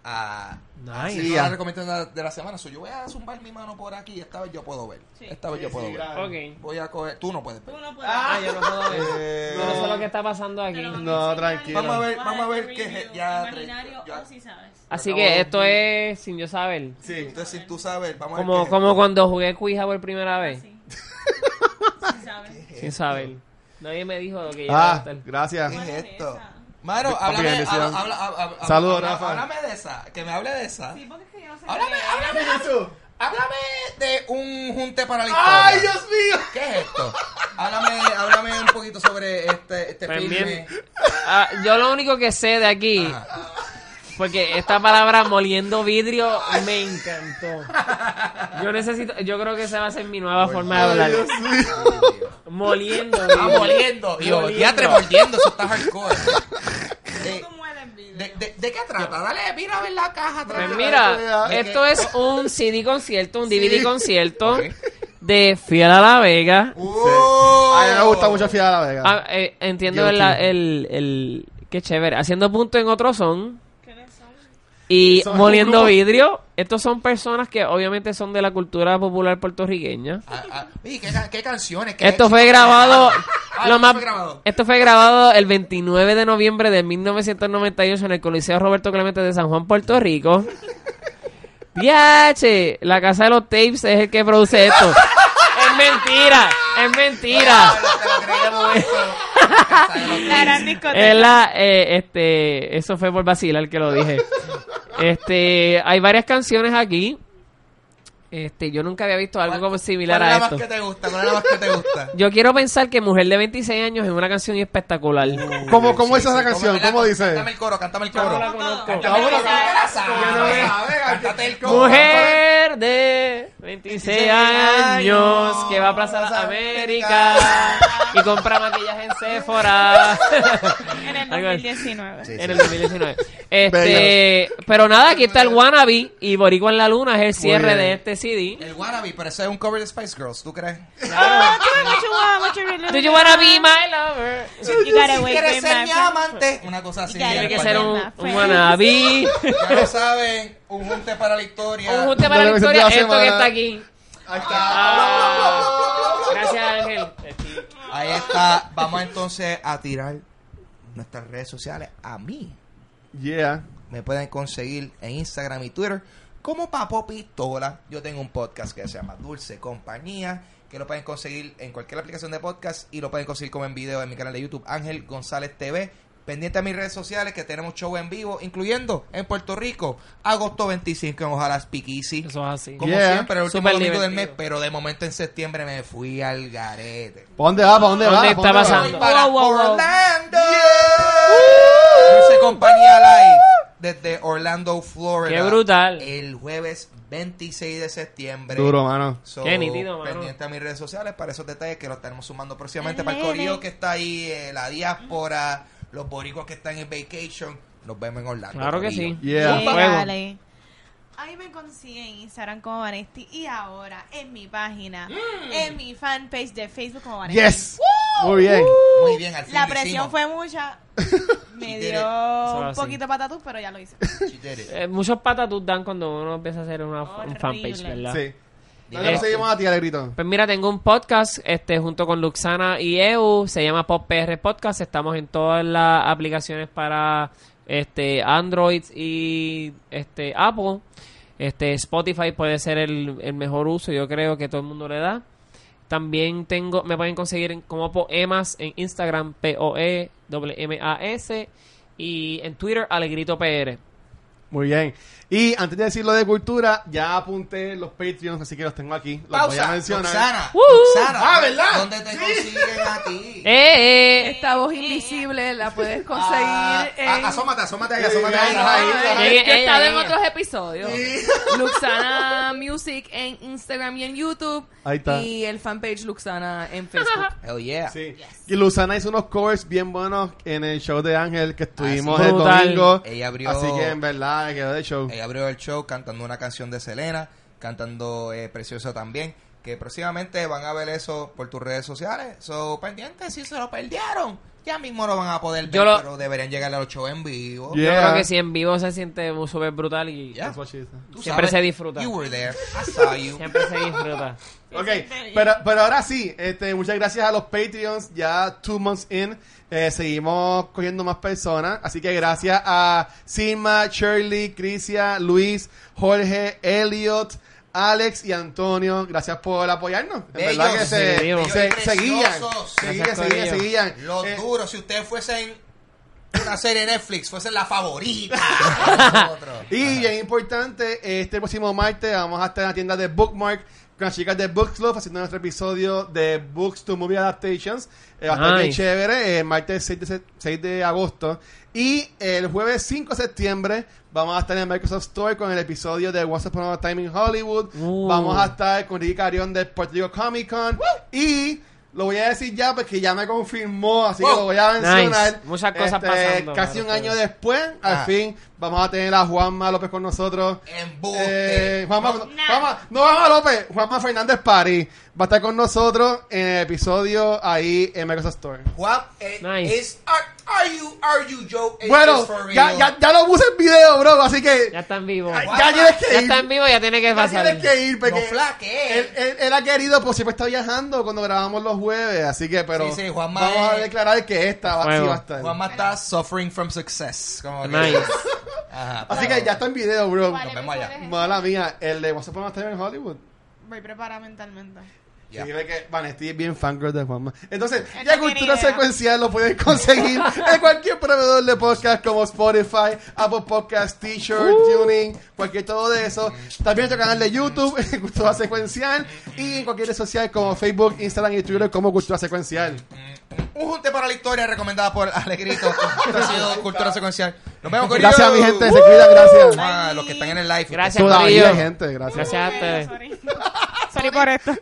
A Nice. Sí, la recomendación de la, semana. So, yo voy a zumbar mi mano por aquí y esta vez yo puedo ver. Sí. Esta vez Sí, yo puedo sí, ver. grande. Ok. Voy a coger. Tú no puedes ver. Tú no puedes. Ah, yo no puedo ver. Eh, Yo no sé lo que está pasando aquí. No, a enseñar. tranquilo. Vamos a ver, vamos a ver qué ya- Imaginario ya- o si sabes. Así que de- esto es sin yo saber. Sí. Entonces, si tú sabes, vamos a ver. Como, como cuando jugué Ouija por primera vez. Sí. Sí sabes. Sin saber. Nadie me dijo lo que iba a Ah, estar. gracias. ¿Qué ¿Cuál es es esto? Esa? Mano, háblame, habla, habla- Saludos, Rafa. Háblame de esa, que me hable de esa. Sí, porque es que yo no sé Háblame, qué es. háblame, eso? háblame de un junte para la historia. ¡Ay, Dios mío! ¿Qué es esto? Háblame, háblame un poquito sobre este, este Pues filme. bien. Ah, yo lo único que sé de aquí, Ajá. porque esta palabra moliendo vidrio me encantó. Yo necesito, yo creo que esa va a ser mi nueva forma de hablar. Dios mío. Moliendo Ah, moliendo. Y yo, Moliendo. diatre, mordiendo, eso está hardcore. De, ¿Cómo mueves el video? De, de, ¿de qué trata? Dale, mira a ver la caja. Pues mira, ¿De esto es un CD concierto, un DVD Sí. concierto de Fiel a la Vega. A mí me gusta mucho Fiel a la Vega. Ah, eh, entiendo Guilty. el, el, el- Qué chévere. Haciendo punto en otro son. ¿Quiénes son? Y moliendo vidrio. Estos son personas que obviamente son de la cultura popular puertorriqueña. Ah, ah, oye, ¿qué, qué canciones? ¿Qué Esto fue grabado. Ah, lo ¿esto más, fue grabado? esto fue grabado el 29 de noviembre de 1998 en el Coliseo Roberto Clemente de San Juan, Puerto Rico. Viache, la casa de los tapes es el que produce esto. mentira, es mentira. Es la, eh, este, eso fue por vacilar que lo dije. Este, hay varias canciones aquí. Este, yo nunca había visto algo como similar ¿Cuál es a la esto. más que te gusta? ¿Cuál es la más que te gusta? Yo quiero pensar que Mujer de 26 años es una canción espectacular. ¿Cómo, cómo Sí, es esa sí, canción? ¿Cómo dice? Cántame el coro, cántame el no coro. Cántame el coro. Mujer de 26 años que va a Plaza América y compra maquillaje en Sephora. En el Algo así. 2019. Sí, En el 2019. Este, pero nada, aquí está el Wannabe y Boricua en la Luna es el cierre de este CD. El wannabe, pero ese es un cover de Spice Girls, ¿tú crees? Ah, you really Do you wanna be my lover? You gotta wait, ¿Quieres be ser mi amante? Una cosa así. Tiene que ser un, un wannabe. Ya lo saben, un junte para la historia. Un junte para la historia, esto que está aquí. Ahí está. Ah, gracias, Ángel. Ahí está. Vamos entonces a tirar nuestras redes sociales a mí. Yeah. Me pueden conseguir en Instagram y Twitter como Papo Pistola. Yo tengo un podcast que se llama Dulce Compañía, que lo pueden conseguir en cualquier aplicación de podcast y lo pueden conseguir como en video en mi canal de YouTube, Ángel González TV. Pendiente a mis redes sociales que tenemos show en vivo, incluyendo en Puerto Rico, agosto 25 en Ojalá Easy. Eso es así. Como Yeah. siempre, el último domingo del mes, pero de momento en septiembre me fui al garete. ¿Para dónde va? ¿Para dónde va? ¿Dónde ¿Pa' está pasando? Para Wow, wow, wow. Orlando. Dulce Compañía Live desde Orlando, Florida. Qué brutal. El jueves 26 de septiembre. Duro, mano. So, Qué nítido, mano. Pendiente a mis redes sociales para esos detalles que los estaremos sumando próximamente. Para el corillo que está ahí, eh, la diáspora, los boricos que están en vacation. Nos vemos en Orlando. Claro que corillo. sí. Yeah. Dale. Ahí me consiguen en Instagram como Vanesti y ahora en mi página, en mi fanpage de Facebook como Vanesti. Yes. Muy bien. Muy bien, al fin La presión hicimos. fue mucha. Me dio un poquito patatús, pero ya lo hice. Eh, muchos patatus dan cuando uno empieza a hacer una, un fanpage, ¿verdad? Sí. ¿Dónde lo seguimos a ti, Alegrito? Pues mira, tengo un podcast este junto con Luxana y EU, se llama Pop PR Podcast, estamos en todas las aplicaciones para este Android y este Apple. Este Spotify puede ser el, el mejor uso, yo creo que todo el mundo le da. También tengo, me pueden conseguir como Poemas en Instagram, P-O-E, M A S y en Twitter, Alegrito PR. Muy bien. Y antes de decir lo de cultura, ya apunté los Patreons, así que los tengo aquí. Los voy a mencionar. Roxana, Ah, ¿verdad? ¿Dónde te consiguen a ti? ¡Eh, eh! Esta voz invisible la puedes conseguir Ah, en... ah, asómate, asómate ahí, asómate ahí. Ahí, he ella- estado en ella. otros episodios. Luxana Music en Instagram y en YouTube. Ahí está. Y el fanpage Luxana en Facebook. Hell yeah. Sí. Y Luzana hizo unos covers bien buenos en el show de Ángel que estuvimos Ah, sí. el domingo. Ella abrió- Así que en verdad quedó de show. Ella abrió el show cantando una canción de Selena, cantando eh, Precioso también. Que próximamente van a ver eso por tus redes sociales. So, pendientes si se lo perdieron. Ya mismo lo van a poder ver, Yo lo- pero deberían llegar a los shows en vivo. Yeah. Yo creo que si en vivo se siente súper brutal y Yeah. That's what she said. Tú siempre sabes, se disfruta. You were there. I saw you. siempre se disfruta. Ok, pero, pero ahora sí, este, muchas gracias a los Patreons, ya two months in, eh, seguimos cogiendo más personas, así que gracias a Sima, Shirley, Crisia, Luis, Jorge, Elliot, Alex y Antonio, gracias por apoyarnos. En Bellos, verdad que se, bellos seguían, preciosos. seguían, Gracias, seguían, Corillo. seguían. Los Eh, duros, si ustedes fuesen una serie de Netflix, fuesen la favorita. de nosotros. Y bien importante, este próximo martes vamos a estar en la tienda de Bookmark con las chicas de Books Love haciendo nuestro episodio de Books to Movie Adaptations. Eh, bien Nice. chévere, el martes 6 de, se- 6 de agosto. Y el jueves 5 de septiembre vamos a estar en Microsoft Store con el episodio de Once Upon a Time in Hollywood. Uh. Vamos a estar con Ricky Carión del Puerto Rico Comic Con. Y lo voy a decir ya porque ya me confirmó, así que lo voy a mencionar. Nice. Muchas cosas Este, pasando Casi un año después, al Ah. fin, vamos a tener a Juanma López con nosotros. Embuste. Eh, Juanma, No, no, Juanma, no Juanma López, Juanma Fernández París va a estar con nosotros en el episodio ahí en Microsoft Store. Juan, eh, Nice. is- are, are you, are you Joe? Is Bueno, ya, ya, ya lo puse en video, bro, así que Ya está en vivo. ya, Juanma, tienes que Ya ir. está en vivo, ya tiene que Ya pasar. tienes que ir porque No él, él, él ha querido, pues siempre está viajando cuando grabamos los jueves, así que, pero Sí, sí, Juanma vamos a es- declarar que esta va, sí va a estar. Juanma está suffering from success. Como que- Nice. Ajá, Así que ya está en video, bro. Nos vemos allá. Mala mía, el de Upon a Time in Hollywood. Voy preparada mentalmente. Ya. Sí, que Vanesti es bien fangirl de Juanma. Entonces, ya Cultura idea. Secuencial lo pueden conseguir en cualquier proveedor de podcast como Spotify, Apple Podcast, T-Shirt, Tuning, cualquier todo de eso. También nuestro canal de YouTube, Cultura Secuencial, y en cualquier red social como Facebook, Instagram y Twitter como Cultura Secuencial. Un junte para la historia recomendada por Alegrito. Esto ha sido Cultura Secuencial. Nos vemos, Corillo. Gracias, mi gente, se cuidan, gracias. Ah, los que están en el live. Gracias, Todavía gente, gracias. Gracias a ustedes. Sorry. Sorry por esto.